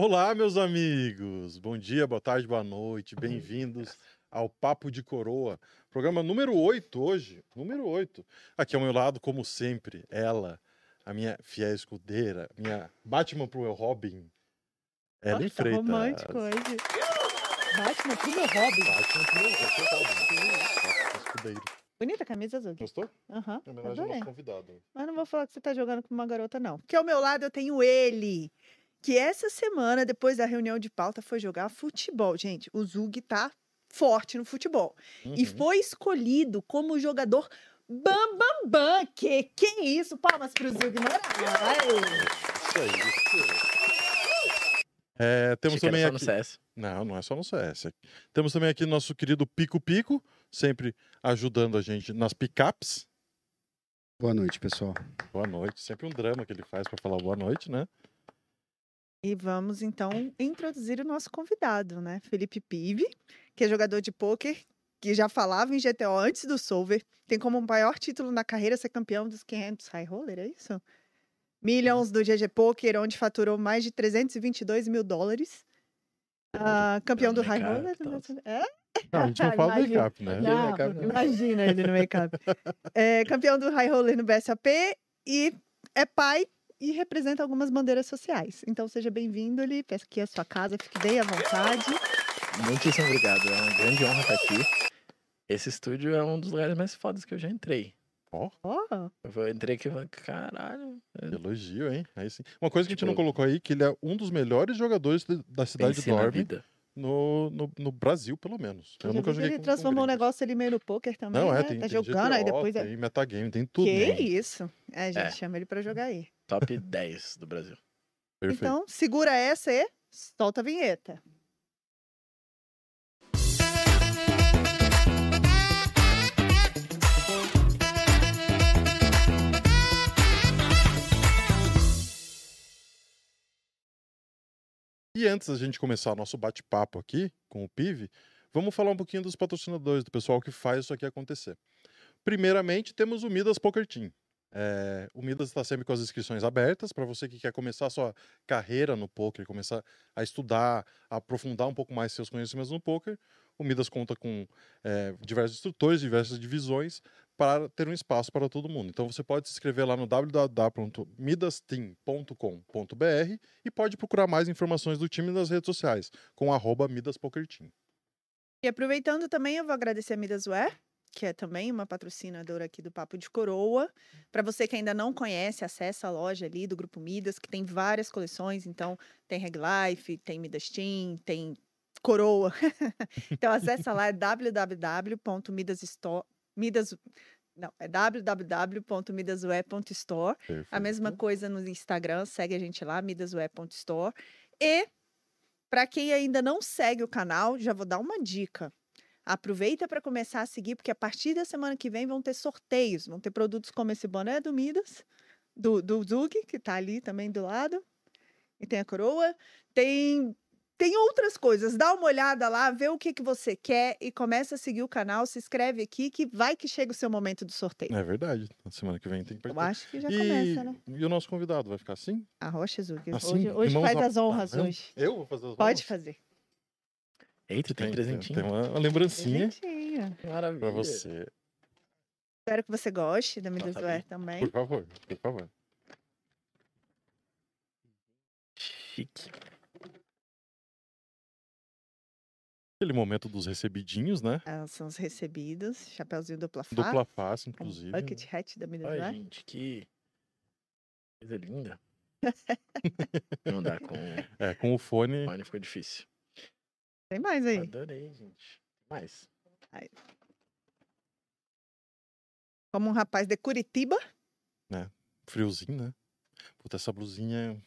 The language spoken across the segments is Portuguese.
Olá, meus amigos! Bom dia, boa tarde, boa noite, bem-vindos ao Papo de Coroa, programa número 8 hoje, número 8. Aqui ao meu lado, como sempre, ela, a minha fiel escudeira, minha Batman pro meu Robin, Ellen Nossa, tá Freitas. romântico hoje. Batman pro meu hobby. Batman pro meu Robin. Nosso escudeiro. Bonita camisa azul. Gostou? Aham, Em homenagem ao adorei. nosso convidado. Mas não vou falar que você tá jogando com uma garota, não. Porque ao meu lado eu tenho ele. Que essa semana, depois da reunião de pauta, foi jogar futebol. Gente, o Zug tá forte no futebol. E Uhum. foi escolhido como jogador bam, bam, bam. Que que isso? Palmas pro Zug Moraes. É, temos Achei também aqui... no CS. Não, não é só no CS. Temos também aqui nosso querido Pico Pico, sempre ajudando a gente nas picapes. Boa noite, pessoal. Boa noite. Sempre um drama que ele faz para falar boa noite, né? E vamos então introduzir o nosso convidado, né? Felipe Pive, que é jogador de pôquer, que já falava em GTO antes do Solver, tem como maior título na carreira ser campeão dos 500 High Roller, é isso? Millions do GG Poker, onde faturou mais de 322 mil dólares. Ah, campeão do no High Roller. né? É? Não, a gente não fala do make-up, né? Não, make-up não. imagina ele no make-up. É, campeão do High Roller no BSAP e é pai e representa algumas bandeiras sociais. Então seja bem-vindo, ele peço que a sua casa fique bem à vontade. Muitíssimo obrigado. É uma grande honra estar aqui. Esse estúdio é um dos lugares mais fodas que eu já entrei. Ó, Oh, Eu entrei aqui e falei, caralho. elogio, hein? Aí sim. Uma coisa que a gente não Tipo, colocou aí, que ele é um dos melhores jogadores de- da cidade de vida. no, no, no Brasil, pelo menos. Eu nunca joguei ele com- com transformou o gringos. negócio ali meio no poker também, Não, né? é, tem, tá tem jogando, aí GTO, depois... é- tem metagame, tem tudo. Que né? isso? É, a gente É. chama ele pra jogar aí. Top 10 do Brasil. Perfeito. Então, segura essa e solta a vinheta. E antes da gente começar o nosso bate-papo aqui com o PIV, vamos falar um pouquinho dos patrocinadores, do pessoal que faz isso aqui acontecer. Primeiramente, temos o Midas Poker Team. É, o Midas está sempre com as inscrições abertas para você que quer começar a sua carreira no poker, começar a estudar, a aprofundar um pouco mais seus conhecimentos no poker. O Midas conta com é, diversos instrutores, diversas divisões para ter um espaço para todo mundo. Então você pode se inscrever lá no www.midasteam.com.br e pode procurar mais informações do time nas redes sociais, com arroba Midas Poker Team. E aproveitando também, eu vou agradecer a Midaswear, que é também uma patrocinadora aqui do Papo de Coroa. Para você que ainda não conhece, acessa a loja ali do Grupo Midas, que tem várias coleções. Então, tem Reg Life, tem Midas Team, tem Coroa. então, acessa lá, é www.midasstore... Midas... Não, é www.midaswear.store. A mesma coisa no Instagram, segue a gente lá, midasweb.store. E para quem ainda não segue o canal, já vou dar uma dica. Aproveita para começar a seguir, porque a partir da semana que vem vão ter sorteios, vão ter produtos como esse boné do Midas, do, do Zug, que está ali também do lado, e tem a coroa, tem tem outras coisas. Dá uma olhada lá, vê o que, que você quer e começa a seguir o canal, se inscreve aqui, que vai que chega o seu momento do sorteio. É verdade. Na semana que vem tem que Eu participar. acho que já e... começa, né? e o nosso convidado vai ficar assim? A Rocha Zug. Assim, hoje hoje faz na- as honras Ah, eu? hoje. Eu vou fazer as Pode honras? fazer. Eita, tem, Tem, presentinho. tem uma, uma lembrancinha Presentinho. Maravilha. pra você. Espero que você goste da Midas Wear também. Por favor, por favor. Chique. Aquele momento dos recebidinhos, né? Elas são os recebidos, chapéuzinho dupla face, Dupla face, um inclusive. bucket hat da Midas Olha, Wear. gente, que coisa linda. Não dá com o É, com o fone. fone, ficou difícil. Tem mais aí. Adorei, gente. Mais. Como um rapaz de Curitiba. friozinho, né? Puta, essa blusinha.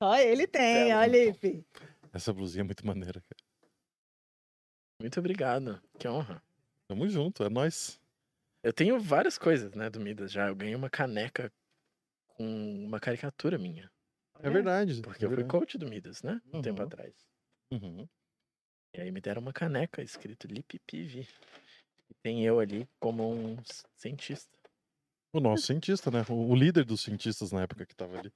Ó, ele tem, Belo. olha aí. Essa blusinha é muito maneira, cara. Muito obrigado. Que honra. Tamo junto, é nóis. Eu tenho várias coisas, né, do Midas já. Eu ganhei uma caneca com uma caricatura minha. É verdade. Porque é eu fui verdade. coach do Midas, né? Um tempo Uhum. atrás. Uhum. E aí me deram uma caneca escrito Lipipivi. E tem eu ali como um cientista. O nosso cientista, né? O líder dos cientistas na época que tava ali.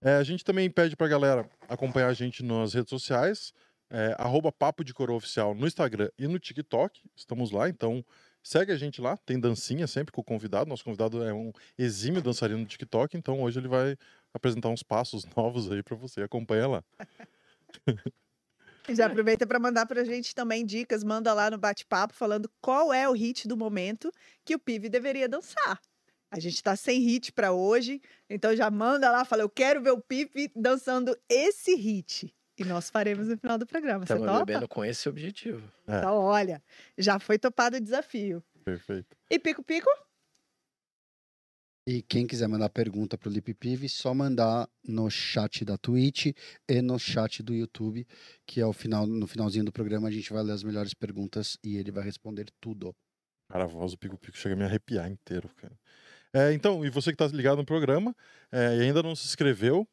É, a gente também pede pra galera acompanhar a gente nas redes sociais, é, Papo de Coroa Oficial no Instagram e no TikTok. Estamos lá, então segue a gente lá. Tem dancinha sempre com o convidado. Nosso convidado é um exímio dançarino no TikTok, então hoje ele vai apresentar uns passos novos aí para você. Acompanha lá. Já aproveita para mandar para a gente também dicas, manda lá no bate-papo falando qual é o hit do momento que o PIV deveria dançar. A gente está sem hit para hoje, então já manda lá, fala, eu quero ver o PIV dançando esse hit. E nós faremos no final do programa. Estamos Você topa? bebendo com esse objetivo. É. Então, olha, já foi topado o desafio. Perfeito. E pico-pico? E quem quiser mandar pergunta pro Lip Pive, só mandar no chat da Twitch e no chat do YouTube, que é o final, no finalzinho do programa a gente vai ler as melhores perguntas e ele vai responder tudo. Cara, a voz do Pico Pico chega a me arrepiar inteiro, cara. É, então, e você que está ligado no programa é, e ainda não se inscreveu,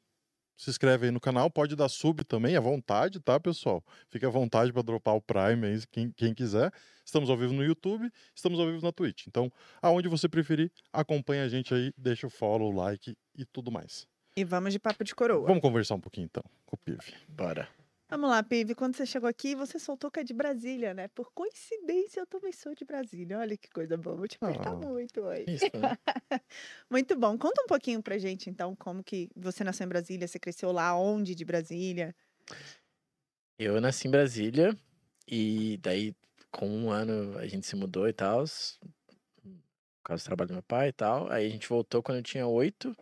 se inscreve aí no canal, pode dar sub também, à vontade, tá, pessoal? Fique à vontade para dropar o Prime aí, quem, quem quiser. Estamos ao vivo no YouTube, estamos ao vivo na Twitch. Então, aonde você preferir, acompanha a gente aí, deixa o follow, o like e tudo mais. E vamos de papo de coroa. Vamos conversar um pouquinho então com o Piv. Bora. Vamos lá, Pive. Quando você chegou aqui, você soltou que é de Brasília, né? Por coincidência, eu também sou de Brasília. Olha que coisa boa. Vou te apertar Ah. muito hoje. Isso, né? Muito bom. Conta um pouquinho pra gente, então, como que você nasceu em Brasília, você cresceu lá, onde de Brasília? Eu nasci em Brasília e daí com um ano a gente se mudou e tal. Por causa do trabalho do meu pai e tal. Aí a gente voltou quando eu tinha oito.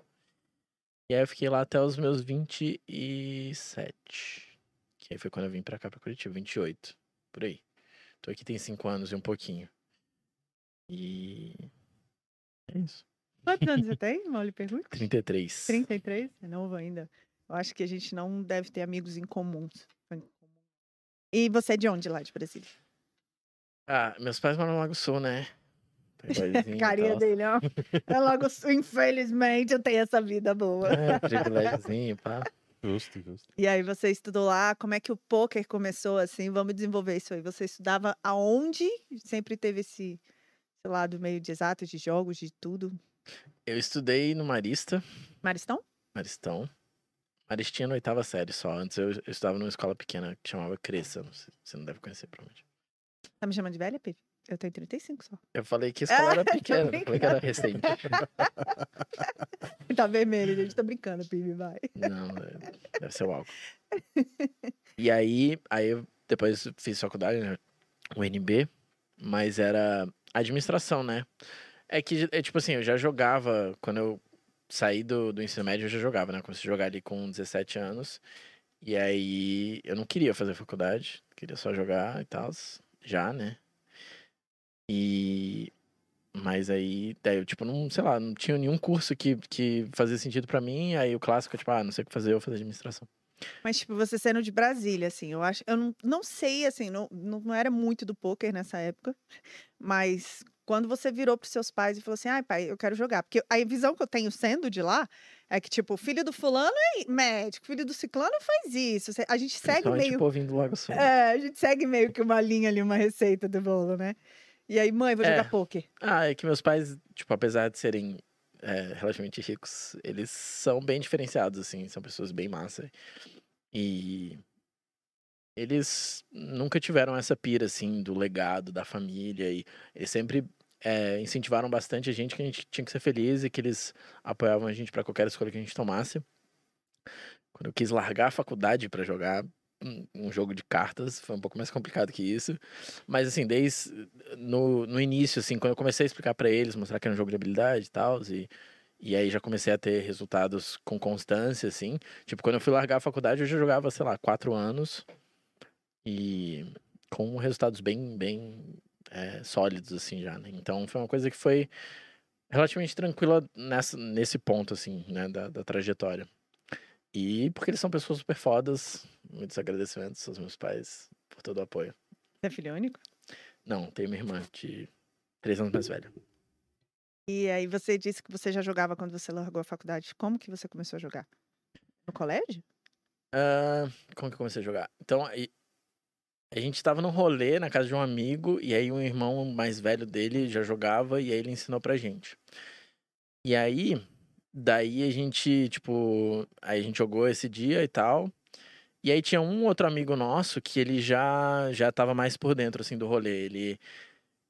E aí eu fiquei lá até os meus 27. Que aí foi quando eu vim pra cá, pra Curitiba, 28. Por aí. Tô aqui tem cinco anos e um pouquinho. E. É isso. Quantos anos você tem? Mal lhe pergunto. 33. 33? É novo ainda. Eu acho que a gente não deve ter amigos em comuns. E você é de onde lá de Brasília? Ah, meus pais moram no Lago Sul, né? E Carinha dele, ó. É logo, infelizmente, eu tenho essa vida boa. É, privilégiozinho, pá. Justo, justo. E aí você estudou lá, como é que o poker começou assim? Vamos desenvolver isso aí. Você estudava aonde? Sempre teve esse, esse lado meio de exatos, de jogos, de tudo. Eu estudei no Marista, Maristão? Maristão. Maristinha na oitava série só. Antes eu, eu estudava numa escola pequena que chamava Cresça. Não sei, você não deve conhecer, provavelmente. Tá me chamando de velha, Pipe? Eu tenho 35 só. Eu falei que a escola era tô pequena, falei que era recente. Tá vermelho, gente. Tá brincando, Pipe, vai. Não, é- deve ser o álcool. E aí, aí eu depois fiz faculdade, né? O NB, mas era administração, né? É que, é tipo assim, eu já jogava, quando eu saí do, do ensino médio, eu já jogava, né? Comecei a jogar ali com 17 anos. E aí, eu não queria fazer faculdade, queria só jogar e tal, já, né? E... Mas aí, daí eu, tipo, não, sei lá, não tinha nenhum curso que, que fazia sentido pra mim. Aí o clássico, tipo, ah, não sei o que fazer, eu vou fazer administração. Mas, tipo, você sendo de Brasília, assim, eu acho. Eu não, não sei, assim, não, não não era muito do poker nessa época. Mas quando você virou pros seus pais e falou assim, ai, pai, eu quero jogar. Porque a visão que eu tenho sendo de lá é que, tipo, o filho do fulano é médico, filho do ciclano faz isso. A gente segue meio. o povinho do Lago Sul. É, a gente segue meio que uma linha ali, uma receita do bolo, né? E aí, mãe, vou É. jogar poker. Ah, é que meus pais, tipo, apesar de serem é, relativamente ricos, eles são bem diferenciados, assim, são pessoas bem massa. E eles nunca tiveram essa pira, assim, do legado da família. E eles sempre é, incentivaram bastante a gente que a gente tinha que ser feliz e que eles apoiavam a gente pra qualquer escolha que a gente tomasse. Quando eu quis largar a faculdade pra jogar um- um jogo de cartas, foi um pouco mais complicado que isso. Mas assim, desde no, no início, assim, quando eu comecei a explicar pra eles, mostrar que era um jogo de habilidade e tal, e, e aí já comecei a ter resultados com constância, assim. Tipo, quando eu fui largar a faculdade, eu já jogava, sei lá, quatro anos. E com resultados bem, bem é, sólidos, assim, já, né? Então foi uma coisa que foi relativamente tranquila nessa, nesse ponto, assim, né, da, da trajetória. E porque eles são pessoas super fodas, muitos agradecimentos aos meus pais por todo o apoio. Você é filho único? Não, tenho uma irmã de três anos mais velha. E aí você disse que você já jogava quando você largou a faculdade. Como que você começou a jogar? No colégio? Ah, como que eu comecei a jogar? Então, aí, a gente tava num rolê na casa de um amigo, e aí um irmão mais velho dele já jogava, e aí ele ensinou pra gente. E aí, daí a gente, tipo, aí a gente jogou esse dia e tal. E aí tinha um outro amigo nosso que ele já já tava mais por dentro, assim, do rolê. Ele...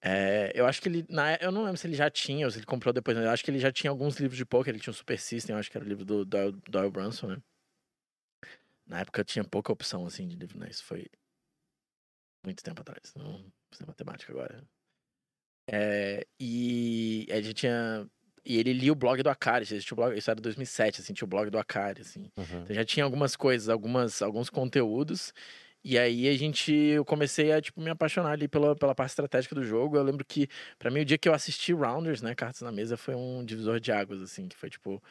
É, eu acho que ele. Na, eu não lembro se ele já tinha ou se ele comprou depois, eu acho que ele já tinha alguns livros de poker. Ele tinha o Super System, eu acho que era o livro do Doyle, Doyle Brunson, né? Na época tinha pouca opção, assim, de livro, né? Isso foi muito tempo atrás. Não fiz matemática agora. É, e ele tinha. E ele lia o blog do Akari. O blog, isso era 2007, assim, tinha o blog do Akari, assim. Uhum. Então já tinha algumas coisas, algumas, alguns conteúdos. E aí a gente, eu comecei a, tipo, me apaixonar ali pela, pela parte estratégica do jogo. Eu lembro que, para mim, o dia que eu assisti Rounders, né, Cartas na Mesa, foi um divisor de águas, assim, que foi, tipo...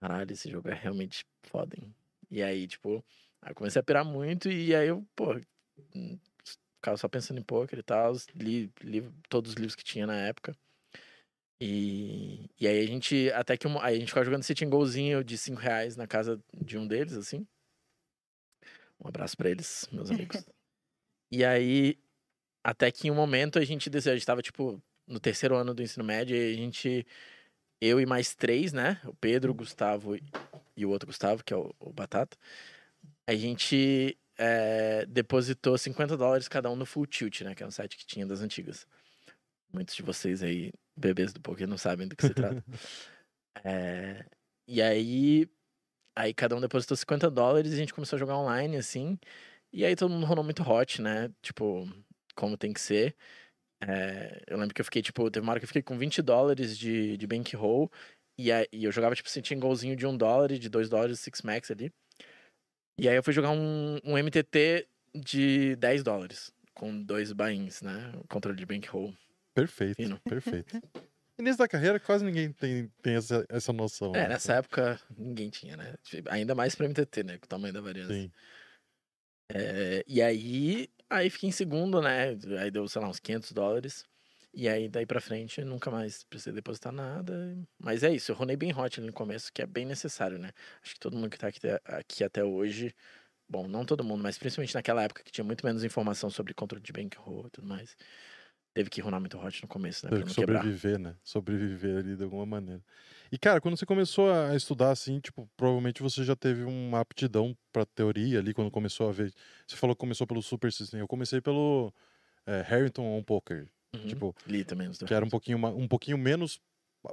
Caralho, esse jogo é realmente foda, hein? E aí, tipo, aí eu comecei a pirar muito e aí eu, pô, ficava só pensando em poker e tal, li, li todos os livros que tinha na época. E, e aí a gente, até que uma, aí a gente ficava jogando sitting golzinho de 5 reais na casa de um deles, assim. Um abraço pra eles, meus amigos. e aí, até que em um momento a gente decidiu, a gente tava, tipo, no terceiro ano do ensino médio, e a gente, eu e mais três, né? O Pedro, o Gustavo e o outro Gustavo, que é o, o Batata. A gente é, depositou 50 dólares cada um no Full Tilt, né? Que é um site que tinha das antigas. Muitos de vocês aí, bebês do poker, não sabem do que se trata. é, e aí, aí cada um depositou 50 dólares e a gente começou a jogar online, assim. E aí todo mundo rolou muito hot, né? Tipo, como tem que ser. É, eu lembro que eu fiquei, tipo, teve uma hora que eu fiquei com 20 dólares de, de bankroll. E, aí, e eu jogava, tipo, tinha um golzinho de 1 dólar e de 2 dólares, 6 max ali. E aí eu fui jogar um, um MTT de 10 dólares, com dois bains, né? O controle de bankroll. Perfeito, Fino. perfeito. Início da carreira, quase ninguém tem, tem essa, essa noção. É, né? nessa época ninguém tinha, né? Ainda mais pra MTT, né? Com o tamanho da variância. Sim. É, e aí, aí fiquei em segundo, né? Aí deu, sei lá, uns 500 dólares. E aí, daí pra frente, nunca mais precisei depositar nada. Mas é isso, eu ronei bem hot ali no começo, que é bem necessário, né? Acho que todo mundo que tá aqui, aqui até hoje. Bom, não todo mundo, mas principalmente naquela época que tinha muito menos informação sobre controle de bankroll e tudo mais. Teve que ronar muito hot no começo, né? Teve Pra que não quebrar. sobreviver, né? Sobreviver ali de alguma maneira. E, cara, quando você começou a estudar assim, tipo, provavelmente você já teve uma aptidão pra teoria ali, quando começou a ver. Você falou que começou pelo Super System. Eu comecei pelo é, Harrington on Poker. Uhum. Tipo, Li também os dois. que era um pouquinho, um pouquinho menos.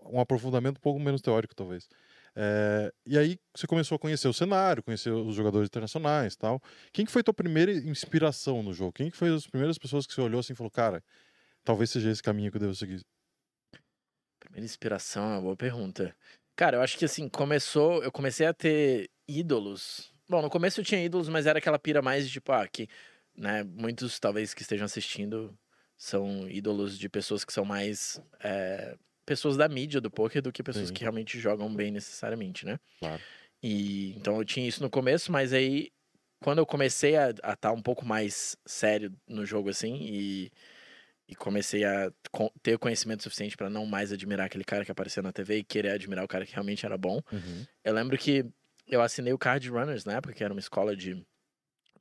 Um aprofundamento um pouco menos teórico, talvez. É, e aí você começou a conhecer o cenário, conhecer os jogadores internacionais tal. Quem que foi tua primeira inspiração no jogo? Quem que foi as primeiras pessoas que você olhou assim e falou, cara, talvez seja esse caminho que eu devo seguir? Primeira inspiração é uma boa pergunta. Cara, eu acho que assim, começou. Eu comecei a ter ídolos. Bom, no começo eu tinha ídolos, mas era aquela pira mais de tipo, ah, que, né, muitos talvez que estejam assistindo são ídolos de pessoas que são mais. é, pessoas da mídia do poker do que pessoas Sim. que realmente jogam bem necessariamente, né? Claro. E então eu tinha isso no começo, mas aí quando eu comecei a estar um pouco mais sério no jogo assim e, e comecei a ter conhecimento suficiente pra não mais admirar aquele cara que aparecia na TV e querer admirar o cara que realmente era bom. Uhum. Eu lembro que eu assinei o Card Runners na época, que era uma escola de,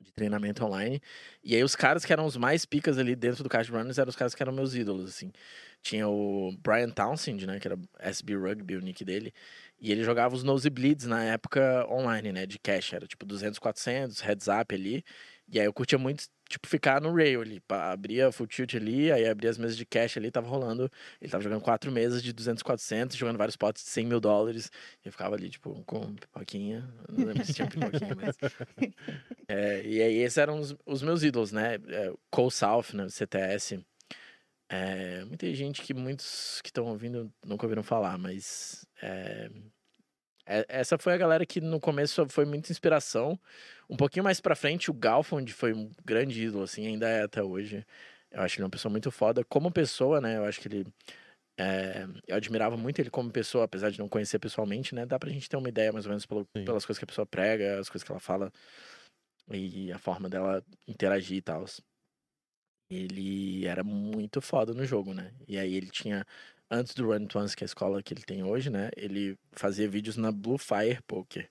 de treinamento online. E aí os caras que eram os mais picas ali dentro do Card Runners eram os caras que eram meus ídolos, assim. Tinha o Brian Townsend, né, que era SB Rugby, o nick dele. E ele jogava os nosebleeds na época online, né, de cash. Era tipo 200, 400, heads up ali. E aí eu curtia muito, tipo, ficar no rail ali. pá, Abria full tilt ali, aí abria as mesas de cash ali, tava rolando. Ele tava jogando quatro mesas de 200, 400, jogando vários potes de 100 mil dólares. E eu ficava ali, tipo, com pipoquinha. Não lembro se tinha pipoquinha, mas... É, e aí esses eram os, os meus ídolos, né? É, Cole South, né? CTS. É, muita gente que muitos que estão ouvindo nunca ouviram falar, mas... é, essa foi a galera que no começo foi muita inspiração. Um pouquinho mais pra frente, o Galfond foi um grande ídolo, assim, ainda é até hoje. Eu acho ele uma pessoa muito foda. Como pessoa, né? Eu acho que ele. é, eu admirava muito ele como pessoa, apesar de não conhecer pessoalmente, né? Dá pra gente ter uma ideia, mais ou menos, pelo- pelas coisas que a pessoa prega, as coisas que ela fala e a forma dela interagir e tal. Ele era muito foda no jogo, né? E aí ele tinha. Antes do Run Once, que é a escola que ele tem hoje, né? Ele fazia vídeos na Blue Fire Poker.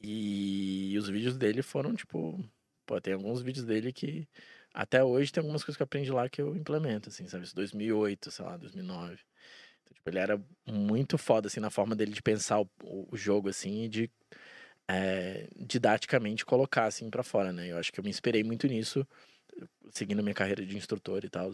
E os vídeos dele foram, tipo. Pô, tem alguns vídeos dele que. Até hoje tem algumas coisas que eu aprendi lá que eu implemento, assim, sabe? Isso 2008, sei lá, 2009. Então, tipo, ele era muito foda, assim, na forma dele de pensar o, o jogo, assim, e de é, didaticamente colocar assim para fora, né? Eu acho que eu me inspirei muito nisso, seguindo minha carreira de instrutor e tal.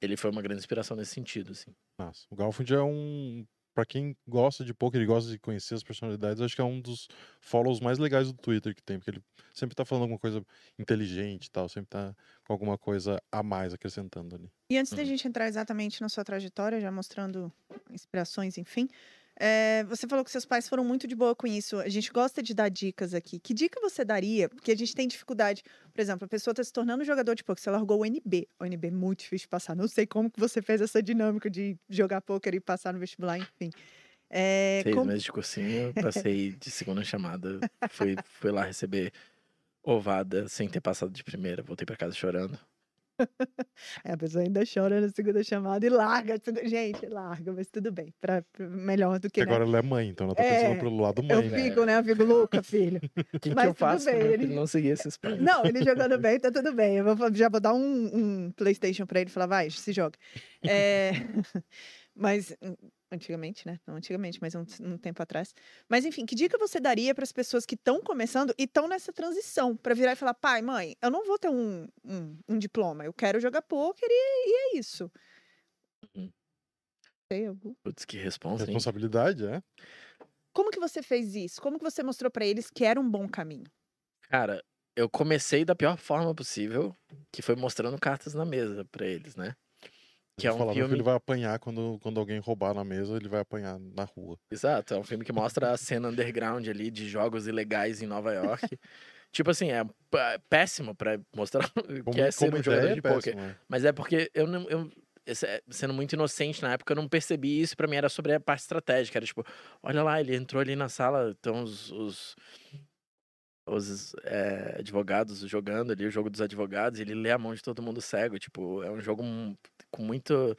Ele foi uma grande inspiração nesse sentido, assim. Nossa, o Galfund é um para quem gosta de poker e gosta de conhecer as personalidades, acho que é um dos follows mais legais do Twitter que tem, porque ele sempre tá falando alguma coisa inteligente e tal, sempre tá com alguma coisa a mais acrescentando ali. E antes da Uhum. gente entrar exatamente na sua trajetória, já mostrando inspirações, enfim, é, você falou que seus pais foram muito de boa com isso. A gente gosta de dar dicas aqui. Que dica você daria? Porque a gente tem dificuldade. Por exemplo, a pessoa está se tornando jogador de poker, você largou o NB. O NB é muito difícil de passar. Não sei como que você fez essa dinâmica de jogar poker e passar no vestibular, enfim. É, Seis como- meses de cursinho, passei de segunda chamada, fui, fui lá receber ovada sem ter passado de primeira, voltei pra casa chorando. É, a pessoa ainda chora na segunda chamada e larga. Gente, larga, mas tudo bem. Pra, pra- melhor do que. Porque né? agora ela é mãe, então ela tá É, pensando pelo lado Eu mãe. né? fico, né? Eu fico louca, filho. O que, que eu faço bem, meu ele- não seguir esses pais? Não, ele jogando bem, tá tudo bem. Eu vou, já vou dar um, um PlayStation pra ele e falar, vai, se joga. É, mas, hum, antigamente, né? Não antigamente, mas um, um tempo atrás. Mas, enfim, que dica você daria para as pessoas que estão começando e estão nessa transição? Pra virar e falar, pai, mãe, eu não vou ter um, um, um diploma, eu quero jogar pôquer e, e é isso. Uhum. Sei, Putz, que responsa? Responsabilidade, é? Como que você fez isso? Como que você mostrou pra eles que era um bom caminho? Cara, eu comecei da pior forma possível, que foi mostrando cartas na mesa pra eles, né? Que é Ele um fala, "Meu filme... filho vai apanhar quando, quando alguém roubar na mesa, ele vai apanhar na rua. Exato, é um filme que mostra a cena underground ali de jogos ilegais em Nova York. tipo assim, é péssimo pra mostrar Como, que é ser um jogador é de péssimo, é. Mas é porque eu não. Eu, é- sendo muito inocente na época, eu não percebi isso. Pra mim era sobre a parte estratégica. Era tipo, olha lá, ele entrou ali na sala, estão os. os os é, advogados jogando ali, o jogo dos advogados, ele lê a mão de todo mundo cego. Tipo, é um jogo com muito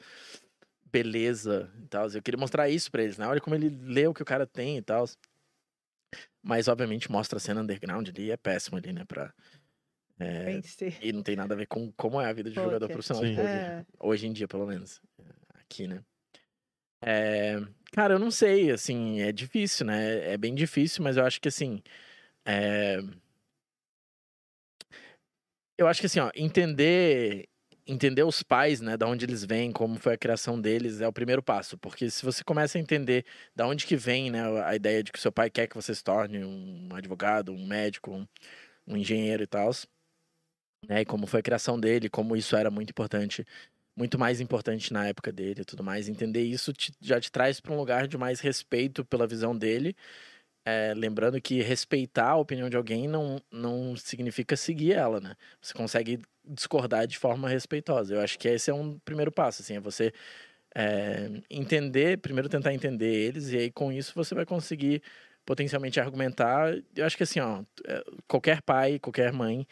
beleza e tal. Eu queria mostrar isso pra eles, né? Olha como ele lê o que o cara tem e tal. Mas, obviamente, mostra a cena underground ali, é péssimo ali, né? Pra, é, e não tem nada a ver com como é a vida de jogador profissional. É. Hoje em dia, pelo menos. Aqui, né? É, Cara, eu não sei, assim, é difícil, né? É bem difícil, mas eu acho que, assim... é, Eu acho que, assim, ó, entender... Entender os pais, né, da onde eles vêm, como foi a criação deles, é o primeiro passo. Porque se você começa a entender da onde que vem, né, a ideia de que seu pai quer que você se torne um advogado, um médico, um, um engenheiro e tal, né, e como foi a criação dele, como isso era muito importante, muito mais importante na época dele e tudo mais. Entender isso te- já te traz para um lugar de mais respeito pela visão dele. É, lembrando que respeitar a opinião de alguém não, não significa seguir ela, né? Você consegue discordar de forma respeitosa. Eu acho que esse é um primeiro passo, assim, é você é, entender, primeiro tentar entender eles, e aí com isso você vai conseguir potencialmente argumentar. Eu acho que assim, ó, é, qualquer pai, qualquer mãe,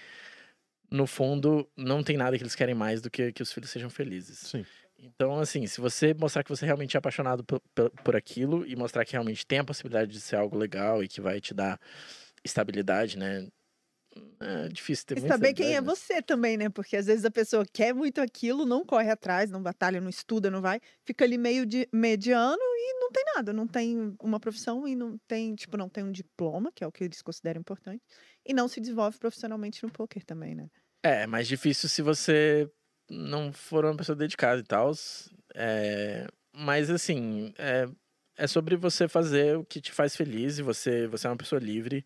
no fundo, não tem nada que eles querem mais do que que os filhos sejam felizes. Sim. Então, assim, se você mostrar que você realmente é apaixonado por, por, por aquilo e mostrar que realmente tem a possibilidade de ser algo legal e que vai te dar estabilidade, né? É difícil ter E saber quem é você também, né? Porque às vezes a pessoa quer muito aquilo, não corre atrás, não batalha, não estuda, não vai, fica ali meio de mediano e não tem nada, não tem uma profissão e não tem, tipo, não tem um diploma, que é o que eles consideram importante, e não se desenvolve profissionalmente no poker também, né? É, é mais difícil se você não for uma pessoa dedicada e tal. É, mas assim, é, é sobre você fazer o que te faz feliz e você, você é uma pessoa livre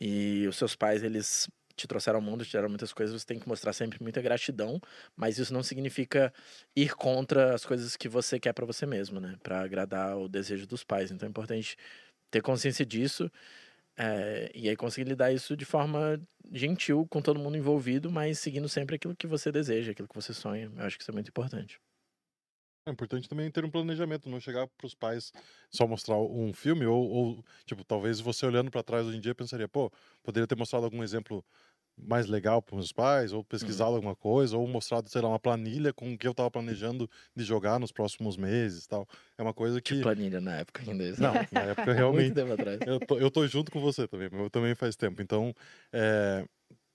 e os seus pais, eles te trouxeram ao mundo, te deram muitas coisas, você tem que mostrar sempre muita gratidão, mas isso não significa ir contra as coisas que você quer pra você mesmo, né? Pra agradar o desejo dos pais. Então é importante ter consciência disso é, e aí conseguir lidar isso de forma gentil com todo mundo envolvido, mas seguindo sempre aquilo que você deseja, aquilo que você sonha. Eu acho que isso é muito importante. É importante também ter um planejamento, não chegar pros pais só mostrar um filme, ou, ou, tipo, talvez você olhando pra trás hoje em dia pensaria, pô, poderia ter mostrado algum exemplo mais legal para meus pais, ou pesquisado alguma coisa, ou mostrado, sei lá, uma planilha com o que eu tava planejando de jogar nos próximos meses tal. É uma coisa que. Tipo planilha na época ainda. isso. Não, na época Muito realmente. tempo atrás. Eu tô, eu tô junto com você também, mas eu também faz tempo. Então, é...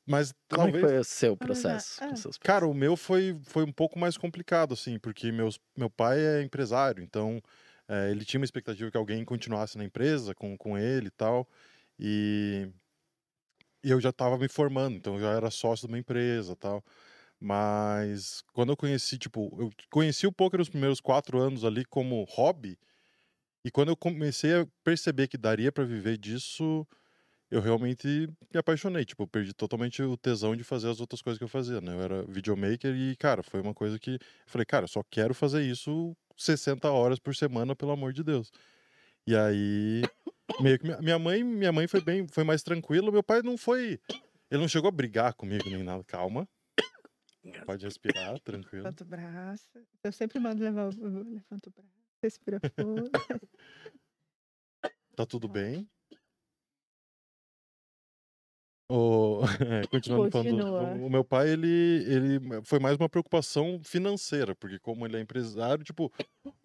mas Como é que talvez. foi o seu processo? é. com seus pais? Cara, o meu foi, foi um pouco mais complicado, assim, porque meus, meu pai é empresário, então eh, ele tinha uma expectativa que alguém continuasse na empresa com, com ele e tal. E eu já estava me formando, então eu já era sócio de uma empresa tal. Mas quando eu conheci, tipo, eu conheci o poker nos primeiros quatro anos ali como hobby. E quando eu comecei a perceber que daria para viver disso, eu realmente me apaixonei. Tipo, eu perdi totalmente o tesão de fazer as outras coisas que eu fazia, né? Eu era videomaker e, cara, foi uma coisa que. Eu falei, cara, eu só quero fazer isso 60 horas por semana, pelo amor de Deus. E aí. Meio que minha mãe, minha mãe foi bem, foi mais tranquila. Meu pai não foi. Ele não chegou a brigar comigo nem nada. Calma. Pode respirar, tranquilo. Levanta o braço. Eu sempre mando levar o. Levanta o braço. Respira fundo. Tá tudo bem? O... é, continuando falando, Continua. o, o meu pai, ele, ele foi mais uma preocupação financeira, porque como ele é empresário, tipo,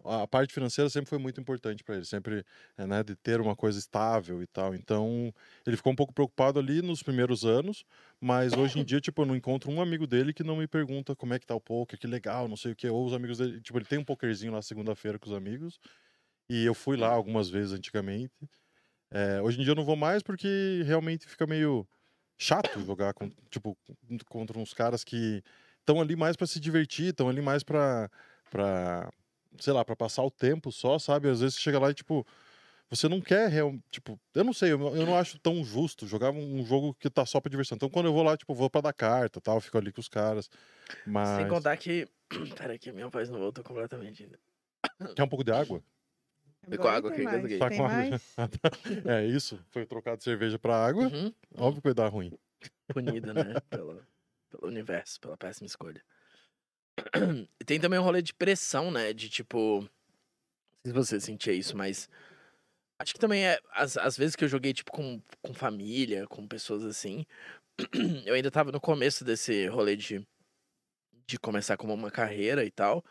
a parte financeira sempre foi muito importante para ele, sempre, é, né, de ter uma coisa estável e tal. Então, ele ficou um pouco preocupado ali nos primeiros anos, mas hoje em dia, tipo, eu não encontro um amigo dele que não me pergunta como é que tá o poker, que legal, não sei o que, ou os amigos dele, tipo, ele tem um pokerzinho lá segunda-feira com os amigos, e eu fui lá algumas vezes antigamente. É, hoje em dia eu não vou mais porque realmente fica meio chato jogar com, tipo, contra uns caras que estão ali mais para se divertir, estão ali mais para para sei lá, para passar o tempo só, sabe? Às vezes você chega lá e tipo, você não quer real, tipo, eu não sei, eu, não- eu não acho tão justo jogar um jogo que tá só para diversão. Então quando eu vou lá, tipo, vou para dar carta, tal, fico ali com os caras. Mas Sem contar que. Pera que minha voz não voltou completamente ainda. quer um pouco de água? Foi com Agora água que eu mais. engasguei. Tá com água. É isso, foi trocado cerveja para água. Uhum. Óbvio que vai dar ruim. Punida, né? Pelo, pelo universo, pela péssima escolha. E tem também um rolê de pressão, né? De tipo. Não sei se você sentia isso, mas. Acho que também é. As, as vezes que eu joguei, tipo, com, com família, com pessoas assim. Eu ainda tava no começo desse rolê de. De começar como uma carreira e tal.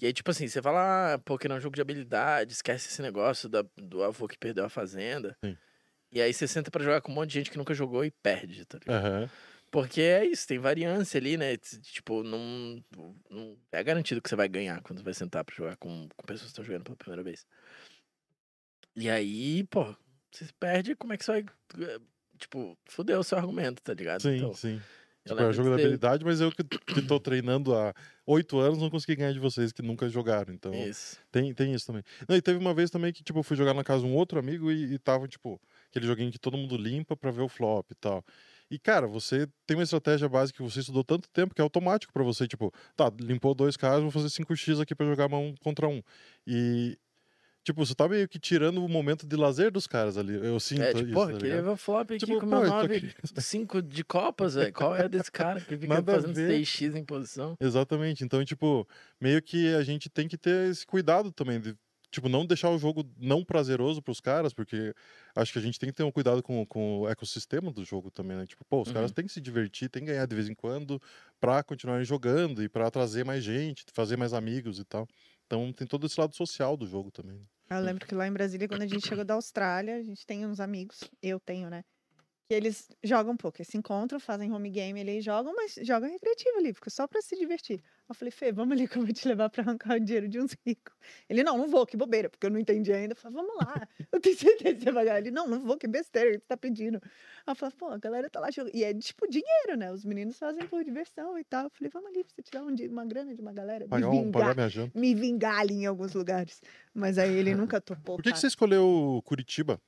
E aí, tipo assim, você fala, ah, Pokémon é um jogo de habilidade, esquece esse negócio da, do avô que perdeu a fazenda. Sim. E aí você senta pra jogar com um monte de gente que nunca jogou e perde, tá ligado? Aham. Porque é isso, tem variância ali, né? Tipo, não, não é garantido que você vai ganhar quando você vai sentar pra jogar com, com pessoas que estão jogando pela primeira vez. E aí, pô, você perde, como é que você vai. eh, Tipo, fudeu o seu argumento, tá ligado? Sim, Então, sim. Tipo, é lembro jogo de habilidade, mas eu que, que tô treinando há oito anos não consegui ganhar de vocês que nunca jogaram. Então, Isso. tem, tem isso também. Não, e teve uma vez também que, tipo, eu fui jogar na casa de um outro amigo e, e tava, tipo, aquele joguinho que todo mundo limpa pra ver o flop e tal. E, cara, você tem uma estratégia básica que você estudou tanto tempo que é automático pra você, tipo, tá, limpou dois caras, vou fazer 5x aqui pra jogar um contra um. E, tipo, você tá meio que tirando o momento de lazer dos caras ali. Eu sinto É, tipo, isso, porra, tá queria ver o flop aqui Tipo, com meu eu tô 9, aqui- 5 de copas, velho. Qual é desse cara que fica Nada fazendo ver. 6x em posição? Exatamente. Então, tipo, meio que a gente tem que ter esse cuidado também de, tipo, não deixar o jogo não prazeroso pros caras, porque acho que a gente tem que ter um cuidado com, com o ecossistema do jogo também, né? Tipo, pô, os caras Uhum. têm que se divertir, têm que ganhar de vez em quando pra continuarem jogando e pra trazer mais gente, fazer mais amigos e tal. Então, tem todo esse lado social do jogo também. né? Eu lembro que lá em Brasília, quando a gente chegou da Austrália, a gente tem uns amigos, eu tenho, né? Que eles jogam pouco, se encontram, fazem home game ali, jogam, mas jogam recreativo ali, fica só pra se divertir. Eu falei, Fê, vamos ali que eu vou te levar pra arrancar o dinheiro de uns ricos. Ele, não, não vou, que bobeira, porque eu não entendi ainda. Eu falei, vamos lá, eu tenho certeza que você vai ganhar. Ele, não, não vou, que besteira, que você tá pedindo. Eu falei, pô, a galera tá lá jogando. E é tipo dinheiro, né? Os meninos fazem por diversão e tal. Eu falei, vamos ali pra você tirar um, uma grana de uma galera. Me Pagar, um, vingar, pagar minha janta. me vingar ali em alguns lugares. Mas aí ele nunca topou. Por que, que você escolheu Curitiba?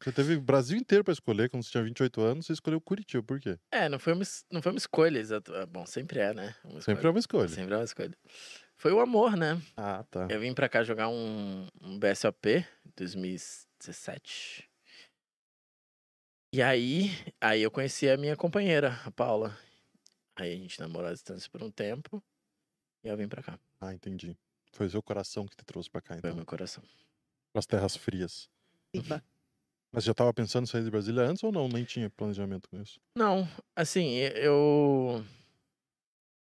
Você teve o Brasil inteiro pra escolher, quando você tinha 28 anos, você escolheu Curitiba. Por quê? É, não foi uma, não foi uma escolha, exato. ah, Bom, sempre é, né? Sempre é uma escolha. Sempre é uma escolha. Foi o amor, né? Ah, tá. Eu vim pra cá jogar um, um BSOP 2017. E aí, aí eu conheci a minha companheira, a Paula. Aí a gente namorou à distância por um tempo. E eu vim pra cá. Ah, entendi. Foi o seu coração que te trouxe pra cá, Foi então. meu coração. Pras terras frias. Iba. Mas já tava pensando em sair de Brasília antes ou não? Nem tinha planejamento com isso? Não, assim, eu.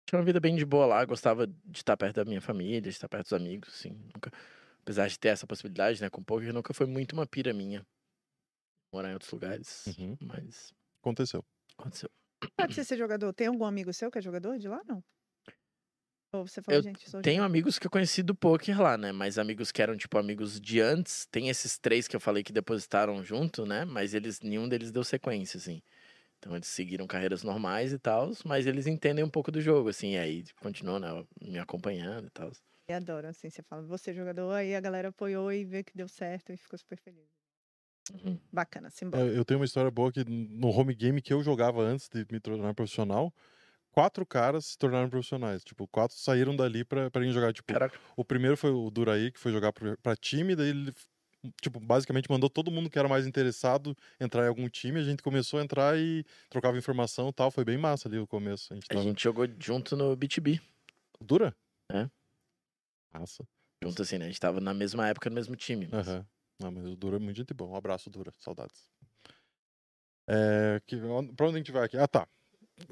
Tinha uma vida bem de boa lá, gostava de estar perto da minha família, de estar perto dos amigos, assim. Nunca... Apesar de ter essa possibilidade, né, com poker, nunca foi muito uma pira minha. Morar em outros lugares. Uhum. Mas Aconteceu. aconteceu. Pode ser ser jogador. Tem algum amigo seu que é jogador de lá? Não. Ou você falou, Eu gente, sou Tenho amigos que eu conheci do poker lá, né? Mas amigos que eram, tipo, amigos de antes. Tem esses três que eu falei que depositaram junto, né? Mas eles, nenhum deles deu sequência, assim. Então eles seguiram carreiras normais e tal, mas eles entendem um pouco do jogo, assim. E aí continuam, né? Me acompanhando e tal. E adoro, assim, você fala, você é jogador, aí a galera apoiou e vê que deu certo e ficou super feliz. Uhum. Bacana, simbora. Eu, eu tenho uma história boa que no home game que eu jogava antes de me tornar profissional, quatro caras se tornaram profissionais. Tipo, quatro saíram dali pra, pra ir jogar. Tipo, Caraca. o primeiro foi o Duraí, que foi jogar pra, pra time, daí ele, tipo, basicamente mandou todo mundo que era mais interessado entrar em algum time. A gente começou a entrar e trocava informação e tal. Foi bem massa ali o começo. A gente A tava... gente jogou junto no BTB. Dura? É. Massa. Junto assim, né? A gente tava na mesma época, no mesmo time. mas- Aham. Não, mas o Dura é muito gente bom. Um abraço, Dura. Saudades. É, que, pra onde a gente vai aqui? Ah, tá.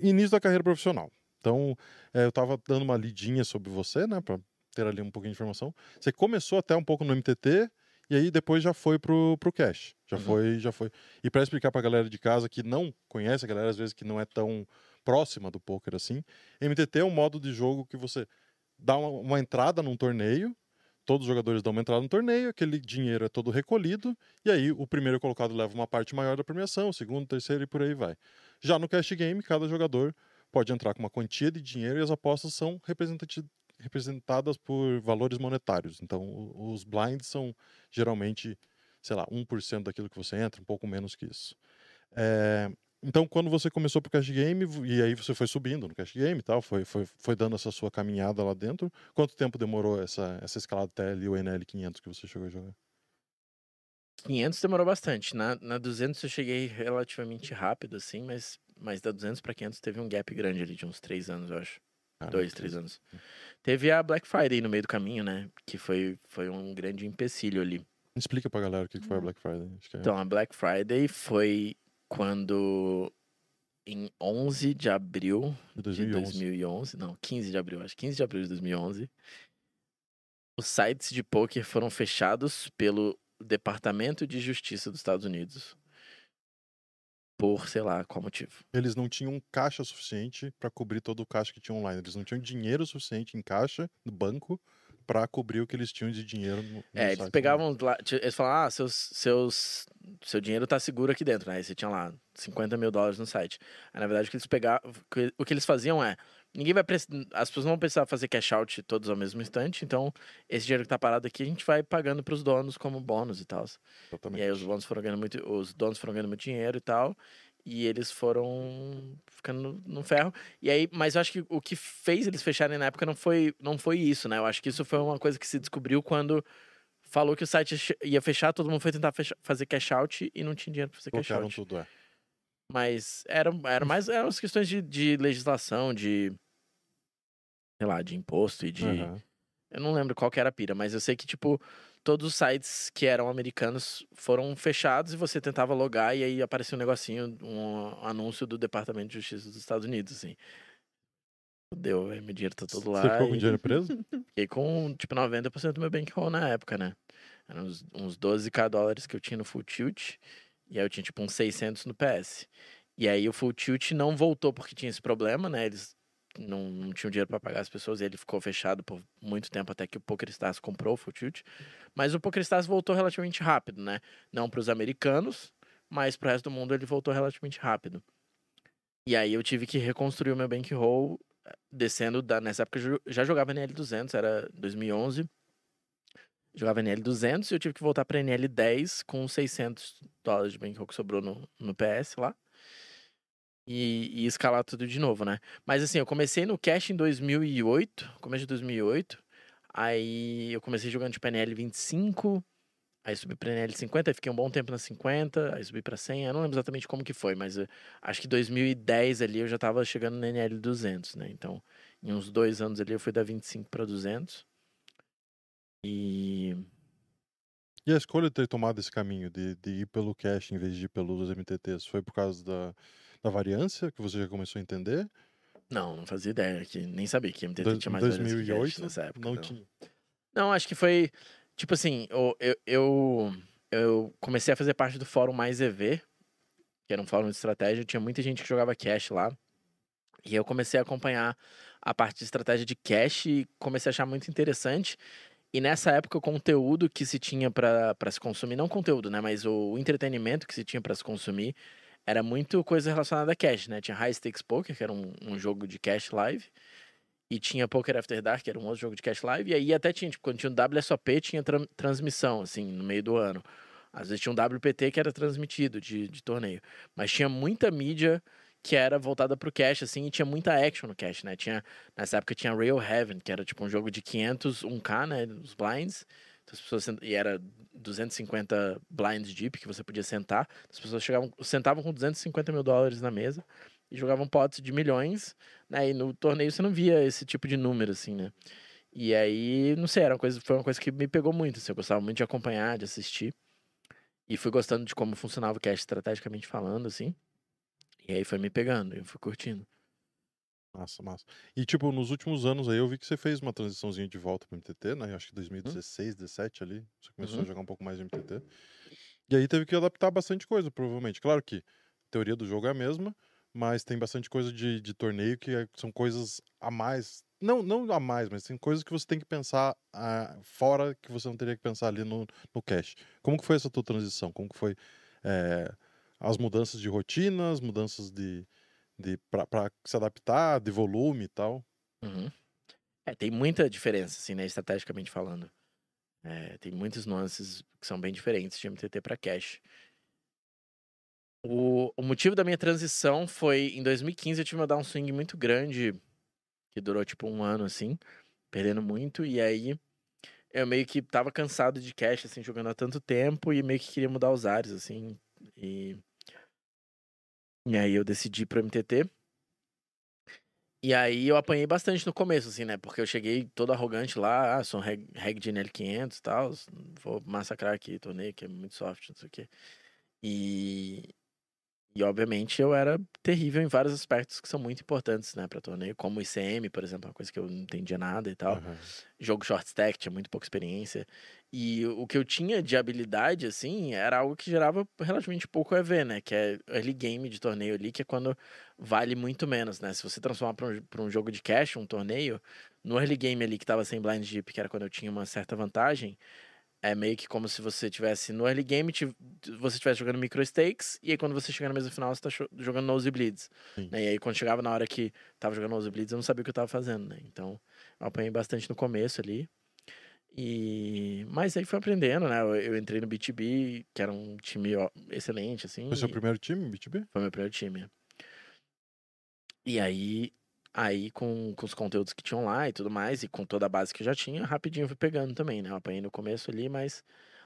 Início da carreira profissional. Então, é, eu tava dando uma lidinha sobre você, né? Pra ter ali um pouquinho de informação. Você começou até um pouco no MTT e aí depois já foi pro, pro Cash. Já Uhum. foi, já foi. E para explicar pra galera de casa que não conhece, a galera às vezes que não é tão próxima do poker assim, MTT é um modo de jogo que você dá uma, uma entrada num torneio, todos os jogadores dão uma entrada no torneio, aquele dinheiro é todo recolhido, e aí o primeiro colocado leva uma parte maior da premiação, o segundo, o terceiro e por aí vai. Já no cash game, cada jogador pode entrar com uma quantia de dinheiro e as apostas são representadas por valores monetários. Então, os blinds são geralmente, sei lá, 1% daquilo que você entra, um pouco menos que isso. É, então, quando você começou pro cash game, e aí você foi subindo no cash game e tal, foi, foi, foi dando essa sua caminhada lá dentro, quanto tempo demorou essa, essa escalada até ali o NL500 que você chegou a jogar? 500 demorou bastante. Na, na 200 eu cheguei relativamente rápido, assim, mas, mas da 200 pra 500 teve um gap grande ali, de uns 3 anos, eu acho. Cara, Dois, três anos. Teve a Black Friday no meio do caminho, né? Que foi, foi um grande empecilho ali. Explica pra galera o que foi a Black Friday. Acho que é- Então, a Black Friday foi quando, em 11 de abril de de 2011. 2011, não, 15 de abril, acho, 15 de abril de 2011, os sites de poker foram fechados pelo Departamento de Justiça dos Estados Unidos. Por, sei lá, qual motivo. Eles não tinham caixa suficiente pra cobrir todo o caixa que tinha online. Eles não tinham dinheiro suficiente em caixa, no banco, pra cobrir o que eles tinham de dinheiro no, no É, eles site. pegavam lá, eles falavam, ah, seus, seus, seu dinheiro tá seguro aqui dentro, né? Aí você tinha lá 50 mil dólares no site. Aí, na verdade, o que eles pegavam, o que eles faziam é, ninguém vai precisar, as pessoas não vão precisar fazer cash out todos ao mesmo instante, então esse dinheiro que tá parado aqui a gente vai pagando pros donos como bônus e tal. E aí os donos foram ganhando muito, os donos foram ganhando muito dinheiro e tal. E eles foram ficando no, ferro. E aí, mas eu acho que o que fez eles fecharem na época não foi, não foi isso, né? Eu acho que isso foi uma coisa que se descobriu quando falou que o site ia fechar, todo mundo foi tentar fecha- fazer cash out e não tinha dinheiro pra fazer cash out. tudo, é. Mas era, era mais eram as questões de, de legislação, de sei lá, de imposto e de Aham. eu não lembro qual que era a pira, mas eu sei que, tipo, todos os sites que eram americanos foram fechados e você tentava logar e aí aparecia um negocinho, um anúncio do Departamento de Justiça dos Estados Unidos, assim. Deu, meu dinheiro tá todo lá. Você ficou com e dinheiro preso? Fiquei com, tipo, 90% do meu bankroll na época, né? Eram uns, uns 12k dólares que eu tinha no Full Tilt. E aí eu tinha, tipo, uns 600 no PS. E aí o Full Tilt não voltou porque tinha esse problema, né? Eles não, não dinheiro para pagar as pessoas e ele ficou fechado por muito tempo até que o PokerStars comprou o Tilt. Mas o PokerStars voltou relativamente rápido, né? Não para os americanos, mas para o resto do mundo ele voltou relativamente rápido. E aí eu tive que reconstruir o meu bankroll eh, descendo da nessa época eu já jogava NL200, era 2011. Jogava NL200 e eu tive que voltar para NL10 com 600 dólares de bankroll que sobrou no, no PS lá. E, e escalar tudo de novo, né? Mas assim, eu comecei no cash em 2008, começo de 2008. Aí eu comecei jogando tipo NL25, aí subi pra NL50, aí fiquei um bom tempo na 50, aí subi pra 100. Eu não lembro exatamente como que foi, mas eh, acho que 2010 ali eu já tava chegando na NL200, né? Então, em uns dois anos ali eu fui da 25 pra 200. E E a escolha de ter tomado esse caminho, de, de ir pelo cash em vez de ir pelos MTTs, foi por causa da, da variância que você já começou a entender? não, não fazia ideia, que nem sabia que MTT Do- tinha mais variância que cash 2008 nessa época. não, não. tinha. Não, acho que foi. Tipo assim, eu, eu, eu, eu comecei a fazer parte do fórum Mais EV, que era um fórum de estratégia. Tinha muita gente que jogava cash lá. E eu comecei a acompanhar a parte de estratégia de cash e comecei a achar muito interessante. E nessa época, o conteúdo que se tinha para se consumir, não conteúdo, né? Mas o entretenimento que se tinha para se consumir era muito coisa relacionada a cash, né? Tinha High Stakes Poker, que era um, um jogo de cash live. E tinha Poker After Dark, que era um outro jogo de cash live. E aí até tinha, tipo, quando tinha um WSOP, tinha tra transmissão, assim, no meio do ano. Às vezes tinha um WPT que era transmitido de, de torneio. Mas tinha muita mídia que era voltada pro cash, assim, e tinha muita action no cash, né? Tinha, nessa época tinha Rail Heaven, que era tipo um jogo de 500, 1K, né? Os blinds. Então, as pessoas, e era 250 blinds deep que você podia sentar. As pessoas chegavam, sentavam com 250 mil dólares na mesa e jogavam potes de milhões, né? E no torneio você não via esse tipo de número, assim, né? E aí, não sei, era uma coisa, foi uma coisa que me pegou muito, assim, eu gostava muito de acompanhar, de assistir. E fui gostando de como funcionava o cash estrategicamente falando, assim. E aí foi me pegando, eu fui curtindo. Massa, massa. E, tipo, nos últimos anos aí eu vi que você fez uma transiçãozinha de volta pro MTT, né? Acho que 2016, 17 ali. Você começou Uhum. a jogar um pouco mais de MTT. E aí teve que adaptar bastante coisa, provavelmente. Claro que a teoria do jogo é a mesma, mas tem bastante coisa de, de torneio que é- são coisas a mais. Não, não a mais, mas tem coisas que você tem que pensar ah, fora que você não teria que pensar ali no, no cash. Como que foi essa tua transição? Como que foi eh, as mudanças de rotina, as mudanças de, de para se adaptar, de volume e tal? Uhum. É, tem muita diferença, assim, né, estrategicamente falando. É, tem muitas nuances que são bem diferentes de MTT para cash. O, o motivo da minha transição foi em 2015 eu tive uma downswing muito grande, que durou tipo um ano, assim, perdendo muito, e aí eu meio que tava cansado de cash, assim, jogando há tanto tempo, e meio que queria mudar os ares, assim, e. E aí eu decidi ir pro MTT. E aí eu apanhei bastante no começo, assim, né? Porque eu cheguei todo arrogante lá, ah, sou um reg, reg de NL500 e tal, vou massacrar aqui, torneio que é muito soft, não sei o quê. E, e obviamente eu era terrível em vários aspectos que são muito importantes, né, pra torneio, como ICM, por exemplo, uma coisa que eu não entendia nada e tal. Aham. Jogo short stack, tinha muito pouca experiência. E o que eu tinha de habilidade, assim, era algo que gerava relativamente pouco EV, né? Que é early game de torneio ali, que é quando vale muito menos, né? Se você transformar para um, pra um jogo de cash, um torneio, no early game ali que tava sem blind deep, que era quando eu tinha uma certa vantagem, é meio que como se você tivesse no early game, você estivesse jogando micro stakes, e aí quando você chega na mesa final, você tá jogando nosebleeds. Né? E aí quando chegava na hora que tava jogando nosebleeds, eu não sabia o que eu tava fazendo, né? Então, eu apanhei bastante no começo ali. E... Mas aí fui aprendendo, né? Eu, eu entrei no BTB, que era um time ó, excelente, assim. Foi seu e- primeiro time, BTB? foi meu primeiro time. E aí, aí com, com os conteúdos que tinham lá e tudo mais, e com toda a base que eu já tinha, rapidinho fui pegando também, né? Eu apanhei no começo ali, mas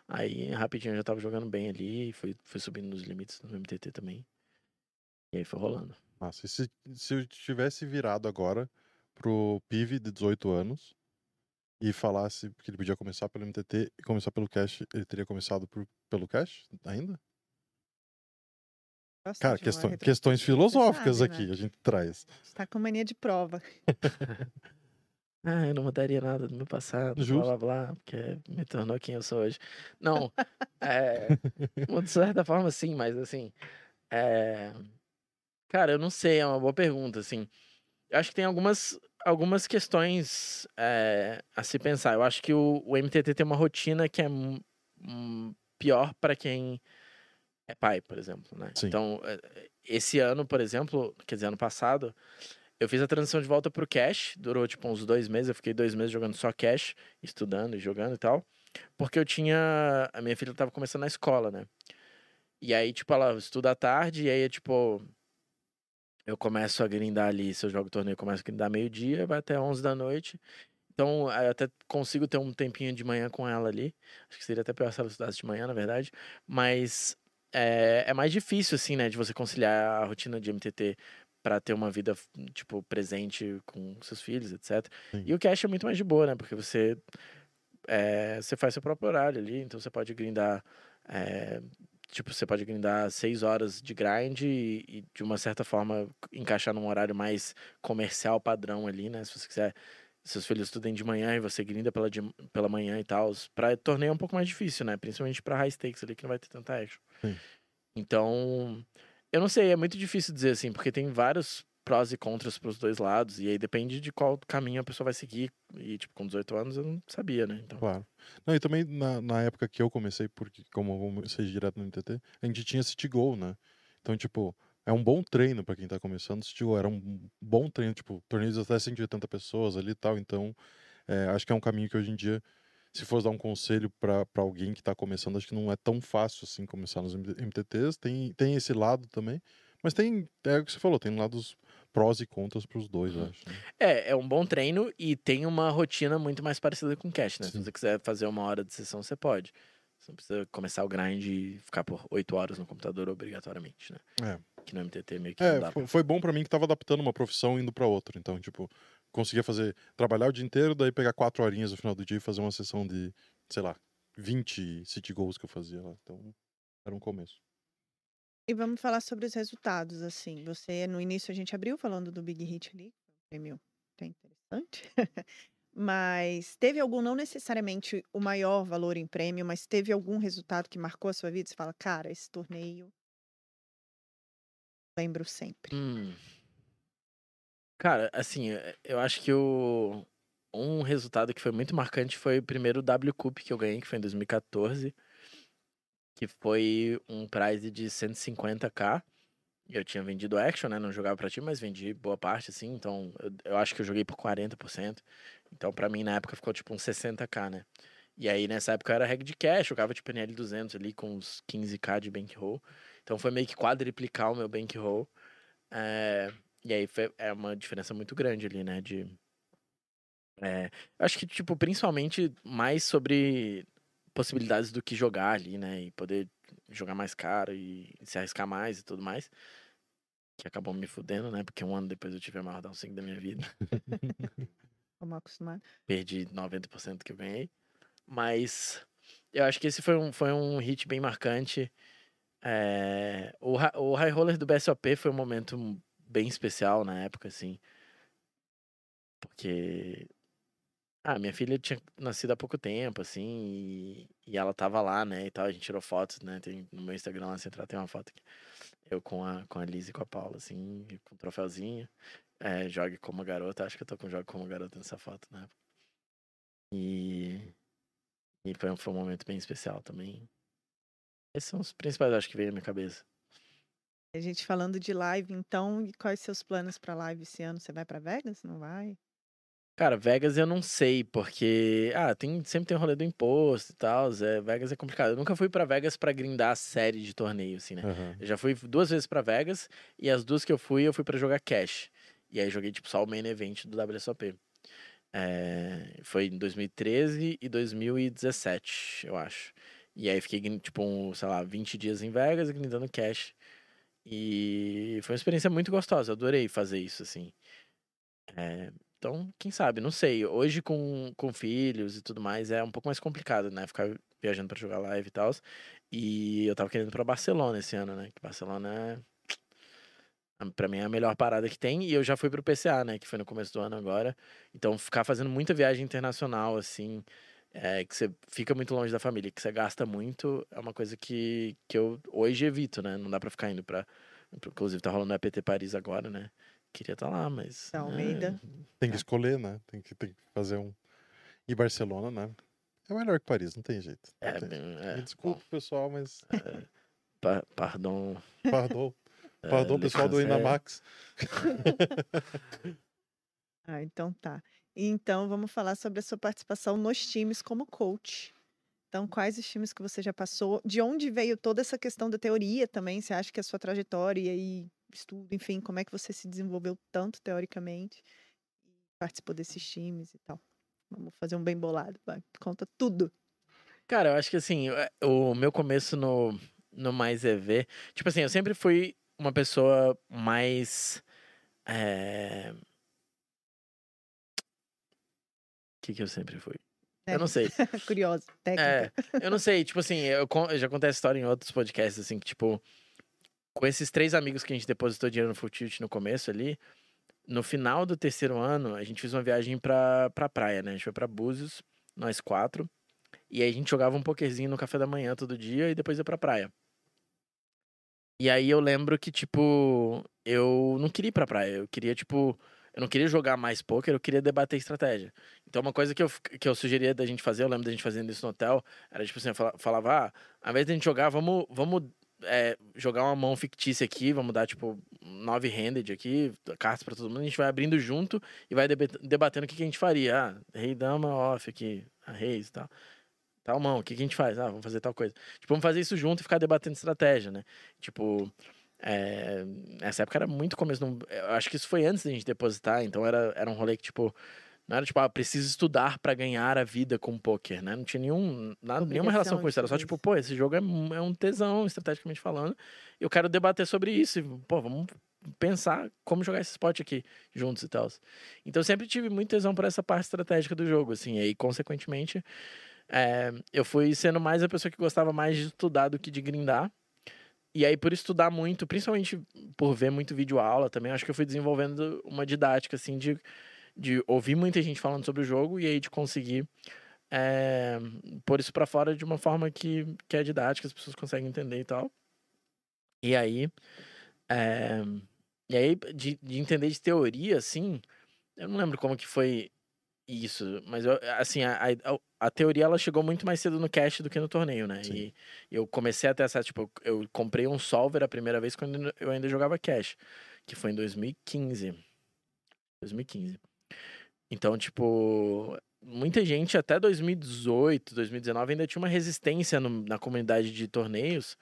aí rapidinho eu já tava jogando bem ali, fui, fui subindo nos limites no MTT também. E aí foi rolando. Massa. E se, se eu tivesse virado agora pro PIV de 18 anos e falasse que ele podia começar pelo MTT e começar pelo Cash, ele teria começado por, pelo Cash ainda? Cara, uma questão- retro- questões filosóficas sabe, aqui né? a gente traz. Você tá com mania de prova. Ah, eu não mudaria nada do meu passado, Justo. blá blá blá, porque me tornou quem eu sou hoje. Não, é, de certa forma sim, mas assim, é, cara, eu não sei, é uma boa pergunta, assim. Eu acho que tem algumas, algumas questões é, a se pensar. Eu acho que o, o MTT tem uma rotina que é hum, pior para quem é pai, por exemplo, né? Sim. Então, é, esse ano, por exemplo, quer dizer, ano passado, eu fiz a transição de volta pro cash, durou tipo uns dois meses, eu fiquei dois meses jogando só cash, estudando e jogando e tal, porque eu tinha, a minha filha tava começando na escola, né? E aí, tipo, ela estuda à tarde, e aí, tipo, eu começo a grindar ali, se eu jogo torneio, eu começo a grindar meio-dia, vai até 11 da noite. Então, eu até consigo ter um tempinho de manhã com ela ali. Acho que seria até pior se ela estudasse de manhã, na verdade. Mas é, é mais difícil, assim, né, de você conciliar a rotina de MTT pra ter uma vida, tipo, presente com seus filhos, etc. Sim. E o cash é muito mais de boa, né, porque você, é, você faz seu próprio horário ali, então você pode grindar, é, tipo, você pode grindar seis horas de grind e, e, de uma certa forma, encaixar num horário mais comercial padrão ali, né, se você quiser seus filhos estudem de manhã e você grinda pela, de- pela manhã e tal, pra torneio é um pouco mais difícil, né? Principalmente pra high stakes ali, que não vai ter tanta action. Sim. Então, eu não sei, é muito difícil dizer assim, porque tem vários prós e contras pros dois lados. E aí depende de qual caminho a pessoa vai seguir. E, tipo, com 18 anos eu não sabia, né? Então, Claro. Não, e também na, na época que eu comecei, porque como eu comecei direto no NTT, a gente tinha City Goal, né? Então, tipo, é um bom treino pra quem tá começando. City Goal era um bom treino, tipo, torneios até 180 pessoas ali e tal. Então, é, acho que é um caminho que hoje em dia, se fosse dar um conselho pra alguém que tá começando, acho que não é tão fácil assim começar nos MTTs. Tem, tem esse lado também. Mas tem, é o que você falou, tem lados prós e contras pros dois, eu acho. né? É, é um bom treino e tem uma rotina muito mais parecida com cash, né? Sim. Se você quiser fazer uma hora de sessão, você pode. Você não precisa começar o grind e ficar por 8 horas no computador obrigatoriamente, né? É. Que no MTT meio que não É, dá fo- pra... foi bom pra mim que tava adaptando uma profissão indo pra outra. Então, tipo, conseguia fazer, trabalhar o dia inteiro, daí pegar quatro horinhas no final do dia e fazer uma sessão de, sei lá, 20 city goals que eu fazia lá. Então, era um começo. E vamos falar sobre os resultados, assim. Você, no início, a gente abriu falando do Big Hit ali, prêmio até interessante. mas teve algum, não necessariamente o maior valor em prêmio, mas teve algum resultado que marcou a sua vida? Você fala, cara, esse torneio. Lembro sempre. Hum. Cara, assim, eh, eu acho que o... um resultado que foi muito marcante foi o primeiro W Cup que eu ganhei, que foi em 2014. Que foi um prize de 150k. Eu tinha vendido Action, né? Não jogava pra ti, mas vendi boa parte, assim. Então, eu, eu acho que eu joguei por 40%. Então, pra mim, na época, ficou tipo uns 60k, né? E aí, nessa época, eu era reg de cash. Jogava tipo NL200 ali, com uns 15k de bankroll. Então, foi meio que quadriplicar o meu bankroll. É... E aí, foi, é uma diferença muito grande ali, né? De... É... Acho que, tipo, principalmente mais sobre possibilidades do que jogar ali, né? E poder jogar mais caro e se arriscar mais e tudo mais. Que acabou me fudendo, né? Porque um ano depois eu tive a maior downswing da minha vida. Como acostumado. Perdi 90% que eu ganhei. Mas eu acho que esse foi um, foi um hit bem marcante. É, o, o High Roller do BSOP foi um momento bem especial na época, assim. Porque. Ah, minha filha tinha nascido há pouco tempo, assim, e, e ela tava lá, né, e tal, a gente tirou fotos, né, tem, no meu Instagram lá, se entrar, tem uma foto aqui, eu com a, com a Liz e com a Paula, assim, com um troféuzinho, é, jogue como garota, acho que eu tô com jogue como garota nessa foto, né, e, e foi, foi um momento bem especial também. Esses são os principais, acho que veio na minha cabeça. A gente falando de live, então, e quais seus planos pra live esse ano? Você vai pra Vegas? Não vai? Cara, Vegas eu não sei, porque. Ah, tem, sempre tem o rolê do imposto e tal. É, Vegas é complicado. Eu nunca fui pra Vegas pra grindar a série de torneio, assim, né? Aham. Eu já fui duas vezes pra Vegas e as duas que eu fui, eu fui pra jogar cash. E aí joguei, tipo, só o main event do WSOP. É, foi em 2013 e 2017, eu acho. E aí fiquei, tipo, um, sei lá, 20 dias em Vegas grindando cash. E foi uma experiência muito gostosa. Eu adorei fazer isso, assim. É, então, quem sabe, não sei. Hoje, com, com filhos e tudo mais, é um pouco mais complicado, né? Ficar viajando pra jogar live e tal. E eu tava querendo pra Barcelona esse ano, né? Que Barcelona é. Pra mim é a melhor parada que tem. E eu já fui pro PCA, né? Que foi no começo do ano agora. Então, ficar fazendo muita viagem internacional, assim. é, que você fica muito longe da família, que você gasta muito, é uma coisa que, que eu hoje evito, né? Não dá pra ficar indo pra. Inclusive, tá rolando o EPT Paris agora, né? Queria estar lá, mas. Da Almeida. Tem que escolher, né? Tem que, tem que fazer um. E Barcelona, né? É melhor que Paris, não tem jeito. É, Não é, tem. é, desculpa, pessoal, mas. pa- pardon. Pardon. é, Pardon, le pessoal do. Inamax. Ah, então tá. Então vamos falar sobre a sua participação nos times como coach. Então, quais os times que você já passou? De onde veio toda essa questão da teoria também? Você acha que a sua trajetória e estudo, enfim, como é que você se desenvolveu tanto teoricamente e participou desses times e tal? Vamos fazer um bem bolado, vai. Conta tudo. Cara, eu acho que assim, é, o meu começo no, no Mais EV. Tipo assim, eu sempre fui uma pessoa mais. É... O que, que eu sempre fui? Eu não sei. Curioso, técnica. É, eu não sei, tipo assim, eu, eu já contei essa história em outros podcasts, assim, que, tipo, com esses três amigos que a gente depositou dinheiro no Full Tilt no começo ali, no final do terceiro ano, a gente fez uma viagem pra, pra praia, né? A gente foi pra Búzios, nós quatro, e aí a gente jogava um pokerzinho no café da manhã todo dia e depois ia pra praia. E aí eu lembro que, tipo, eu não queria ir pra praia. Eu queria, tipo, eu não queria jogar mais poker, eu queria debater estratégia. Então, uma coisa que eu, que eu sugeria da gente fazer, eu lembro da gente fazendo isso no hotel, era tipo assim, eu fala- falava, ah, ao invés de a gente jogar, vamos, vamos é, jogar uma mão fictícia aqui, vamos dar, tipo, nove handed aqui, cartas pra todo mundo, a gente vai abrindo junto e vai debatendo o que, que a gente faria. Ah, rei, dama, off aqui, a reis e tal. Tal mão, o que, que a gente faz? Ah, vamos fazer tal coisa. Tipo, vamos fazer isso junto e ficar debatendo estratégia, né? Tipo, é, nessa época era muito começo. Não, eu acho que isso foi antes da gente depositar, então era, era um rolê que, tipo, não era tipo, ah, preciso estudar pra ganhar a vida com poker, né? Não tinha nenhum, nada, nenhuma relação com isso. Era só tipo, pô, esse jogo é, um- é um tesão, estrategicamente falando. Eu quero debater sobre isso. E, pô, vamos pensar como jogar esse spot aqui juntos e tal. Então eu sempre tive muito tesão por essa parte estratégica do jogo, assim. E aí, consequentemente, é, eu fui sendo mais a pessoa que gostava mais de estudar do que de grindar. E aí, por estudar muito, principalmente por ver muito vídeo aula também, acho que eu fui desenvolvendo uma didática, assim, de, de ouvir muita gente falando sobre o jogo e aí de conseguir é, pôr isso pra fora de uma forma que, que é didática, as pessoas conseguem entender e tal. E aí, é, e aí de, de entender de teoria, assim, eu não lembro como que foi isso, mas eu, assim, a, a, a teoria ela chegou muito mais cedo no cast do que no torneio, né? Sim. E eu comecei a ter essa, tipo, eu comprei um solver a primeira vez quando eu ainda jogava cash, que foi em 2015. 2015. Então, tipo, muita gente até 2018, 2019 ainda tinha uma resistência no- na comunidade de torneios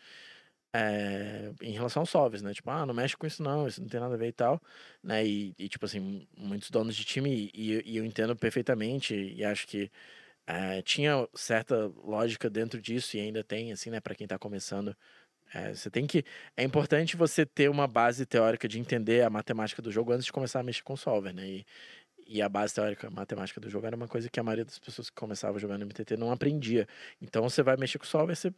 é, em relação aos solves, né? Tipo, ah, não mexe com isso não, isso não tem nada a ver e tal, né? E, e, tipo assim, muitos donos de time, e, e eu entendo perfeitamente, e acho que é, tinha certa lógica dentro disso, e ainda tem, assim, né, para quem tá começando. É, você tem que. É importante você ter uma base teórica de entender a matemática do jogo antes de começar a mexer com o solver, né? E, e a base teórica matemática do jogo era uma coisa que a maioria das pessoas que começavam jogando MTT não aprendia. Então você vai mexer com o solver, você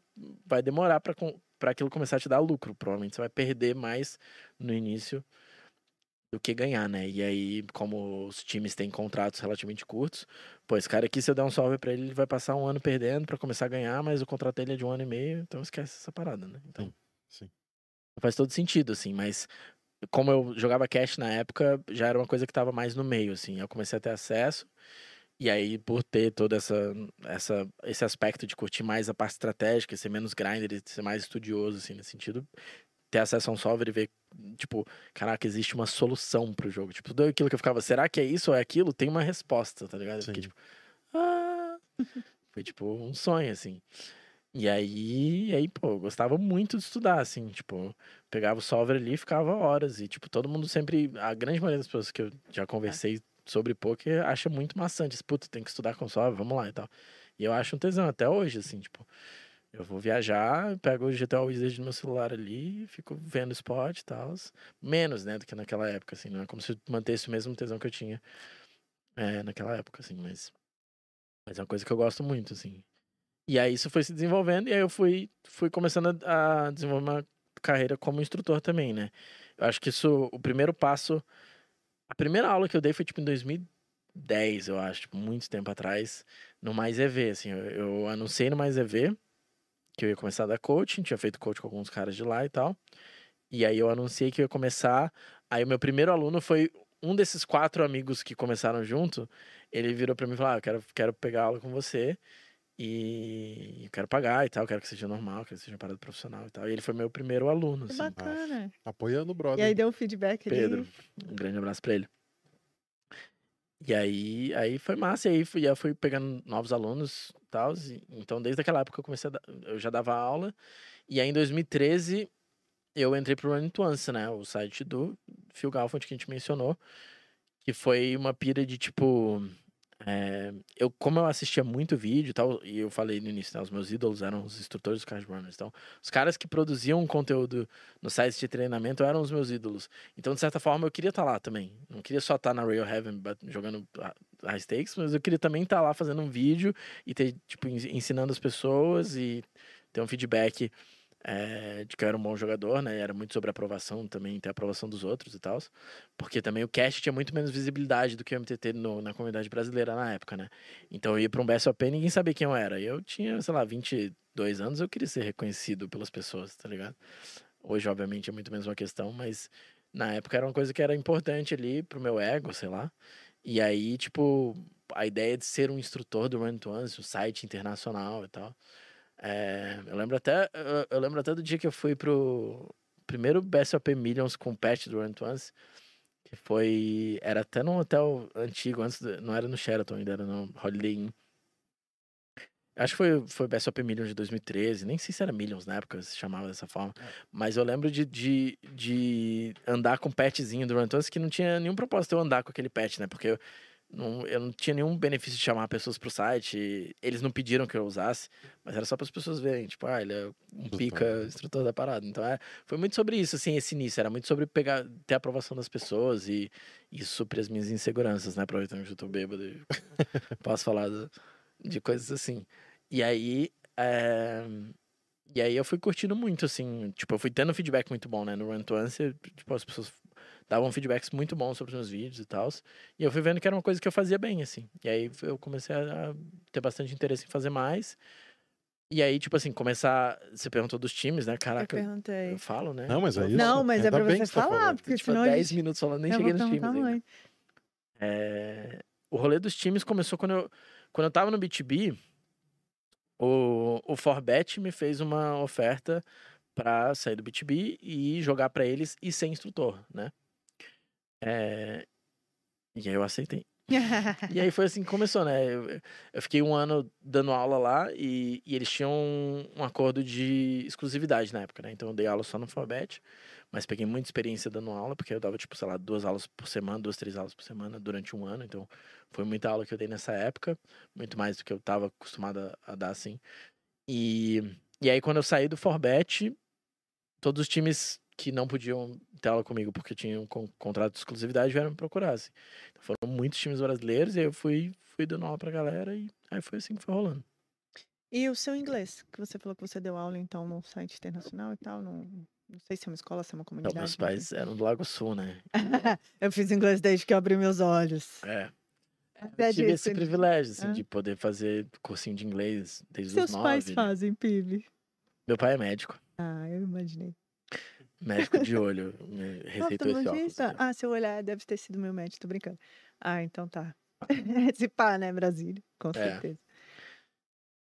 vai demorar para para aquilo começar a te dar lucro. Provavelmente você vai perder mais no início do que ganhar, né? E aí, como os times têm contratos relativamente curtos, esse cara aqui, se eu der um solver pra ele, ele vai passar um ano perdendo para começar a ganhar, mas o contrato dele é de um ano e meio, então esquece essa parada, né? Então, Sim, sim. faz todo sentido, assim, mas como eu jogava cash na época, já era uma coisa que tava mais no meio, assim. Eu comecei a ter acesso. E aí, por ter todo essa, essa, esse aspecto de curtir mais a parte estratégica, ser menos grinder, ser mais estudioso, assim, nesse sentido, ter acesso a um solver e ver, tipo, caraca, existe uma solução pro jogo. Tipo, tudo aquilo que eu ficava, será que é isso ou é aquilo? Tem uma resposta, tá ligado? Fiquei tipo, ah! Foi tipo um sonho, assim. E aí, e aí, pô, eu gostava muito de estudar, assim, tipo, pegava o solver ali e ficava horas. E, tipo, todo mundo sempre, a grande maioria das pessoas que eu já conversei sobre poker acha muito maçante. Diz, Puta, tem que estudar com solver, vamos lá e tal. E eu acho um tesão até hoje, assim, tipo, eu vou viajar, pego o GTA Wizard no meu celular ali, fico vendo spot e tal. Menos, né, do que naquela época, assim, não é como se eu mantesse o mesmo tesão que eu tinha é, naquela época, assim, mas. Mas é uma coisa que eu gosto muito, assim. E aí isso foi se desenvolvendo e aí eu fui, fui começando a, desenvolver uma carreira como instrutor também, né? Eu acho que isso, o primeiro passo. A primeira aula que eu dei foi tipo em 2010, eu acho, tipo, muito tempo atrás, no Mais EV, assim. Eu, eu anunciei no Mais EV que eu ia começar a dar coaching, tinha feito coaching com alguns caras de lá e tal. E aí eu anunciei que eu ia começar. Aí o meu primeiro aluno foi um desses quatro amigos que começaram junto. Ele virou pra mim e falou: ah, eu quero, quero pegar aula com você. E eu quero pagar e tal, quero que seja normal, quero que seja uma parada profissional e tal. E ele foi meu primeiro aluno, Que assim. bacana. Apoiando o E brother. aí deu um feedback ali. Pedro. Um grande abraço pra ele. E aí, aí foi massa, e aí fui, eu fui pegando novos alunos e tal. Então, desde aquela época eu comecei a dar, eu já dava aula. E aí, em 2013, eu entrei pro Run It Once, né? O site do Phil Galfond que a gente mencionou. Que foi uma pira de tipo. É, eu, como eu assistia muito vídeo e tal, e eu falei no início, né, os meus ídolos eram os instrutores dos Cash Runners. Então, os caras que produziam conteúdo no site de treinamento eram os meus ídolos. Então, de certa forma, eu queria estar lá também. Não queria só estar na Rail Heaven jogando high stakes, mas eu queria também estar lá fazendo um vídeo e ter, tipo, ens- ensinando as pessoas e ter um feedback eh, de que eu era um bom jogador, né? Era muito sobre aprovação também, ter aprovação dos outros e tal. Porque também o cash tinha muito menos visibilidade do que o MTT no- na comunidade brasileira na época, né? Então eu ia pra um BSOP e ninguém sabia quem eu era. Eu tinha, sei lá, 22 anos, eu queria ser reconhecido pelas pessoas, tá ligado? Hoje, obviamente, é muito menos uma questão, mas na época era uma coisa que era importante ali pro meu ego, sei lá. E aí, tipo, a ideia de ser um instrutor do Run to Once, um site internacional e tal. É, eu lembro até eu, eu lembro até do dia que eu fui pro primeiro BSOP Millions com o patch do Run Once, que foi era até num hotel antigo, antes não era no Sheraton ainda, era no Holiday Inn. Acho que foi, foi BSOP Millions de 2013, nem sei se era Millions na época, se chamava dessa forma. Mas eu lembro de, de, de andar com o petzinho do Run Once que não tinha nenhum propósito eu andar com aquele pet, né? Porque eu não, eu não tinha nenhum benefício de chamar pessoas pro site. Eles não pediram que eu usasse, mas era só para as pessoas verem, tipo, ah, ele é um Instrutor. pica instrutor da parada. Então é, foi muito sobre isso, assim, esse início. Era muito sobre pegar, ter a aprovação das pessoas e isso suprir as minhas inseguranças, né? Aproveitando que eu tô bêbado e posso falar do- de coisas assim. E aí. é, E aí eu fui curtindo muito, assim. Tipo, eu fui tendo feedback muito bom, né? No Run to Answer, tipo, as pessoas davam feedbacks muito bons sobre os meus vídeos e tal. E eu fui vendo que era uma coisa que eu fazia bem, assim. E aí eu comecei a ter bastante interesse em fazer mais. E aí, tipo assim, começar. Você perguntou dos times, né? Eu Caraca, eu, perguntei. falo, né? Não, mas é Eu isso. Não, mas é Ainda pra bem você tá falar, falando. porque Tipo, senão a 10 gente... minutos falando, nem eu cheguei nos times ainda. É, O rolê dos times começou quando eu, quando eu tava no BTB. O, o Forbet me fez uma oferta pra sair do BTB e jogar pra eles e ser instrutor, né? É, E aí eu aceitei. E aí foi assim que começou, né? Eu, eu fiquei um ano dando aula lá e, e eles tinham um, acordo de exclusividade na época, né? Então eu dei aula só no Forbet, mas peguei muita experiência dando aula, porque eu dava, tipo, sei lá, duas aulas por semana, duas, três aulas por semana durante um ano. Então foi muita aula que eu dei nessa época, muito mais do que eu estava acostumado a, a dar, assim. E, e aí quando eu saí do Forbet, todos os times que não podiam ter aula comigo porque tinham con contrato de exclusividade vieram me procurar, assim. Então foram muitos times brasileiros e aí eu fui, fui dando aula pra galera e aí foi assim que foi rolando. E o seu inglês? Que você falou que você deu aula, então, num site internacional e tal. Não, não sei se é uma escola, se é uma Não, comunidade. meus enfim. pais eram do Lago Sul, né? eu fiz inglês desde que eu abri meus olhos. É. Até Eu tive disso, esse privilégio, assim, de poder fazer cursinho de inglês desde Seus os nove. pais né? fazem, PIB? Meu pai é médico. Ah, eu imaginei. Médico de olho. me receitou esse óculos. Ah, seu olhar deve ter sido meu médico, tô brincando. Ah, então tá. Esse pá, né, Brasília? Com É. certeza.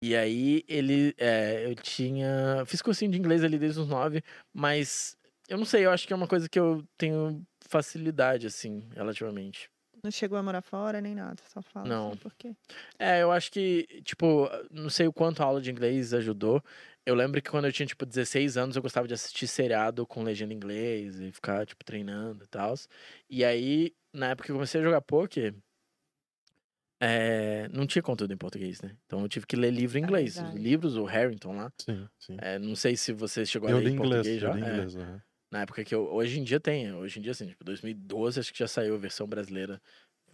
E aí ele. é, eu tinha. Fiz cursinho de inglês ali desde os nove, mas eu não sei, eu acho que é uma coisa que eu tenho facilidade, assim, relativamente. Não chegou a morar fora nem nada, só fala Não. assim, por quê? É, eu acho que, tipo, não sei o quanto a aula de inglês ajudou. Eu lembro que quando eu tinha, tipo, 16 anos, eu gostava de assistir seriado com legenda em inglês e ficar, tipo, treinando e tal. E aí, na época que eu comecei a jogar poker, é, não tinha conteúdo em português, né? Então eu tive que ler livro em É inglês. Verdade. livros, o Harrington lá. Sim, sim. É, não sei se você chegou a Eu ler li em inglês, português já. eu li É, inglês. aham. na época que eu. Hoje em dia tem. Hoje em dia, assim, tipo, 2012 acho que já saiu a versão brasileira,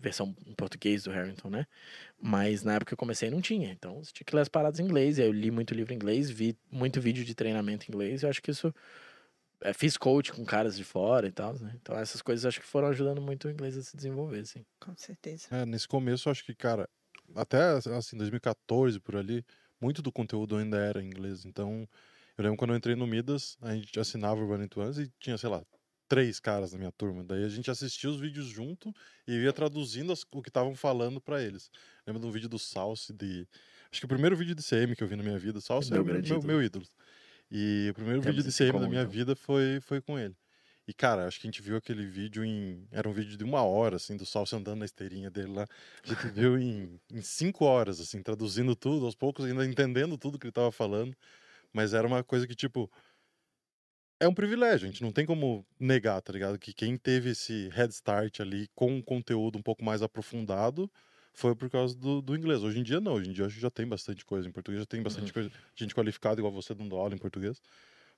versão em português do Harrington, né? Mas na época que eu comecei não tinha. Então você tinha que ler as paradas em inglês. E aí eu li muito livro em inglês, vi muito vídeo de treinamento em inglês. E eu acho que isso. é, fiz coach com caras de fora e tal, né? Então essas coisas acho que foram ajudando muito o inglês a se desenvolver, assim. Com certeza. É, nesse começo, eu acho que, cara, até assim, 2014 por ali, muito do conteúdo ainda era em inglês. Então, eu lembro quando eu entrei no Midas, a gente assinava o Running Twins e tinha, sei lá, três caras na minha turma. Daí a gente assistia os vídeos junto e ia traduzindo as- o que estavam falando pra eles. Lembro de um vídeo do Salsi de. Acho que o primeiro vídeo de CM que eu vi na minha vida, o Salsi é, meu meu, ídolo. meu ídolo. E o primeiro Temos vídeo de CM da comum, minha então. vida foi, foi com ele. E, cara, acho que a gente viu aquele vídeo em. Era um vídeo de uma hora, assim, do Salsi andando na esteirinha dele lá. A gente viu em, em cinco horas, assim, traduzindo tudo, aos poucos, ainda entendendo tudo que ele tava falando. Mas era uma coisa que, tipo. É um privilégio, a gente não tem como negar, tá ligado? Que quem teve esse head start ali com um conteúdo um pouco mais aprofundado foi por causa do, do inglês. Hoje em dia, não. Hoje em dia, acho que já tem bastante coisa em português, já tem bastante Uhum. coisa, gente qualificada igual você dando aula em português.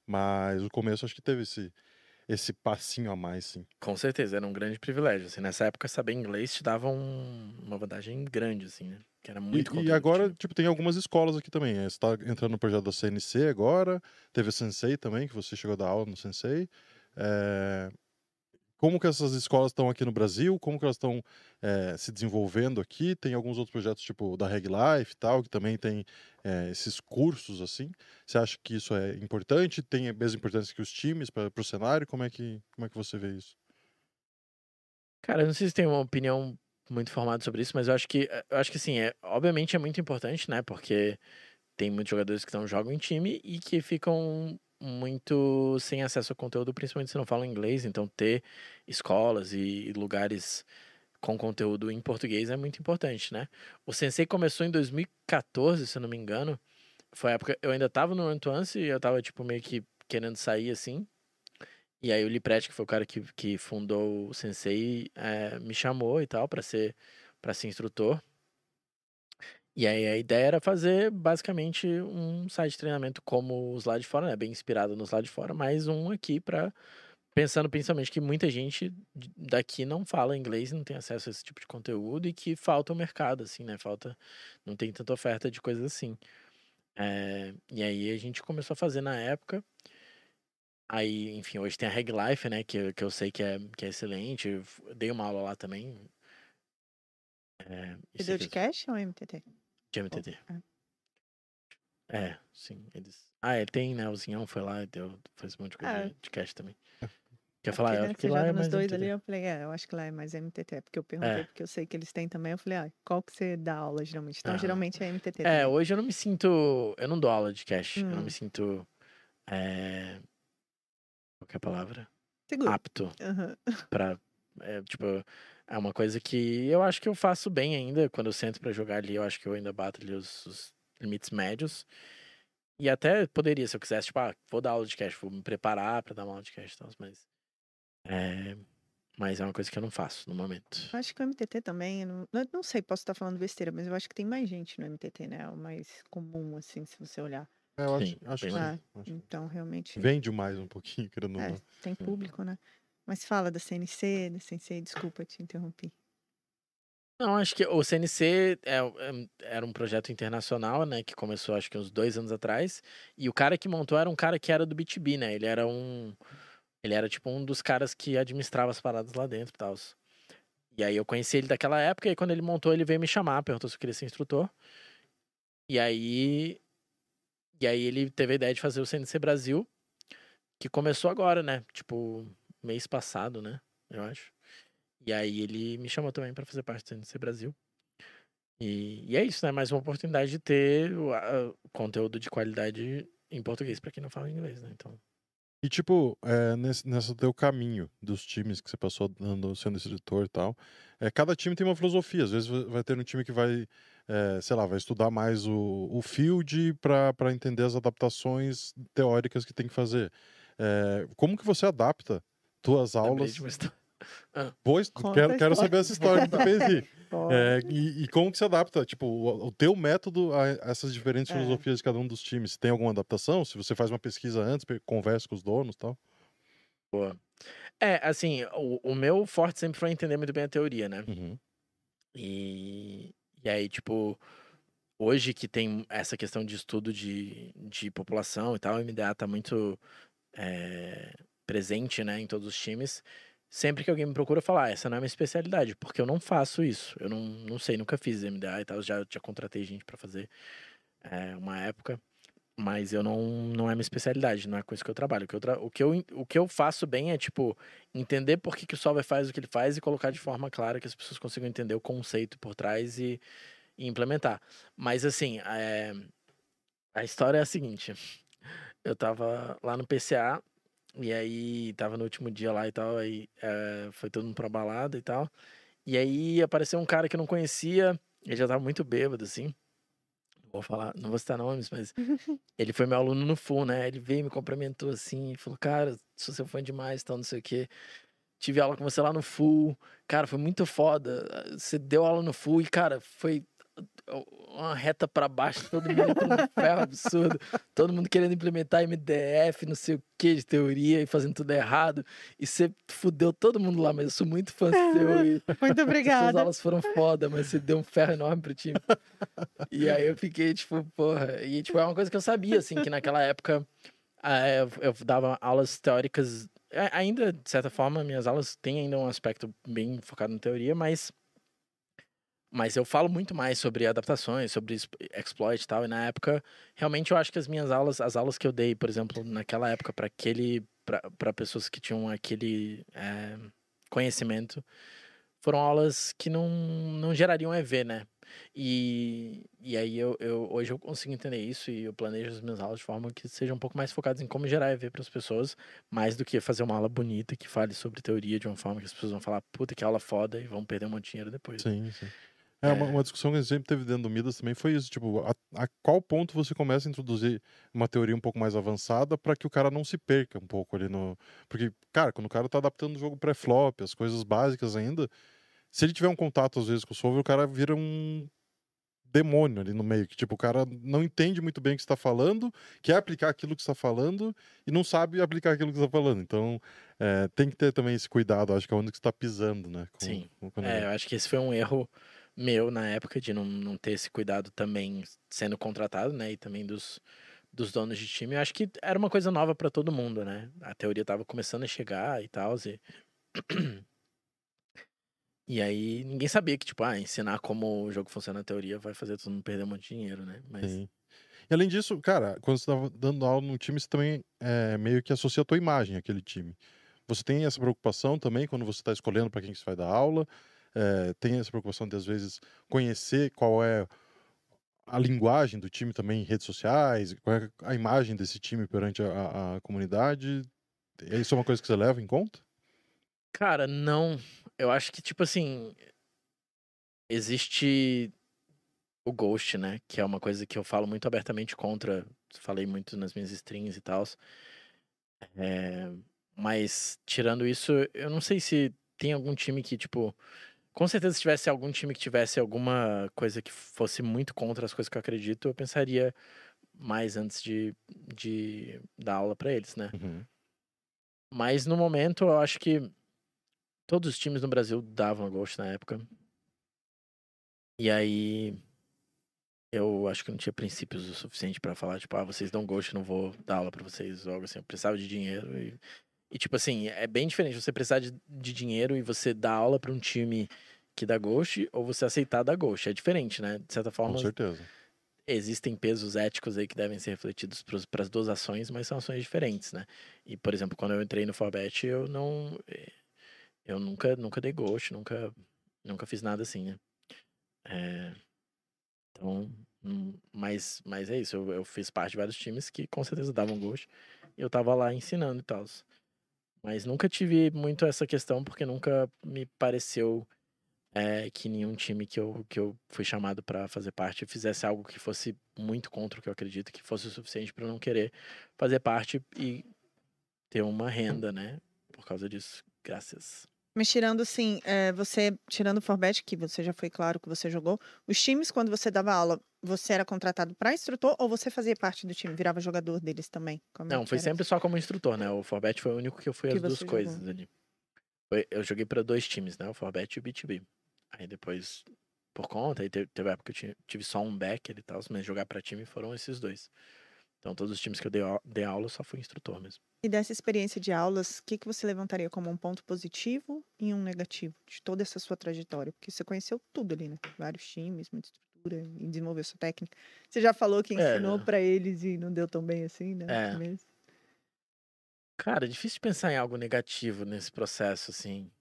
Mas o começo, acho que teve esse, esse passinho a mais, sim. Com certeza, era um grande privilégio. Assim, nessa época, saber inglês te dava um- uma vantagem grande, assim, né? Que era E, muito e conteúdo, agora, tinha- tipo, tem algumas escolas aqui também. eh, Você tá entrando no projeto da CNC agora. Teve a Sensei também, que você chegou a dar aula no Sensei. É, como que essas escolas estão aqui no Brasil, como que elas estão é, se desenvolvendo aqui. Tem alguns outros projetos, tipo da Reg Life e tal, que também tem é, esses cursos assim. Você acha que isso é importante? Tem a mesma importância que os times para o cenário? Como é, que, como é que você vê isso? Cara, eu não sei se tem uma opinião muito formada sobre isso, mas eu acho que, eu acho que sim, é, obviamente é muito importante, né? Porque tem muitos jogadores que não jogam em time e que ficam muito sem acesso ao conteúdo, principalmente se não falam inglês. Então, ter escolas e lugares com conteúdo em português é muito importante, né? O Sensei começou em 2014, se eu não me engano. Foi a época, eu ainda tava no Antoine e eu tava, tipo, meio que querendo sair, assim. E aí o Liprete, que foi o cara que, que fundou o Sensei, é, me chamou e tal para ser, pra ser instrutor. E aí a ideia era fazer basicamente um site de treinamento como os lá de fora, né? Bem inspirado nos lá de fora, mas um aqui para pensando principalmente que muita gente daqui não fala inglês, não tem acesso a esse tipo de conteúdo e que falta o mercado, assim, né? Falta, não tem tanta oferta de coisas assim. É, e aí a gente começou a fazer na época. Aí, enfim, hoje tem a Reg Life, né? Que, que eu sei que é, que é excelente. Eu dei uma aula lá também. É, Você deu de cash ou MTT? De MTT. É. é, sim. Eles... Ah, ele tem, né? O Zinhão foi lá e deu, fez um monte de coisa ah. de cash também. Quer é falar? Porque, né, lá é mais dois MTT. ali, eu falei, é, eu acho que lá é mais MTT. Porque eu perguntei, é. porque eu sei que eles têm também. Eu falei, ah, qual que você dá aula geralmente? Então, ah. geralmente é MTT. É, também. hoje eu não me sinto. Eu não dou aula de cash. Hum. Eu não hum. me sinto. É... Qual é a palavra? Seguro. Apto. Uhum. Pra. É, tipo, é uma coisa que eu acho que eu faço bem ainda. Quando eu sento para jogar ali, eu acho que eu ainda bato ali os, os, limites médios. E até poderia, se eu quisesse, tipo, ah, vou dar aula de cash, vou me preparar para dar uma aula de cash e tal, mas. É, mas é uma coisa que eu não faço no momento. Acho que o MTT também, não, não sei, posso estar falando besteira, mas eu acho que tem mais gente no MTT, né? É o mais comum, assim, se você olhar. É, eu acho, acho que ah, Então, realmente. Vende mais um pouquinho, querendo é, Tem público, né? Mas fala da CNC, da CNC, desculpa te interrompi. Não, acho que o CNC é, é, era um projeto internacional, né? Que começou acho que uns dois anos atrás. E o cara que montou era um cara que era do B2B, né? Ele era um. Ele era tipo um dos caras que administrava as paradas lá dentro e tal. E aí eu conheci ele daquela época, e quando ele montou, ele veio me chamar, perguntou se eu queria ser instrutor. E aí. E aí ele teve a ideia de fazer o CNC Brasil, que começou agora, né? Tipo, mês passado, né? Eu acho. E aí ele me chamou também para fazer parte do CNC Brasil. E, e, é isso, né? Mais uma oportunidade de ter o, a, conteúdo de qualidade em português para quem não fala inglês, né? Então. E tipo, é, nesse, nesse teu caminho dos times que você passou sendo instrutor e tal, é, cada time tem uma filosofia. Às vezes vai ter um time que vai, é, sei lá, vai estudar mais o, o field para entender as adaptações teóricas que tem que fazer. É, como que você adapta tuas aulas. Ah. Pois, quero, quero saber essa história que tu fez aí. É, e, e, como que se adapta, tipo, o, o teu método a essas diferentes é. filosofias de cada um dos times? Tem alguma adaptação? Se você faz uma pesquisa antes, conversa com os donos e tal? Boa. É, assim, o, o, meu forte sempre foi entender muito bem a teoria, né? Uhum. E, e aí, tipo, hoje que tem essa questão de estudo de, de população e tal, o MDA tá muito é, presente, né, em todos os times. Sempre que alguém me procura, falar, ah, essa não é minha especialidade, porque eu não faço isso. Eu não, não sei, nunca fiz MDA e tal, já, já contratei gente para fazer é, uma época, mas eu não, não é minha especialidade, não é com isso que eu trabalho. O que eu, tra... o que eu, o que eu faço bem é, tipo, entender por que, que o software faz o que ele faz e colocar de forma clara que as pessoas consigam entender o conceito por trás e, e implementar. Mas, assim, é... a história é a seguinte. Eu tava lá no PCA e aí, tava no último dia lá e tal, aí é, foi todo mundo pra balada e tal. E aí apareceu um cara que eu não conhecia, ele já tava muito bêbado, assim. Vou falar, não vou citar nomes, mas ele foi meu aluno no FUL, né? Ele veio, me cumprimentou assim, falou, cara, sou seu fã demais, tal, não sei o quê. Tive aula com você lá no FUL, cara, foi muito foda. Você deu aula no FUL e, cara, foi uma reta para baixo, todo mundo com um ferro absurdo, todo mundo querendo implementar MDF, não sei o que de teoria e fazendo tudo errado. E você fudeu todo mundo lá, mas eu sou muito fã seu. E muito obrigada. Suas aulas foram foda, mas você deu um ferro enorme pro time. E aí eu fiquei, tipo, porra. E, tipo, é uma coisa que eu sabia, assim, que naquela época é, eu dava aulas teóricas ainda, de certa forma, minhas aulas têm ainda um aspecto bem focado na teoria, mas. Mas eu falo muito mais sobre adaptações, sobre exploit e tal. E na época, realmente eu acho que as minhas aulas, as aulas que eu dei, por exemplo, naquela época, para aquele. para pessoas que tinham aquele eh, conhecimento, foram aulas que não, não gerariam EV, né? E, e aí eu, eu hoje eu consigo entender isso e eu planejo as minhas aulas de forma que sejam um pouco mais focadas em como gerar EV para as pessoas, mais do que fazer uma aula bonita que fale sobre teoria de uma forma que as pessoas vão falar, puta, que aula foda, e vão perder um monte de dinheiro depois. Sim, sim. É, Uma, É. uma discussão que a gente sempre teve dentro do Midas também foi isso, tipo, a, a qual ponto você começa a introduzir uma teoria um pouco mais avançada para que o cara não se perca um pouco ali no... Porque, cara, quando o cara tá adaptando o jogo pré-flop, as coisas básicas ainda, se ele tiver um contato às vezes com o solver, o cara vira um demônio ali no meio, que tipo, o cara não entende muito bem o que está falando, quer aplicar aquilo que está falando e não sabe aplicar aquilo que está falando. Então, é, tem que ter também esse cuidado, acho que é onde que está pisando, né? com- Sim. com- É, eu acho que esse foi um erro meu na época de não, não ter esse cuidado também sendo contratado, né? E também dos, dos donos de time. Eu acho que era uma coisa nova para todo mundo, né? A teoria tava começando a chegar e tal. E... e aí ninguém sabia que, tipo, ah, ensinar como o jogo funciona na teoria vai fazer todo mundo perder um monte de dinheiro, né? Mas Sim. E além disso, cara, quando você tá dando aula no time, você também é, meio que associa a tua imagem àquele time. Você tem essa preocupação também quando você está escolhendo para quem que você vai dar aula? É, tem essa preocupação de, às vezes, conhecer qual é a linguagem do time também em redes sociais, qual é a imagem desse time perante a, a- comunidade? Isso é uma coisa que você leva em conta? Cara, não. Eu acho que, tipo assim. Existe o Ghost, né? Que é uma coisa que eu falo muito abertamente contra. Falei muito nas minhas streams e tal. mas, tirando isso, eu não sei se tem algum time que, tipo. Com certeza, se tivesse algum time que tivesse alguma coisa que fosse muito contra as coisas que eu acredito, eu pensaria mais antes de, de dar aula pra eles, né? Uhum. Mas no momento, eu acho que todos os times no Brasil davam Ghost na época. E aí eu acho que não tinha princípios o suficiente pra falar, tipo, ah, vocês dão Ghost, não vou dar aula pra vocês, ou algo assim. Eu precisava de dinheiro e, e tipo assim, é bem diferente você precisar de, de dinheiro e você dar aula pra um time que dá Ghost ou você aceitar dar Ghost. É diferente, né? De certa Com forma, certeza. existem pesos éticos aí que devem ser refletidos para as duas ações, mas são ações diferentes, né? E, por exemplo, quando eu entrei no Forbet, eu não. eh, Eu nunca, nunca dei ghost, nunca, nunca fiz nada assim, né? É, então, hum, mas, mas é isso. Eu, eu fiz parte de vários times que com certeza davam ghost. E eu tava lá ensinando e tal. Mas nunca tive muito essa questão, porque nunca me pareceu é, que nenhum time que eu, que eu fui chamado pra fazer parte fizesse algo que fosse muito contra o que eu acredito, que fosse o suficiente eu não querer fazer parte e ter uma renda, né? Por causa disso, graças. Mas tirando assim, é, você, tirando o Forbet, que você já foi claro que você jogou, os times, quando você dava aula, você era contratado para instrutor ou você fazia parte do time, virava jogador deles também? Como é Não, foi sempre só como instrutor, né? O Forbet foi o único que eu fui Que as duas coisas jogou. ali. Foi- eu joguei pra dois times, né? O Forbet e o BTB. Aí depois, por conta, aí teve, teve época que eu tive só um backer e tal, mas jogar pra time foram esses dois. Então todos os times que eu dei, dei aula eu só fui instrutor mesmo. E dessa experiência de aulas, o que, que você levantaria como um ponto positivo e um negativo de toda essa sua trajetória? Porque você conheceu tudo ali, né? Vários times, muita estrutura e desenvolveu sua técnica. Você já falou que É. ensinou pra eles e não deu tão bem assim, né? É. Cara, é difícil pensar em algo negativo nesse processo, assim.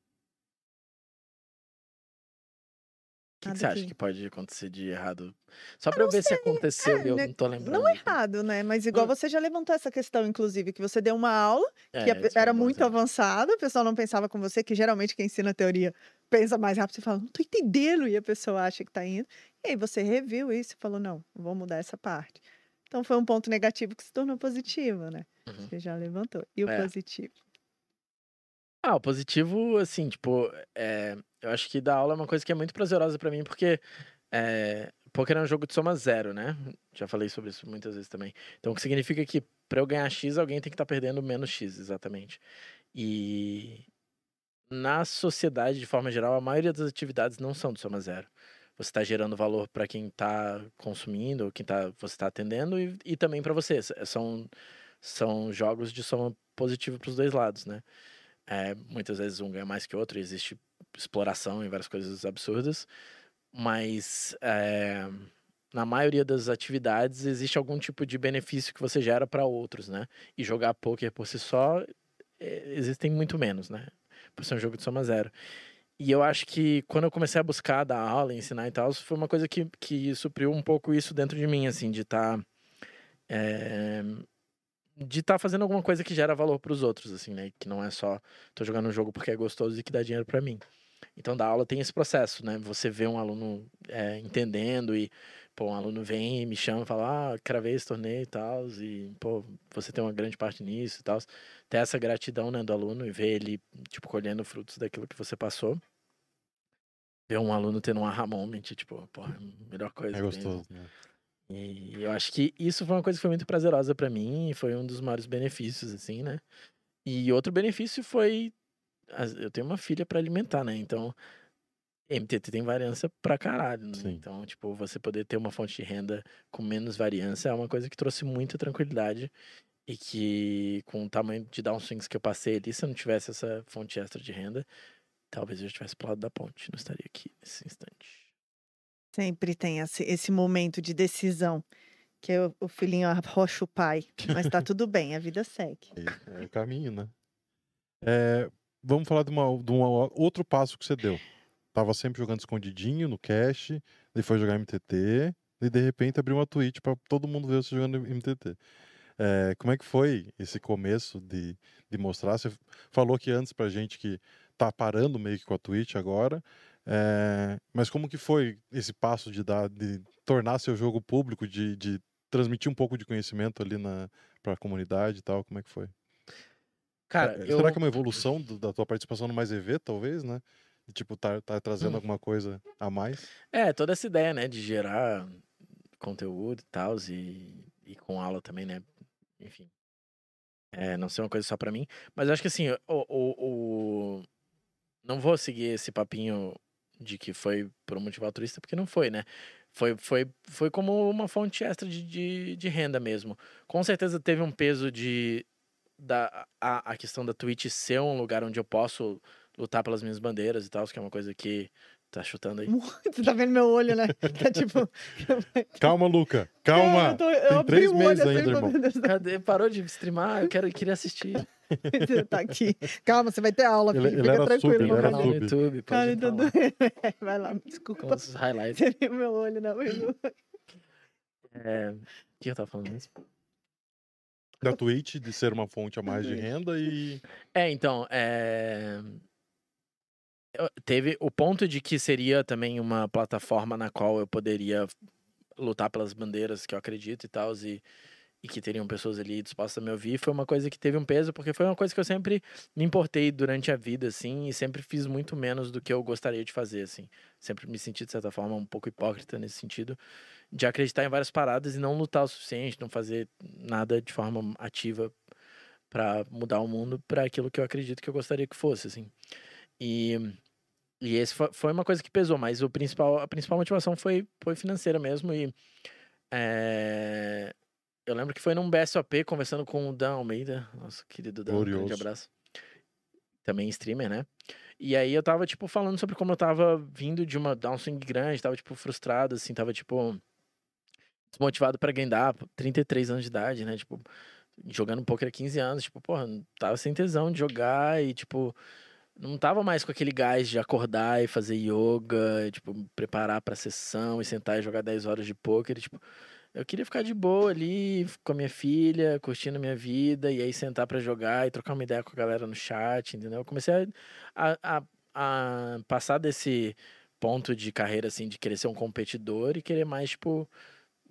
O que, que você acha que- pode acontecer de errado? Só pra eu ver se aconteceu É, e eu né, não tô lembrando. Não errado, né? Mas igual Hum. você já levantou essa questão, inclusive, que você deu uma aula É, que era bom muito avançada, o pessoal não pensava com você, que geralmente quem ensina teoria pensa mais rápido, você fala, não tô entendendo, e a pessoa acha que tá indo. E aí você reviu isso e falou, não, vou mudar essa parte. Então foi um ponto negativo que se tornou positivo, né? Uhum. Você já levantou. E o É. positivo? Ah, o positivo, assim, tipo, é, eu acho que dar aula é uma coisa que é muito prazerosa pra mim, porque é, poker é um jogo de soma zero, né? Já falei sobre isso muitas vezes também. Então, o que significa que pra eu ganhar X, alguém tem que estar perdendo menos X, exatamente. E na sociedade, de forma geral, a maioria das atividades não são de soma zero. Você está gerando valor para quem está consumindo, quem tá, você está atendendo e, e também para você. São são jogos de soma positiva para os dois lados, né? É, muitas vezes um ganha mais que o outro, existe exploração e várias coisas absurdas, mas é, na maioria das atividades existe algum tipo de benefício que você gera para outros, né? E jogar poker por si só é, existem muito menos, né? Por ser um jogo de soma zero. E eu acho que quando eu comecei a buscar dar aula, ensinar e tal, foi uma coisa que, que supriu um pouco isso dentro de mim, assim, de estar. Tá, é, de estar tá fazendo alguma coisa que gera valor para os outros, assim, né? Que não é só tô jogando um jogo porque é gostoso e que dá dinheiro para mim. Então, da aula tem esse processo, né? Você vê um aluno é, entendendo e, pô, um aluno vem e me chama e fala, ah, cravei esse torneio e tal, e, pô, você tem uma grande parte nisso e tal. Ter essa gratidão, né, do aluno e ver ele, tipo, colhendo frutos daquilo que você passou. Ver um aluno tendo um aha moment, tipo, pô, melhor coisa. É gostoso, né? E eu acho que isso foi uma coisa que foi muito prazerosa para mim e foi um dos maiores benefícios, assim, né? E outro benefício foi. Eu tenho uma filha para alimentar, né? Então, MTT tem variância pra caralho, né? Então, tipo, você poder ter uma fonte de renda com menos variância é uma coisa que trouxe muita tranquilidade. E que, com o tamanho de downswings que eu passei ali, se eu não tivesse essa fonte extra de renda, talvez eu estivesse pro lado da ponte, não estaria aqui nesse instante. Sempre tem esse, esse momento de decisão. Que o, o filhinho arrocha o pai. Mas tá tudo bem, a vida segue. É, é o caminho, né? É, vamos falar de, uma, de um outro passo que você deu. Tava sempre jogando escondidinho no cash, daí foi jogar MTT, e de repente abriu uma Twitch para todo mundo ver você jogando MTT. É, como é que foi esse começo de, de mostrar? Você falou que antes pra gente que tá parando meio que com a Twitch agora, é, mas como que foi esse passo de dar, de tornar seu jogo público, de, de transmitir um pouco de conhecimento ali na para a comunidade e tal? Como é que foi? Cara, é, eu... será que é uma evolução do, da tua participação no Mais EV, talvez, né? De, tipo, tá, tá trazendo hum. alguma coisa a mais? É, toda essa ideia, né, de gerar conteúdo e tal, e, e com aula também, né? Enfim. É, não ser uma coisa só para mim. Mas eu acho que assim, o, o, o, Não vou seguir esse papinho de que foi por um motivo altruísta, porque não foi, né? Foi, foi, foi como uma fonte extra de, de, de renda mesmo. Com certeza teve um peso de da, a, a questão da Twitch ser um lugar onde eu posso lutar pelas minhas bandeiras e tal, que é uma coisa que Tá chutando aí? Você tá vendo meu olho, né? Tá tipo. Calma, Luca. Calma. É, eu tô, eu Tem três meses assim, ainda, irmão. Cadê? Parou de streamar? Eu quero, queria assistir. tá aqui. Calma, você vai ter aula, filho. Ele, ele Fica tranquilo. Sub, ele era no YouTube. Cara, tudo... vai lá, desculpa. Com os highlights. Você viu meu olho, não, meu É... O que eu tava falando mesmo? Da Twitch, de ser uma fonte a mais de renda e. É, então, é teve o ponto de que seria também uma plataforma na qual eu poderia lutar pelas bandeiras que eu acredito e tal, e, e que teriam pessoas ali dispostas a me ouvir, foi uma coisa que teve um peso, porque foi uma coisa que eu sempre me importei durante a vida, assim, e sempre fiz muito menos do que eu gostaria de fazer, assim. Sempre me senti, de certa forma, um pouco hipócrita nesse sentido, de acreditar em várias paradas e não lutar o suficiente, não fazer nada de forma ativa para mudar o mundo para aquilo que eu acredito que eu gostaria que fosse, assim. E, e esse foi, foi uma coisa que pesou, mas o principal, a principal motivação foi, foi financeira mesmo. E é, eu lembro que foi num BSOP conversando com o Dan Almeida, nosso querido Dan, um grande abraço. Também streamer, né? E aí eu tava, tipo, falando sobre como eu tava vindo de uma downswing grande, tava, tipo, frustrado, assim, tava, tipo, desmotivado pra grindar, 33 anos de idade, né? Tipo, jogando poker há 15 anos, tipo, porra, tava sem tesão de jogar e, tipo, não tava mais com aquele gás de acordar e fazer yoga, tipo, preparar pra sessão e sentar e jogar 10 horas de poker. Tipo, eu queria ficar de boa ali com a minha filha, curtindo a minha vida, e aí sentar para jogar e trocar uma ideia com a galera no chat, entendeu? Eu comecei a, a, a, passar desse ponto de carreira, assim, de querer ser um competidor e querer mais, tipo,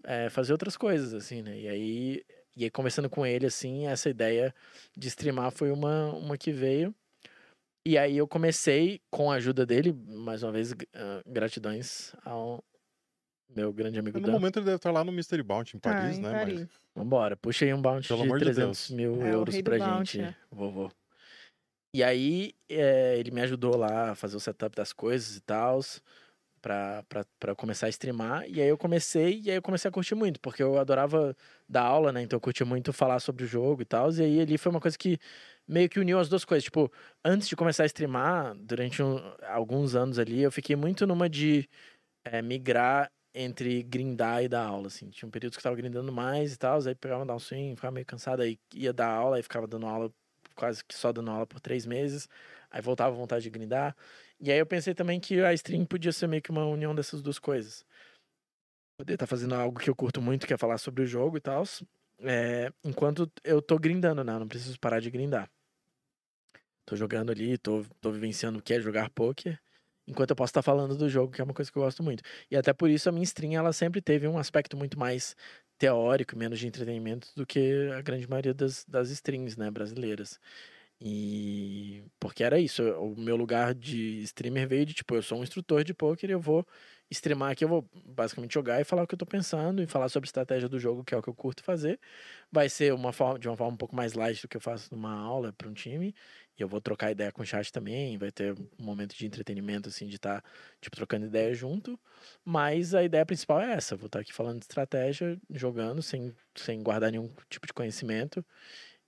é, fazer outras coisas, assim, né? E aí, e aí, conversando com ele, assim, essa ideia de streamar foi uma, uma que veio. E aí eu comecei, com a ajuda dele, mais uma vez, uh, gratidões ao meu grande amigo No Dan. momento ele deve estar lá no Mystery Bounty, em tá, Paris, ah, né? Paris. Mas... Vambora, puxa aí um bounty Pelo de 300 de mil é, euros pra gente, bounty, né? vovô. E aí é, ele me ajudou lá a fazer o setup das coisas e tal. pra, pra, pra eu começar a streamar. E aí eu comecei, e aí eu comecei a curtir muito, porque eu adorava dar aula, né? Então eu curtia muito falar sobre o jogo e tal. E aí ali foi uma coisa que meio que uniu as duas coisas. Tipo, antes de começar a streamar, durante um, alguns anos ali, eu fiquei muito numa de é, migrar entre grindar e dar aula, assim. Tinha um período que eu tava grindando mais e tal, aí pegava dar um swing, ficava meio cansado, aí ia dar aula, aí ficava dando aula, quase que só dando aula por três meses, aí voltava à vontade de grindar. E aí eu pensei também que a stream podia ser meio que uma união dessas duas coisas. Poder estar tá fazendo algo que eu curto muito, que é falar sobre o jogo e tal, é, enquanto eu tô grindando, né? Eu não preciso parar de grindar. Tô jogando ali, tô, tô vivenciando o que é jogar poker enquanto eu posso estar falando do jogo, que é uma coisa que eu gosto muito. E até por isso a minha stream ela sempre teve um aspecto muito mais teórico, menos de entretenimento do que a grande maioria das, das streams, né, brasileiras. E porque era isso, o meu lugar de streamer veio de tipo, eu sou um instrutor de poker e eu vou streamar aqui, eu vou basicamente jogar e falar o que eu tô pensando e falar sobre estratégia do jogo, que é o que eu curto fazer. Vai ser uma forma de uma forma um pouco mais light do que eu faço numa aula para um time eu vou trocar ideia com o chat também, vai ter um momento de entretenimento, assim, de estar, tá, tipo, trocando ideia junto. Mas a ideia principal é essa, vou estar tá aqui falando de estratégia, jogando, sem, sem guardar nenhum tipo de conhecimento.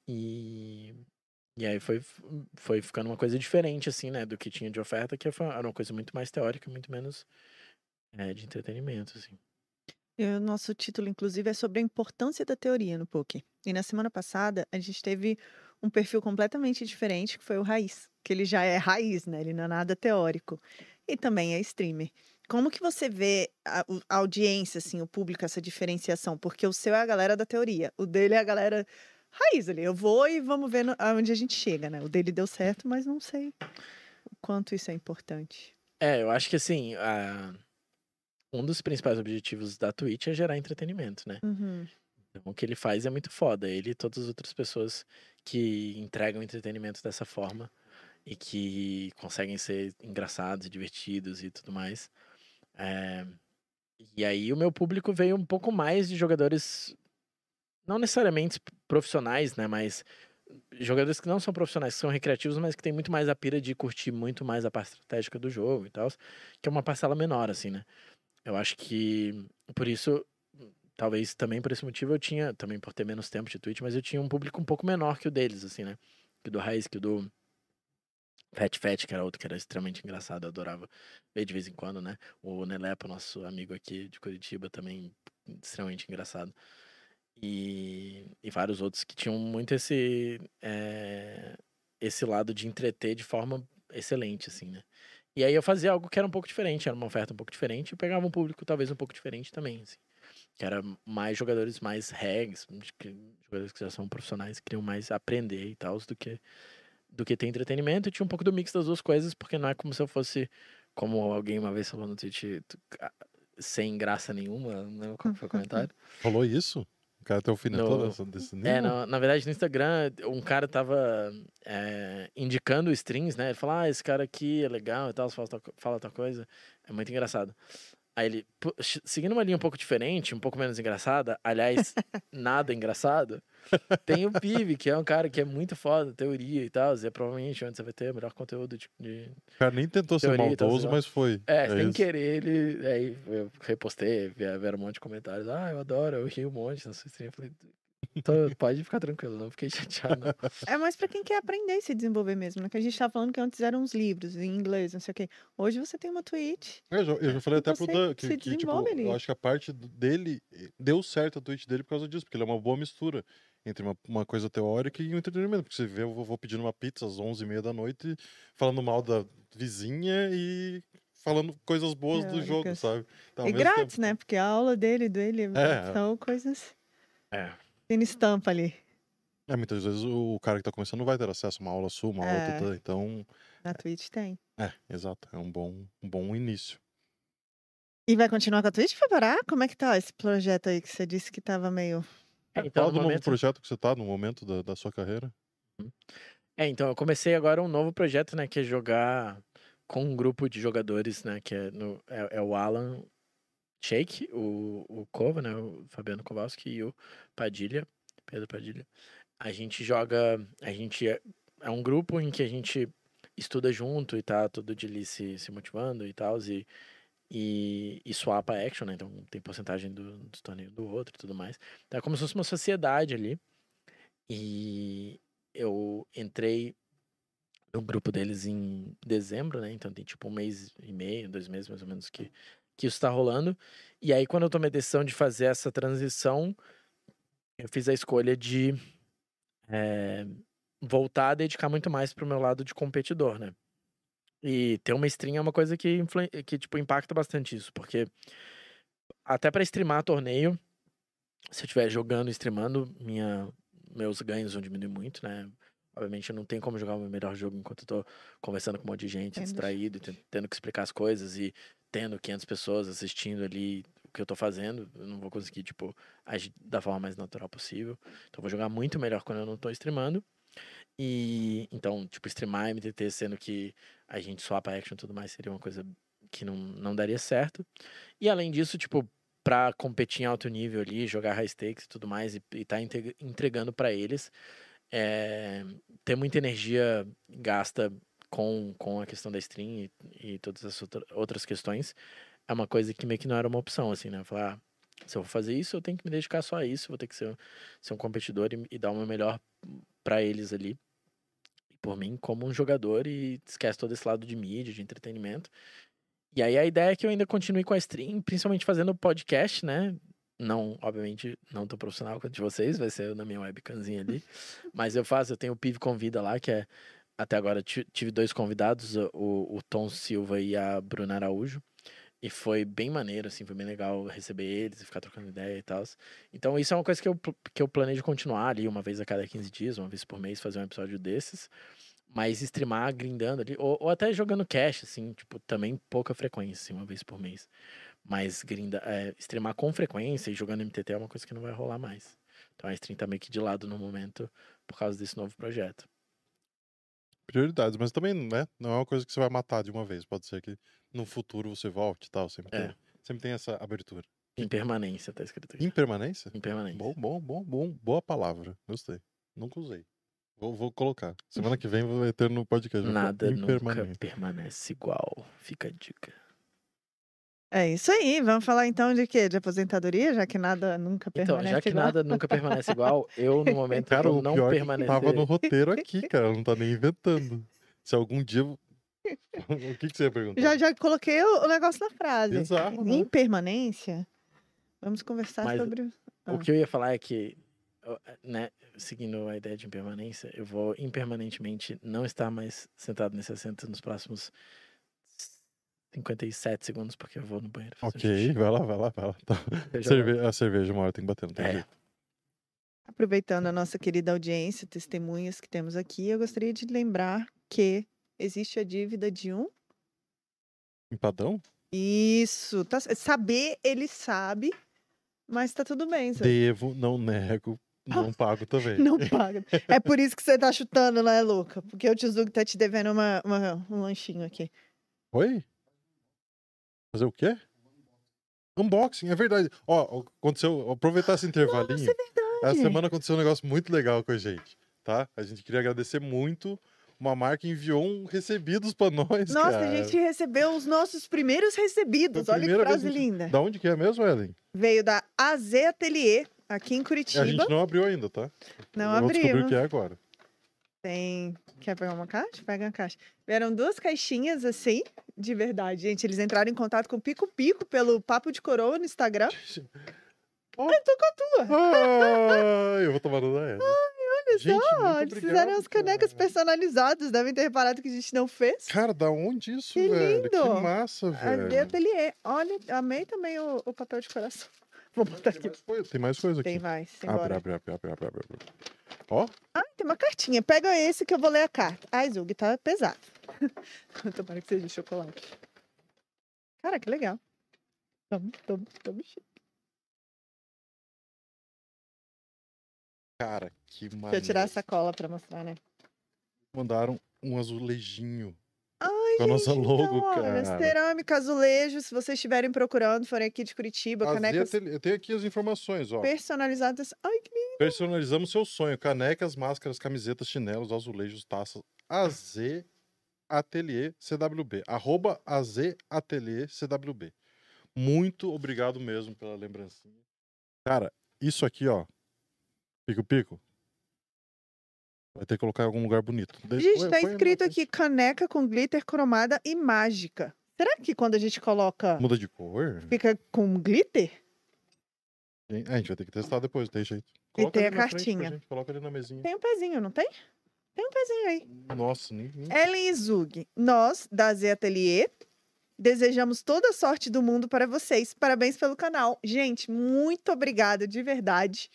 E, e aí foi, foi ficando uma coisa diferente, assim, né, do que tinha de oferta, que era uma coisa muito mais teórica, muito menos é, de entretenimento, assim. E o nosso título, inclusive, é sobre a importância da teoria no poker. E na semana passada, a gente teve um perfil completamente diferente, que foi o Raiz, que ele já é raiz, né? Ele não é nada teórico. E também é streamer. Como que você vê a, a audiência, assim, o público, essa diferenciação? Porque o seu é a galera da teoria, o dele é a galera raiz ali. Eu vou e vamos ver no, aonde a gente chega, né? O dele deu certo, mas não sei o quanto isso é importante. É, eu acho que assim, a... um dos principais objetivos da Twitch é gerar entretenimento, né? Uhum. Então, o que ele faz é muito foda. Ele e todas as outras pessoas que entregam entretenimento dessa forma e que conseguem ser engraçados, divertidos e tudo mais. É... E aí o meu público veio um pouco mais de jogadores, não necessariamente profissionais, né? Mas jogadores que não são profissionais, que são recreativos, mas que tem muito mais a pira de curtir muito mais a parte estratégica do jogo e tal, que é uma parcela menor, assim, né? Eu acho que por isso talvez também por esse motivo eu tinha, também por ter menos tempo de Twitch, mas eu tinha um público um pouco menor que o deles, assim, né? Que o do Raiz, que o do Fat Fat, que era outro que era extremamente engraçado, eu adorava ver de vez em quando, né? O Nelepo, nosso amigo aqui de Curitiba, também extremamente engraçado. E, e vários outros que tinham muito esse, é, esse lado de entreter de forma excelente, assim, né? E aí eu fazia algo que era um pouco diferente, era uma oferta um pouco diferente, e pegava um público talvez um pouco diferente também, assim que era mais jogadores mais regs, jogadores que já são profissionais, queriam mais aprender e tal, do que do que ter entretenimento, e tinha um pouco do mix das duas coisas, porque não é como se eu fosse, como alguém uma vez falou no Twitch, sem graça nenhuma, não qual foi o comentário. Falou isso? O cara tem o no, desse nível? É, na, na, verdade, no Instagram, um cara tava é, indicando streams, né? Ele falou, ah, esse cara aqui é legal e tal, fala, fala tal coisa. É muito engraçado. Aí ele, seguindo uma linha um pouco diferente, um pouco menos engraçada, aliás, nada engraçado, tem o Pive, que é um cara que é muito foda, teoria e tal, e é provavelmente onde você vai ter o melhor conteúdo de. de o cara nem tentou ser maldoso, mas foi. É, é sem isso. querer, ele. Aí eu repostei, vieram um monte de comentários. Ah, eu adoro, eu ri um monte na sua stream. Eu falei, então, pode ficar tranquilo, não fiquei chateado. Não. É mais para quem quer aprender e se desenvolver mesmo, né? Que a gente tava falando que antes eram uns livros em inglês, não sei o quê. Hoje você tem uma Twitch. Eu já, eu já falei até pro Dan que, que tipo, ali. eu acho que a parte dele deu certo a Twitch dele por causa disso, porque ele é uma boa mistura entre uma, uma coisa teórica e um entretenimento. Porque você vê, eu vou pedindo uma pizza às 11h30 da noite, falando mal da vizinha e falando coisas boas do jogo, sabe? Então, e grátis, tempo... né? Porque a aula dele, dele, é. são coisas. É. Tem estampa ali. É, muitas vezes o cara que tá começando não vai ter acesso a uma aula sua, uma é. outra, então... Na Twitch tem. É, exato. É um bom, um bom início. E vai continuar com a Twitch, parar? Como é que tá esse projeto aí que você disse que tava meio... É, então, Fala do momento... novo projeto que você tá no momento da, da sua carreira. Uhum. É, então, eu comecei agora um novo projeto, né, que é jogar com um grupo de jogadores, né, que é, no, é, é o Alan Shake, o, o Kova, né, o Fabiano Kowalski e o Padilha, Pedro Padilha. A gente joga, a gente é, é um grupo em que a gente estuda junto e tá todo dia ali se, se motivando e tal, e, e, e swapa action, né? Então tem porcentagem do, do torneio do outro e tudo mais. Então é como se fosse uma sociedade ali. E eu entrei no grupo deles em dezembro, né? Então tem tipo um mês e meio, dois meses mais ou menos que, que isso tá rolando. E aí, quando eu tomei a decisão de fazer essa transição, eu fiz a escolha de é, voltar a dedicar muito mais pro meu lado de competidor, né? E ter uma stream é uma coisa que, que tipo, impacta bastante isso, porque até para streamar torneio, se eu estiver jogando e streamando, minha, meus ganhos vão diminuir muito, né? Obviamente não tem como jogar o meu melhor jogo enquanto eu tô conversando com um monte de gente, Entendi. distraído, tendo que explicar as coisas e tendo 500 pessoas assistindo ali o que eu tô fazendo. Eu não vou conseguir, tipo, agir da forma mais natural possível. Então vou jogar muito melhor quando eu não tô streamando. E então, tipo, streamar MTT sendo que a gente swap action e tudo mais seria uma coisa que não, não daria certo. E além disso, tipo, pra competir em alto nível ali, jogar high stakes e tudo mais, e, e tá entregando para eles, é, ter muita energia gasta com, com a questão da stream e, e todas as outras questões, é uma coisa que meio que não era uma opção, assim, né? Falar, ah, se eu vou fazer isso, eu tenho que me dedicar só a isso, vou ter que ser, ser um competidor e, e dar o meu melhor para eles ali. Por mim, como um jogador, e esquece todo esse lado de mídia, de entretenimento. E aí a ideia é que eu ainda continue com a stream, principalmente fazendo podcast, né? Não, obviamente, não tão profissional quanto de vocês, vai ser na minha webcamzinha ali. Mas eu faço, eu tenho o PIV Convida lá, que é. Até agora tive dois convidados, o, o Tom Silva e a Bruna Araújo. E foi bem maneiro, assim, foi bem legal receber eles e ficar trocando ideia e tal. Então, isso é uma coisa que eu, que eu planejo continuar ali, uma vez a cada 15 dias, uma vez por mês, fazer um episódio desses. Mas streamar grindando ali, ou, ou até jogando cash, assim, tipo, também pouca frequência, assim, uma vez por mês. Mas grinda, é, streamar com frequência e jogando MTT é uma coisa que não vai rolar mais. Então a stream tá meio que de lado no momento por causa desse novo projeto. Prioridades, mas também né, não é uma coisa que você vai matar de uma vez. Pode ser que no futuro você volte e tal. Sempre, é. tem, sempre tem essa abertura. Impermanência, tá escrito aqui. Impermanência? Impermanência. Bom, bom, bom, bom. Boa palavra. Gostei. Nunca usei. Vou, vou colocar. Semana que vem vai ter no podcast. Nada nunca permanece igual. Fica a dica. É isso aí. Vamos falar então de quê? De aposentadoria, já que nada nunca permanece igual. Então, já que igual. nada nunca permanece igual, eu no momento cara, eu não permanecer... tava no roteiro aqui, cara. Não tá nem inventando. Se algum dia o que, que você ia perguntar? Já, já coloquei o, negócio na frase. Exato. Né? Impermanência. Vamos conversar Mas sobre. Ah. O que eu ia falar é que, né, seguindo a ideia de impermanência, eu vou impermanentemente não estar mais sentado nesse assento nos próximos 57 segundos, porque eu vou no banheiro. Ok, vai lá, vai lá, vai lá. Tá. Cerve a cerveja uma hora tem que bater, não tem é. jeito. Aproveitando a nossa querida audiência, testemunhas que temos aqui, eu gostaria de lembrar que existe a dívida de um empadão? Isso, tá, saber ele sabe, mas tá tudo bem. Sabe? Devo, não nego, não pago também. Não paga. É por isso que você tá chutando, né, Luca? Porque o Tizug tá te devendo uma, uma, um lanchinho aqui. Oi? Fazer o quê? Unboxing, é verdade. Ó, aconteceu, aproveitar esse intervalinho. Nossa, é verdade. Essa semana aconteceu um negócio muito legal com a gente, tá? A gente queria agradecer muito uma marca enviou um recebidos para nós. Nossa, cara. a gente recebeu os nossos primeiros recebidos. Olha que frase gente... linda. Da onde que é mesmo, Ellen? Veio da AZ Atelier, aqui em Curitiba. A gente não abriu ainda, tá? Não abriu. Descobrir o que é agora. Tem. Quer pegar uma caixa? Pega uma caixa. Vieram duas caixinhas assim, de verdade, gente. Eles entraram em contato com o Pico Pico pelo Papo de Coroa no Instagram. Oh. Eu tô com a tua. Ah, eu vou tomar no da Ellen. Olha Gente, só, eles fizeram as canecas personalizadas. Devem ter reparado que a gente não fez. Cara, da onde isso, que velho? Lindo. Que massa, velho. A ateliê. Olha, amei também o, o, papel de coração. Vou botar tem aqui. Mais coisa, tem mais coisa aqui. Tem mais. Abre, abre, abre, abre, abre, abre. Ó. Ah, tem uma cartinha. Pega esse que eu vou ler a carta. Ai, Zug, tá pesado. Tomara que seja chocolate. Cara, que legal. Toma, toma, toma. Cara, que maneiro. Deixa eu tirar essa cola pra mostrar, né? Mandaram um azulejinho. Ai, com a nossa logo, então, cara. cerâmica, azulejo, se vocês estiverem procurando, forem aqui de Curitiba, As canecas... Eu tenho aqui as informações, ó. Personalizadas. Ai, que lindo! Personalizamos seu sonho. Canecas, máscaras, camisetas, chinelos, azulejos, taças. AZ Atelier CWB. Arroba AZ Atelier CWB. Muito obrigado mesmo pela lembrancinha. Cara, isso aqui, ó. Pico-pico. Vai ter que colocar em algum lugar bonito. De- Gente, tá escrito aqui caneca com glitter cromada e mágica. Será que quando a gente coloca Muda de cor? fica com glitter? A gente vai ter que testar depois, tem jeito. E tem a cartinha. gente, Coloca ali na mesinha. Tem um pezinho, não tem? Tem um pezinho aí. Nossa, nem, nem- Ellen e Zug, nós, da Z Atelier, desejamos toda a sorte do mundo para vocês. Parabéns pelo canal. Gente, muito obrigada, de verdade.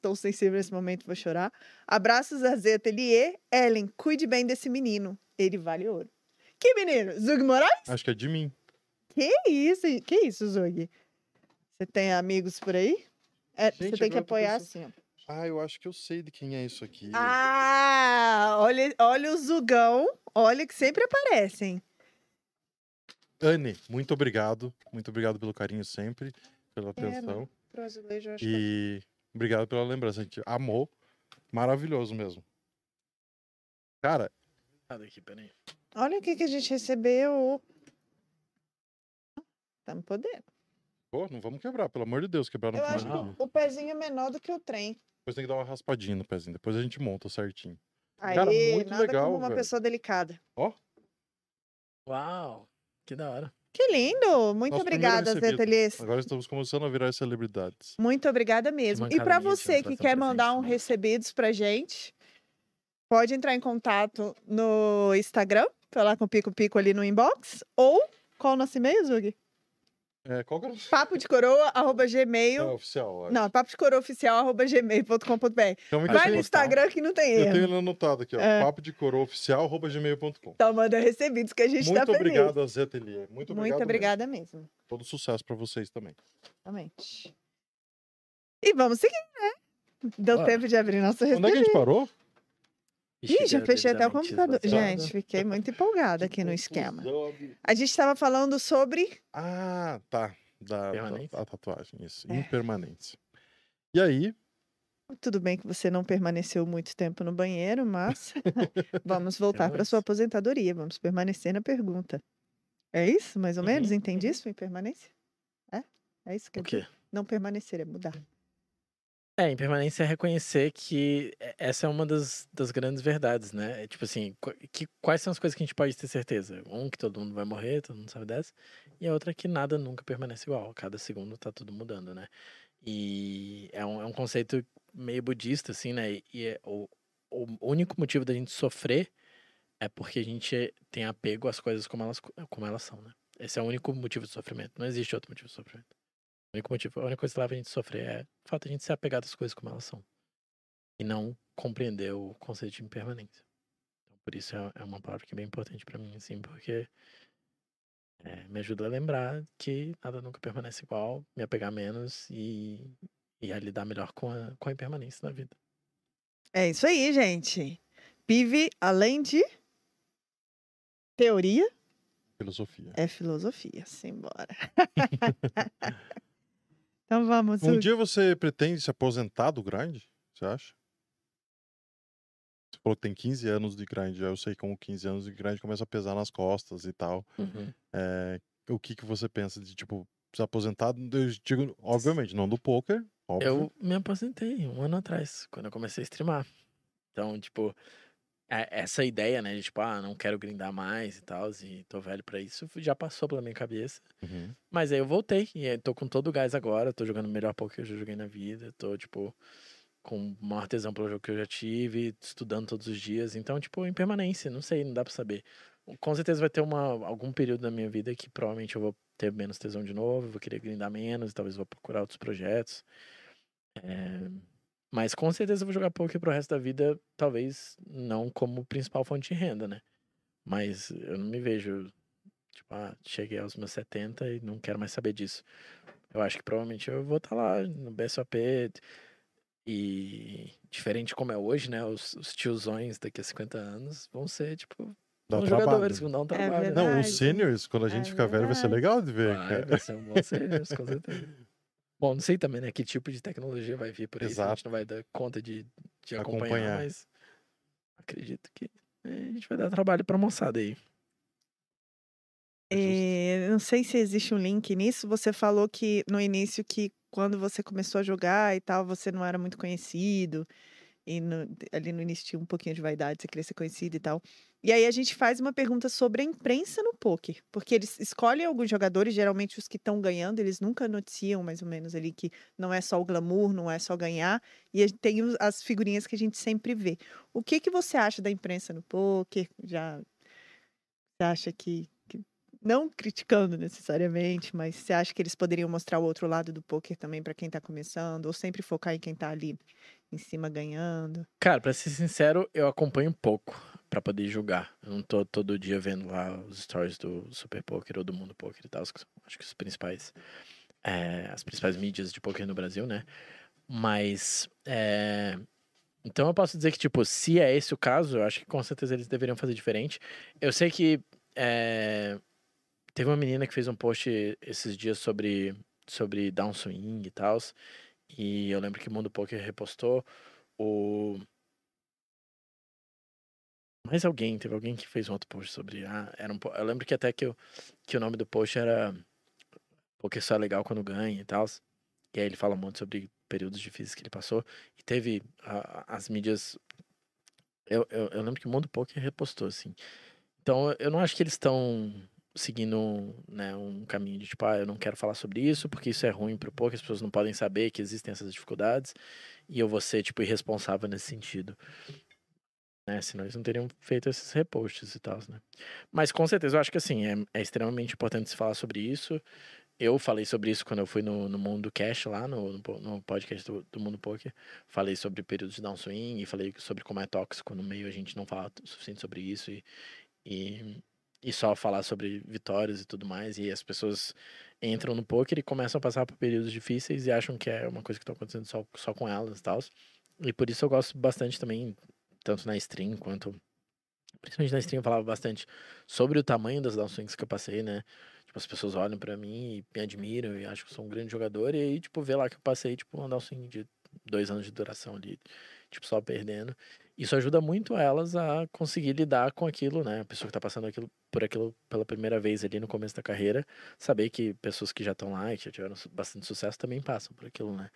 Estou sensível nesse momento, vou chorar. Abraços da Z Atelier. Ellen, cuide bem desse menino. Ele vale ouro. Que menino? Zug Moraes? Acho que é de mim. Que isso? Que isso, Zug? Você tem amigos por aí? É, você Gente, tem que apoiar assim, ó. Ah, eu acho que eu sei de quem é isso aqui. Ah, olha, olha o Zugão. Olha que sempre aparecem. Anne, muito obrigado. Muito obrigado pelo carinho sempre, pela atenção. Azulejo, eu acho que E obrigado pela lembrança. A gente amou. Maravilhoso mesmo. Cara, aqui, peraí. Olha o que, que a gente recebeu. Tá me podendo. pô, não vamos quebrar, pelo amor de Deus, quebrar no Eu acho que não. o, o pezinho é menor do que o trem. Depois tem que dar uma raspadinha no pezinho. Depois a gente monta certinho. Aí, Cara, muito nada legal, como uma velho. pessoa delicada. Uau, que da hora. Que lindo! Muito primeiro obrigada, Zé. Agora estamos começando a virar celebridades. Muito obrigada mesmo. E para você que que quer mandar um né? recebidos pra gente, pode entrar em contato no Instagram, falar com o Pico Pico ali no inbox, ou qual o nosso e-mail, Zug? É, qual que era Papo de coroa, arroba é, gmail. oficial? acho. Não, papo de coroa oficial, arroba gmail.com.br. Que Vai eu tenho- no Instagram que não tem Eu erro. tenho ele anotado aqui, ó. É. Papo de coroa oficial, arroba gmail.com. Então manda recebidos que a gente tá Muito feliz. obrigado Zé Atelier. Muito obrigado. Muito mesmo. obrigada mesmo. Todo sucesso pra vocês também. Exatamente. E vamos seguir, né? Deu Bora. tempo de abrir nosso Onde é que a recebido. gente parou? Ih, já fechei até o computador. Gente, fiquei muito empolgada aqui no Que esquema. A gente estava falando sobre. Ah, tá. Da, da, da tatuagem, isso. É. Impermanência. E aí, Tudo bem que você não permaneceu muito tempo no banheiro, mas vamos voltar para sua aposentadoria. Vamos permanecer na pergunta. É isso, mais ou Uhum, menos? Entendi isso? Impermanência? É? É isso que O eu quê? Não permanecer, é mudar. É, impermanência é reconhecer que essa é uma das, das grandes verdades, né? É Tipo assim, qu- que, quais são as coisas que a gente pode ter certeza? Um, que todo mundo vai morrer, todo mundo sabe dessa. E a outra é que nada nunca permanece igual. Cada segundo tá tudo mudando, né? E é um, é um conceito meio budista, assim, né? E é o, o único motivo da gente sofrer é porque a gente tem apego às coisas como elas, como elas são, né? Esse é o único motivo de sofrimento. Não existe outro motivo de sofrimento. O único motivo, a única coisa que leva a gente a sofrer é o fato de a gente ser apegado às coisas como elas são. E não compreender o conceito de impermanência. Então, por isso é, é uma palavra que é bem importante pra mim, assim, porque é, me ajuda a lembrar que nada nunca permanece igual, me apegar menos e, e a lidar melhor com a, com a impermanência na vida. É isso aí, gente. PIV, além de teoria, filosofia. é filosofia. Simbora. então vamos. Um dia você pretende se aposentar do grind? Você acha? Você falou que tem 15 anos de grind. Já eu sei como 15 anos de grind começa a pesar nas costas e tal. É, o que, que você pensa de, tipo, se aposentar? Eu digo, obviamente, não do poker. Óbvio. Eu me aposentei um ano atrás, quando eu comecei a streamar. Então, tipo, essa ideia, né, de tipo, ah, não quero grindar mais e tal, e tô velho pra isso, já passou pela minha cabeça. Uhum. Mas aí eu voltei, e aí tô com todo o gás agora, tô jogando o melhor poker que eu já joguei na vida, tô, tipo, com o maior tesão pelo jogo que eu já tive, estudando todos os dias. Então, tipo, em permanência, não sei, não dá pra saber. Com certeza vai ter uma, algum período da minha vida que provavelmente eu vou ter menos tesão de novo, vou querer grindar menos, talvez vou procurar outros projetos. É, Mas com certeza eu vou jogar poker pro resto da vida, talvez não como principal fonte de renda, né? Mas eu não me vejo, tipo, ah, cheguei aos meus 70 e não quero mais saber disso. Eu acho que provavelmente eu vou estar lá no BSOP e diferente como é hoje, né? Os, os tiozões daqui a 50 anos vão ser, tipo, Dá trabalho. jogadores, que vão dar um trabalho. né? Não, os seniors, quando a É gente ficar velho, vai ser legal de ver, Vai, cara. vai ser um bom seniors, com certeza. Bom, não sei também, né? Que tipo de tecnologia vai vir por aí, a gente Exato. não vai dar conta de, de acompanhar, Acompanhar. mas acredito que eh, a gente vai dar trabalho pra moçada aí. É, não sei se existe um link nisso. Você falou que no início que quando você começou a jogar e tal, você não era muito conhecido. E no- ali no início tinha um pouquinho de vaidade, você queria ser conhecido e tal. E aí a gente faz uma pergunta sobre a imprensa no poker, porque eles escolhem alguns jogadores, geralmente os que estão ganhando, eles nunca noticiam mais ou menos ali que não é só o glamour, não é só ganhar, e tem as figurinhas que a gente sempre vê. O que que você acha da imprensa no poker? Já você acha que, que- não criticando necessariamente, mas você acha que eles poderiam mostrar o outro lado do poker também para quem tá começando, ou sempre focar em quem tá ali em cima ganhando? Cara, pra ser sincero, eu acompanho pouco pra poder julgar. Eu não tô todo dia vendo lá os stories do Super Poker ou do Mundo Poker e tal, acho que os principais, é, as principais mídias de poker no Brasil, né? Mas, é, então eu posso dizer que, tipo, se é esse o caso, eu acho que com certeza eles deveriam fazer diferente. Eu sei que é, teve uma menina que fez um post esses dias sobre, sobre downswing e tal, e eu lembro que o Mundo Poker repostou o mais alguém, teve alguém que fez um outro post sobre. Ah, era um, eu lembro que até que, eu, que o nome do post era Porque só é legal quando ganha e tal. E aí ele fala muito sobre períodos difíceis que ele passou. E teve as mídias. Eu, eu, eu lembro que o Mundo Poker repostou, assim. Então eu não acho que eles estão seguindo né, um caminho de tipo, ah, eu não quero falar sobre isso porque isso é ruim pro poker, as pessoas não podem saber que existem essas dificuldades e eu vou ser, tipo, irresponsável nesse sentido né? Senão eles não teriam feito esses reposts e tal, né? Mas com certeza eu acho que assim, é, é extremamente importante se falar sobre isso. Eu falei sobre isso quando eu fui no, no Mundo Cash lá, no, no podcast do, do Mundo Poker. Falei sobre períodos de downswing e falei sobre como é tóxico no meio a gente não fala o suficiente sobre isso e, e, e só falar sobre vitórias e tudo mais. E as pessoas entram no poker e começam a passar por períodos difíceis e acham que é uma coisa que está acontecendo só, só com elas e tal. E por isso eu gosto bastante também tanto na stream quanto. Principalmente na stream eu falava bastante sobre o tamanho das downswings que eu passei, né? Tipo, as pessoas olham pra mim e me admiram e acham que sou um grande jogador. E aí, tipo, vê lá que eu passei, tipo, uma downswing de dois anos de duração ali, tipo, só perdendo. Isso ajuda muito elas a conseguir lidar com aquilo, né? A pessoa que tá passando aquilo, por aquilo pela primeira vez ali no começo da carreira, saber que pessoas que já estão lá e que já tiveram bastante sucesso também passam por aquilo, né?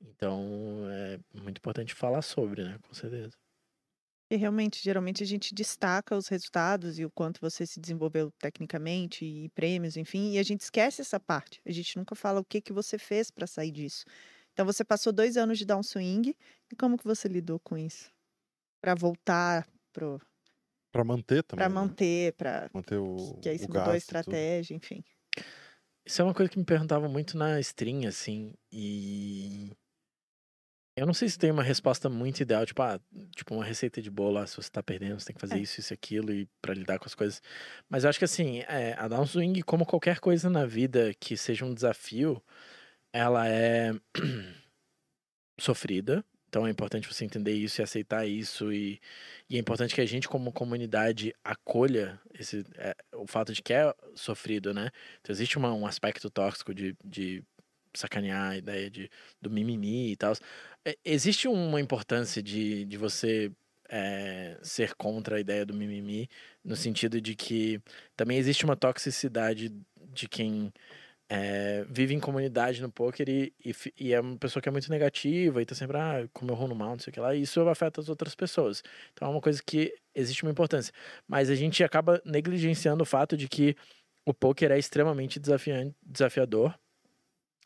Então, é muito importante falar sobre, né? Com certeza. E realmente, geralmente a gente destaca os resultados e o quanto você se desenvolveu tecnicamente e prêmios, enfim, e a gente esquece essa parte. A gente nunca fala o que que você fez para sair disso. Então você passou dois anos de downswing e como que você lidou com isso? Para voltar pro, Pra manter também. para né? manter, para Manter o. que aí você mudou a tudo. estratégia, enfim. Isso é uma coisa que me perguntavam muito na stream, assim, e. Eu não sei se tem uma resposta muito ideal, tipo, ah, tipo uma receita de bolo, ah, se você tá perdendo, você tem que fazer É. isso, isso e aquilo, e pra lidar com as coisas. Mas eu acho que, assim, é, a downswing, como qualquer coisa na vida que seja um desafio, ela é sofrida. Então é importante você entender isso e aceitar isso. E, e é importante que a gente, como comunidade, acolha esse, é, o fato de que é sofrido, né? Então existe uma, um aspecto tóxico de, de sacanear a ideia de, do mimimi e tal. É, Existe uma importância de, de você é, ser contra a ideia do mimimi, no sentido de que também existe uma toxicidade de quem é, vive em comunidade no poker e, e, e é uma pessoa que é muito negativa e tá sempre, ah, como eu no mal, não sei o que lá, e isso afeta as outras pessoas. Então é uma coisa que existe uma importância. Mas a gente acaba negligenciando o fato de que o poker é extremamente desafiante, desafiador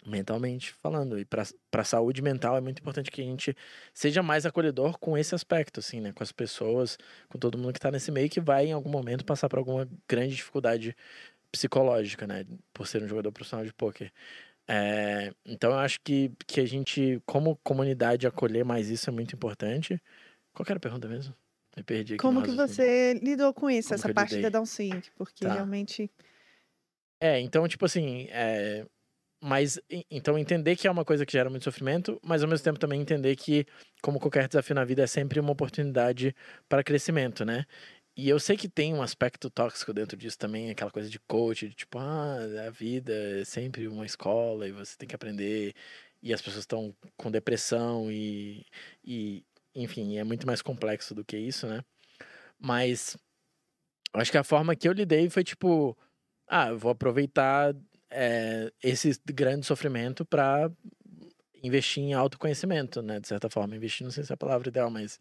mentalmente falando e para a saúde mental é muito importante que a gente seja mais acolhedor com esse aspecto assim né com as pessoas com todo mundo que está nesse meio que vai em algum momento passar por alguma grande dificuldade psicológica né por ser um jogador profissional de poker É, então eu acho que que a gente como comunidade acolher mais isso é muito importante qual era a pergunta mesmo me perdi aqui Como que você lidou com isso, Como essa parte da downswing? Porque Tá. realmente É, então, tipo assim, é... mas então entender que é uma coisa que gera muito sofrimento, mas ao mesmo tempo também entender que, como qualquer desafio na vida, é sempre uma oportunidade para crescimento, né? E eu sei que tem um aspecto tóxico dentro disso também, aquela coisa de coach, de tipo, ah, a vida é sempre uma escola e você tem que aprender, e as pessoas estão com depressão e, e, enfim, é muito mais complexo do que isso, né? Mas acho que a forma que eu lidei foi tipo ah, eu vou aproveitar é, esse grande sofrimento para investir em autoconhecimento, né? De certa forma, investir não sei se é a palavra ideal, mas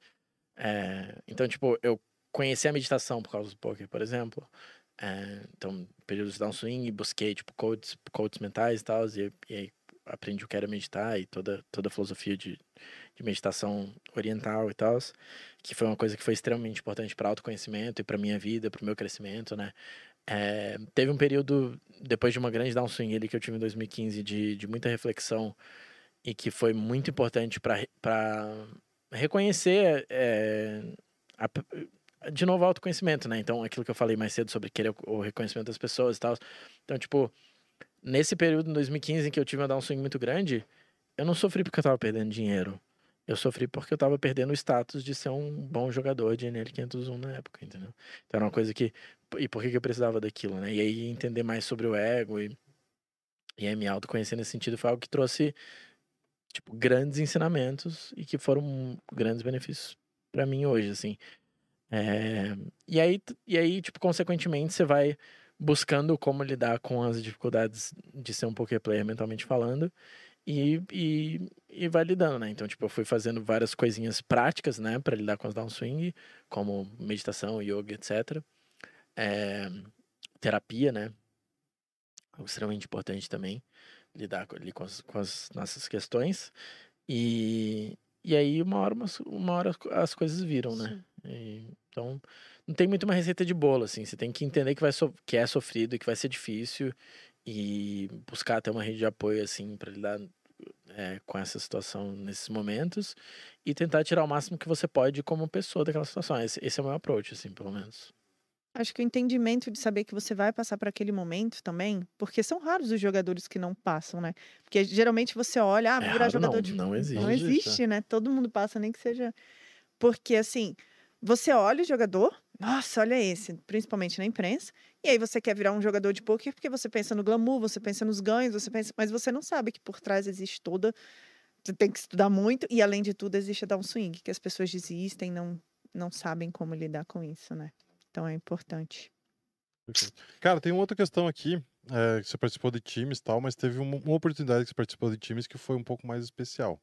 é, então tipo eu conheci a meditação por causa do poker, por exemplo. É, então, período de downswing, busquei tipo coaches, coaches mentais e tal, e, e aí aprendi o que era meditar e toda toda a filosofia de, de meditação oriental e tal, que foi uma coisa que foi extremamente importante para autoconhecimento e para minha vida, para o meu crescimento, né? É, teve um período, depois de uma grande downswing ali que eu tive em 2015, de, de muita reflexão e que foi muito importante para reconhecer é, a, de novo autoconhecimento, né? Então, aquilo que eu falei mais cedo sobre querer o, reconhecimento das pessoas e tal. Então, tipo, nesse período, em 2015, em que eu tive uma downswing muito grande, eu não sofri porque eu tava perdendo dinheiro. Eu sofri porque eu tava perdendo o status de ser um bom jogador de NL 501 na época, entendeu? Então era uma coisa que. E por que eu precisava daquilo, né? E aí entender mais sobre o ego e, e aí me autoconhecer nesse sentido foi algo que trouxe, tipo, grandes ensinamentos e que foram grandes benefícios para mim hoje, assim. É... E, aí, e aí, tipo, consequentemente, você vai buscando como lidar com as dificuldades de ser um poker player mentalmente falando e, e, e vai lidando, né? Então, tipo, eu fui fazendo várias coisinhas práticas, né, para lidar com as downswing, como meditação, yoga, etc. É, terapia, né? Algo extremamente importante também, lidar ali com as, com as nossas questões. E, e aí, uma hora, uma hora as coisas viram, né? E, então, não tem muito uma receita de bolo, assim. Você tem que entender que, vai so que é sofrido e que vai ser difícil e buscar ter uma rede de apoio, assim, para lidar é, com essa situação nesses momentos e tentar tirar o máximo que você pode como pessoa daquela situação. Esse, esse é o meu approach, assim, pelo menos. Acho que o entendimento de saber que você vai passar por aquele momento também, porque são raros os jogadores que não passam, né? Porque geralmente você olha, ah, vou É virar jogador não, de. não existe. Não existe, né? Todo mundo passa, nem que seja. Porque assim, você olha o jogador, nossa, olha esse, principalmente na imprensa, e aí você quer virar um jogador de poker porque você pensa no glamour, você pensa nos ganhos, você pensa, mas você não sabe que por trás existe toda você tem que estudar muito e além de tudo existe a downswing, que as pessoas desistem, não não sabem como lidar com isso, né? Então é importante. Cara, tem uma outra questão aqui. é, você participou de times e tal, mas teve uma, uma oportunidade que você participou de times que foi um pouco mais especial.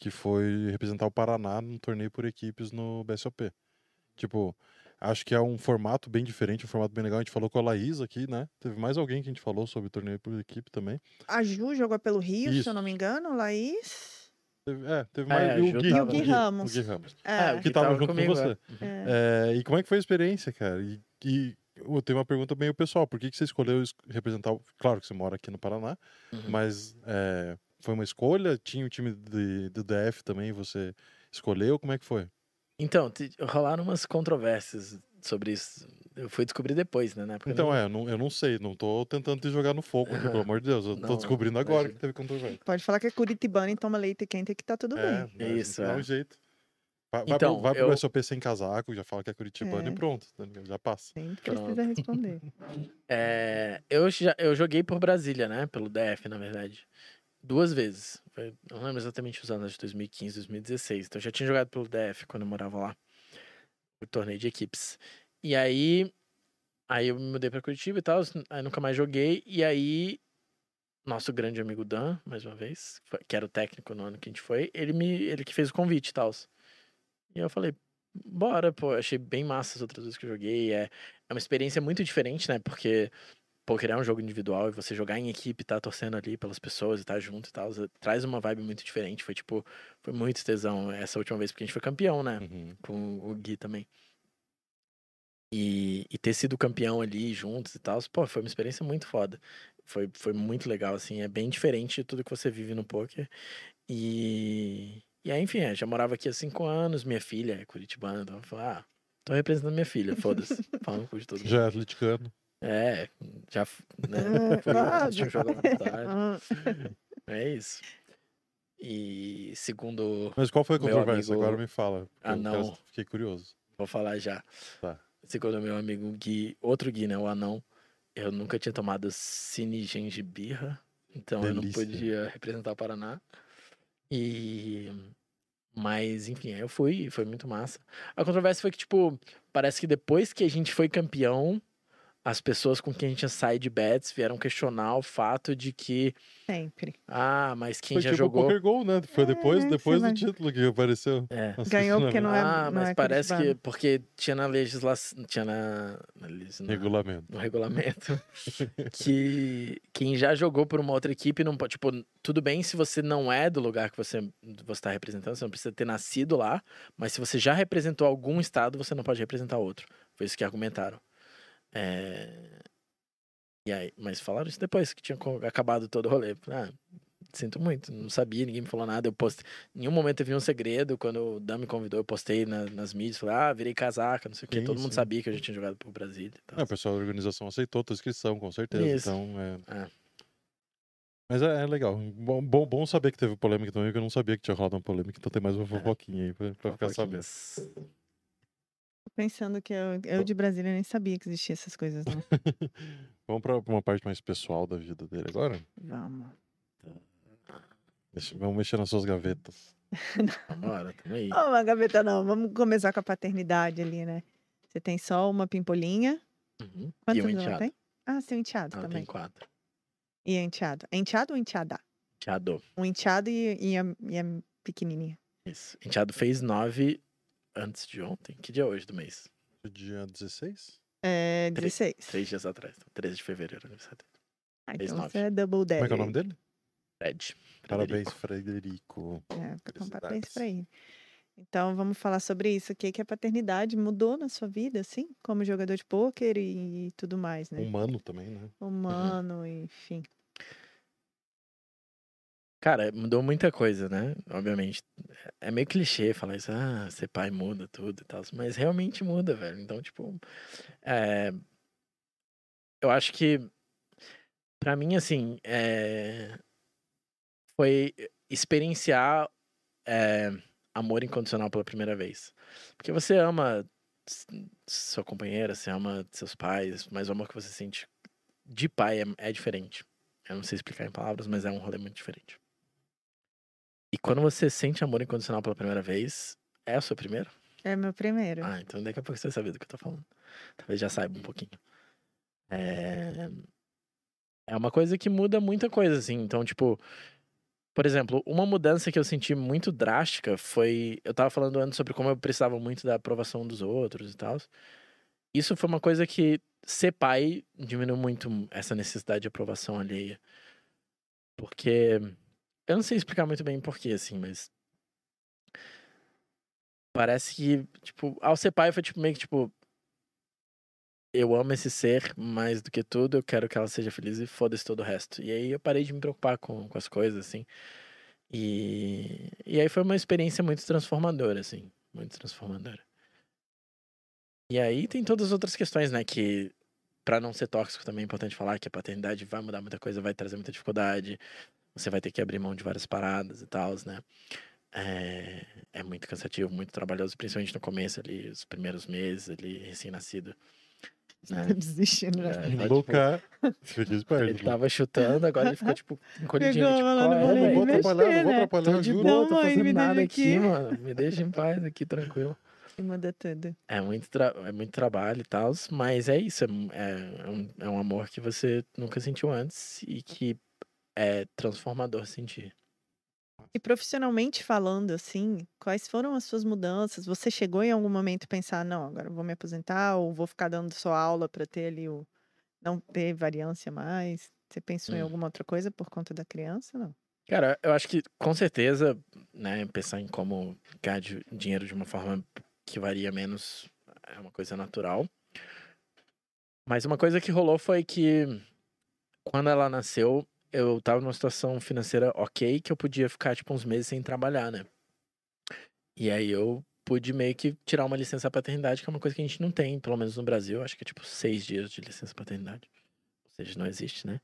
Que foi representar o Paraná num torneio por equipes no BSOP. Tipo, acho que é um formato bem diferente, um formato bem legal. A gente falou com a Laís aqui, né? Teve mais alguém que a gente falou sobre o torneio por equipe também. A Ju jogou pelo Rio, se Isso. eu não me engano, Laís. Teve- é, teve É, mais. a e o Gui, tava. o Gui, Ramos. O Gui Ramos. É, o Que Gui tava tava junto comigo, com você. é. é. É, e como é que foi a experiência, cara? E, e eu tenho uma pergunta bem pessoal. Por que, que você escolheu es- representar... o- Claro que você mora aqui no Paraná, Uhum. mas é, foi uma escolha? Tinha o time de, do DF também, você escolheu? Como é que foi? Então, te- rolaram umas controvérsias sobre isso. Eu fui descobrir depois, né? Na Então, nem- é, eu não, eu não sei, não tô tentando te jogar no fogo aqui, pelo amor de Deus. Eu Não, tô descobrindo agora imagina. que teve controvérsia. Pode falar que é Curitibano e toma leite quente que tá tudo É, bem. mas Isso, Dá é. um jeito. Vai, vai Então, pro, vai pro eu- SOP sem casaco, já fala que é Curitibano É. e pronto, tá já passa. Nem Pronto. precisa responder. É, eu, já, eu joguei por Brasília, né? Pelo DF, na verdade. Duas vezes. Não lembro exatamente os anos de 2015, 2016. Então eu já tinha jogado pelo DF quando eu morava lá. O torneio de equipes. E aí. Aí eu me mudei pra Curitiba e tal. Aí nunca mais joguei. E aí. Nosso grande amigo Dan, mais uma vez, que era o técnico no ano que a gente foi, ele me ele que fez o convite e tal. E eu falei, bora, pô, achei bem massa as outras vezes que eu joguei. É, é uma experiência muito diferente, né? Porque poker é um jogo individual e você jogar em equipe, tá torcendo ali pelas pessoas e tá junto e tal, traz uma vibe muito diferente. Foi tipo, foi muito tesão essa última vez, porque a gente foi campeão, né? Uhum. Com o Gui também. E, e ter sido campeão ali juntos e tal, pô, foi uma experiência muito foda. Foi, foi muito legal, assim, é bem diferente de tudo que você vive no poker. E, e aí, enfim, é, já morava aqui há cinco anos, minha filha é curitibana, então eu falei, ah, tô representando minha filha, foda-se. Fala no cu de todo mundo. Já é atleticano. É, já né, É, fui ah, assistir um jogo vontade. Ah, É isso. E segundo. Mas qual foi a Meu controvérsia? amigo- Agora me fala. Ah, não. Fiquei curioso. Vou falar já. Tá. Segundo meu amigo Gui, outro Gui, né? O anão. Eu nunca tinha tomado cine gengibirra. Então eu não Delícia. podia representar o Paraná. E. Mas, enfim, aí eu fui e foi muito massa. A controvérsia foi que, tipo, parece que depois que a gente foi campeão, as pessoas com quem a gente tinha side bets vieram questionar o fato de que, Sempre. ah, mas quem Foi já tipo jogou. o Poker Gol, né? Foi É, depois, depois do título que apareceu. É. Ganhou isso porque não é- Ah, mas parece que. Porque tinha na legislação. Tinha na. na- Regulamento. no regulamento que quem já jogou por uma outra equipe não pode. Tipo, tudo bem se você não é do lugar que você está representando, você não precisa ter nascido lá, mas se você já representou algum estado, você não pode representar outro. Foi isso que argumentaram. É, E aí, mas falaram isso depois que tinha acabado todo o rolê. Ah, sinto muito, não sabia, ninguém me falou nada. Eu postei. Em nenhum momento teve um segredo. Quando o Dan me convidou, eu postei na- nas mídias, falei, ah, virei casaca, não sei o quê. Sim, Todo mundo sim. sabia que eu já tinha jogado e tal. É, o pessoal da organização aceitou a tua inscrição, com certeza. Isso. Então, é... É. Mas é, é legal. Bom, bom, bom saber que teve polêmica também, porque eu não sabia que tinha rolado uma polêmica. Então tem mais uma fofoquinha aí pra, pra ficar sabendo. Pensando que eu, eu de Brasília nem sabia que existia essas coisas, não. Vamos pra uma parte mais pessoal da vida dele agora? Vamos. Deixa- vamos mexer nas suas gavetas. Tamo aí. Oh, uma gaveta não. Vamos começar com a paternidade ali, né? Você tem só uma pimpolinha. Uhum. E Quantos ela enteado. tem? Ah, seu enteado Ela também. tem quatro. E é enteado. É enteado ou enteada? Enteado. Um enteado e, e, a, e a pequenininha. Isso. Enteado fez nove antes de ontem. Que dia é hoje do mês? Dia 16? É Três- 16. Três dias atrás. Então, 13 de fevereiro, aniversário dele. Ah, então você é double daddy. Como é que é o nome dele? Fred. Parabéns, Frederico. É, então, parabéns Felicidades. pra ele. Então, vamos falar sobre isso. O que, que a paternidade mudou na sua vida, assim? Como jogador de pôquer e, tudo mais, né? Humano também, né? Humano, enfim. Cara, mudou muita coisa, né? Obviamente. É meio clichê falar isso, ah, ser pai muda tudo e tal. Mas realmente muda, velho. Então, tipo. é, Eu acho que. Pra mim, assim. é, Foi experienciar é, amor incondicional pela primeira vez. Porque você ama sua companheira, você ama seus pais, mas o amor que você sente de pai é, é diferente. Eu não sei explicar em palavras, mas é um rolê muito diferente. E quando você sente amor incondicional pela primeira vez, é o seu primeiro? É meu primeiro. Ah, então daqui a pouco você vai saber do que eu tô falando. Talvez já saiba um pouquinho. É... é uma coisa que muda muita coisa, assim. Então, tipo, por exemplo, uma mudança que eu senti muito drástica foi. Eu tava falando antes sobre como eu precisava muito da aprovação dos outros e tal. Isso foi uma coisa que ser pai diminuiu muito essa necessidade de aprovação alheia. Porque. Eu não sei explicar muito bem porquê, assim, mas. Parece que, tipo, ao ser pai foi tipo meio que tipo. Eu amo esse ser mais do que tudo, eu quero que ela seja feliz e foda-se todo o resto. E aí eu parei de me preocupar com, com as coisas, assim. E, e aí foi uma experiência muito transformadora, assim. Muito transformadora. E aí tem todas as outras questões, né? Que pra não ser tóxico também é importante falar que a paternidade vai mudar muita coisa, vai trazer muita dificuldade. Você vai ter que abrir mão de várias paradas e tal, né? É, é muito cansativo, muito trabalhoso, principalmente no começo ali, os primeiros meses ali, recém-nascido. né? Desistindo já. É, tá, tipo, Luca, esperto. ele tava chutando, agora ele ficou, tipo, encolhidinho. Pegou Tipo, no é, Não, não vou atrapalhar, não vou né? atrapalhar, Tô de juro. boa, tô Não, mãe, fazendo nada aqui, aqui. mano. Me deixa em paz aqui, tranquilo. E muda tudo. É muito, tra- é muito trabalho e tal, mas é isso. É, é, um, é um amor que você nunca sentiu antes e que é transformador sentir. E profissionalmente falando, assim, quais foram as suas mudanças? Você chegou em algum momento a pensar, não, agora vou me aposentar ou vou ficar dando só aula para ter ali o não ter variância mais? Você pensou em Hum. alguma outra coisa por conta da criança, não? Cara, eu acho que com certeza, né, pensar em como ganhar dinheiro de uma forma que varia menos é uma coisa natural. Mas uma coisa que rolou foi que quando ela nasceu, eu tava numa situação financeira ok, que eu podia ficar tipo uns meses sem trabalhar, né? E aí eu pude meio que tirar uma licença paternidade, que é uma coisa que a gente não tem, pelo menos no Brasil, acho que é tipo seis dias de licença paternidade. Ou seja, não existe, né?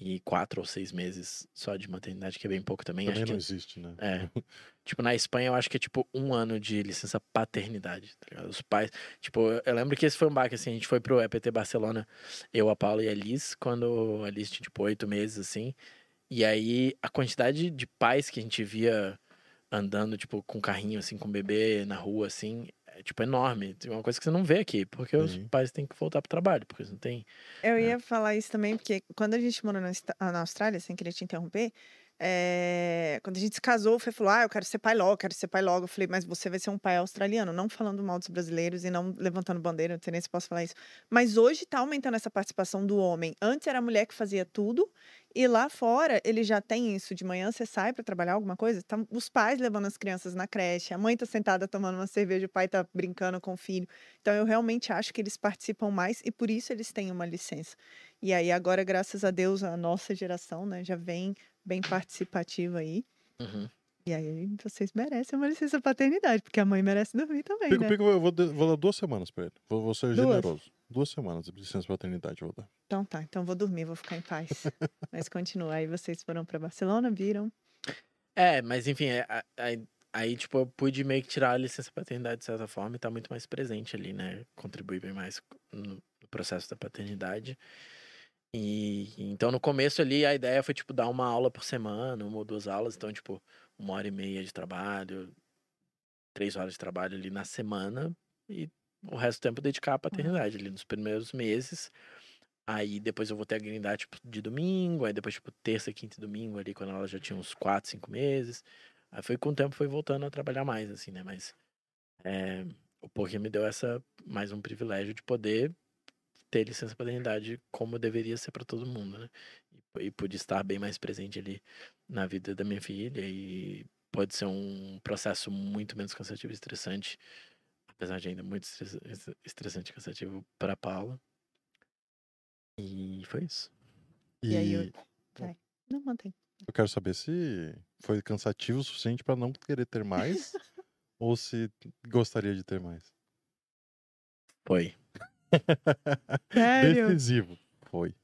E quatro ou seis meses só de maternidade, que é bem pouco também. Também acho não que, existe, né? é. Tipo, na Espanha eu acho que é tipo um ano de licença paternidade, tá ligado? Os pais. Tipo, eu- eu lembro que esse foi um baque, assim, a gente foi pro EPT Barcelona, eu, a Paula e a Liz, quando a Liz tinha tipo oito meses, assim. E aí a quantidade de pais que a gente via andando, tipo, com carrinho, assim, com bebê na rua, assim, é, tipo, enorme. Tem uma coisa que você não vê aqui, porque os Sim. pais têm que voltar pro trabalho, porque eles não têm. Eu É. ia falar isso também, porque quando a gente morou na Austrália, sem querer te interromper, é, quando a gente se casou, o Fê falou: Ah, eu quero ser pai logo, quero ser pai logo. Eu falei, mas você vai ser um pai australiano, não falando mal dos brasileiros e não levantando bandeira, não sei nem se posso falar isso. Mas hoje tá aumentando essa participação do homem. Antes era a mulher que fazia tudo, e lá fora ele já tem isso. De manhã você sai para trabalhar alguma coisa, tá os pais levando as crianças na creche, a mãe tá sentada tomando uma cerveja, o pai tá brincando com o filho. Então eu realmente acho que eles participam mais e por isso eles têm uma licença. E aí agora, graças a Deus, a nossa geração, né, já vem bem participativa aí. Uhum. E aí vocês merecem uma licença paternidade, porque a mãe merece dormir também, Pico, né? pico, eu vou, vou dar duas semanas pra ele. Vou, vou ser Duas? generoso. Duas semanas de licença paternidade eu vou dar. Então tá, então vou dormir, vou ficar em paz. Mas continua. Aí vocês foram para Barcelona, viram? É, mas enfim, é, aí, aí, tipo, eu pude meio que tirar a licença paternidade de certa forma e tá muito mais presente ali, né? Contribuir bem mais no processo da paternidade. E então no começo ali a ideia foi, tipo, dar uma aula por semana, uma ou duas aulas, então, tipo, uma hora e meia de trabalho, três horas de trabalho ali na semana e o resto do tempo dedicar à paternidade ali nos primeiros meses. Aí depois eu vou ter a grindar, tipo, de domingo, aí depois, tipo, terça, quinta e domingo ali, quando ela já tinha uns quatro, cinco meses. Aí foi com o tempo, foi voltando a trabalhar mais, assim, né? Mas é, o poker me deu essa, mais um privilégio de poder ter licença paternidade como deveria ser para todo mundo, né? E, e pude estar bem mais presente ali na vida da minha filha e pode ser um processo muito menos cansativo e estressante, apesar de ainda muito estress- estressante e cansativo para Paula. E foi isso. E aí eu- Não, mantém. Eu quero saber se foi cansativo o suficiente pra não querer ter mais ou se gostaria de ter mais. Foi. Sério? Decisivo. Foi.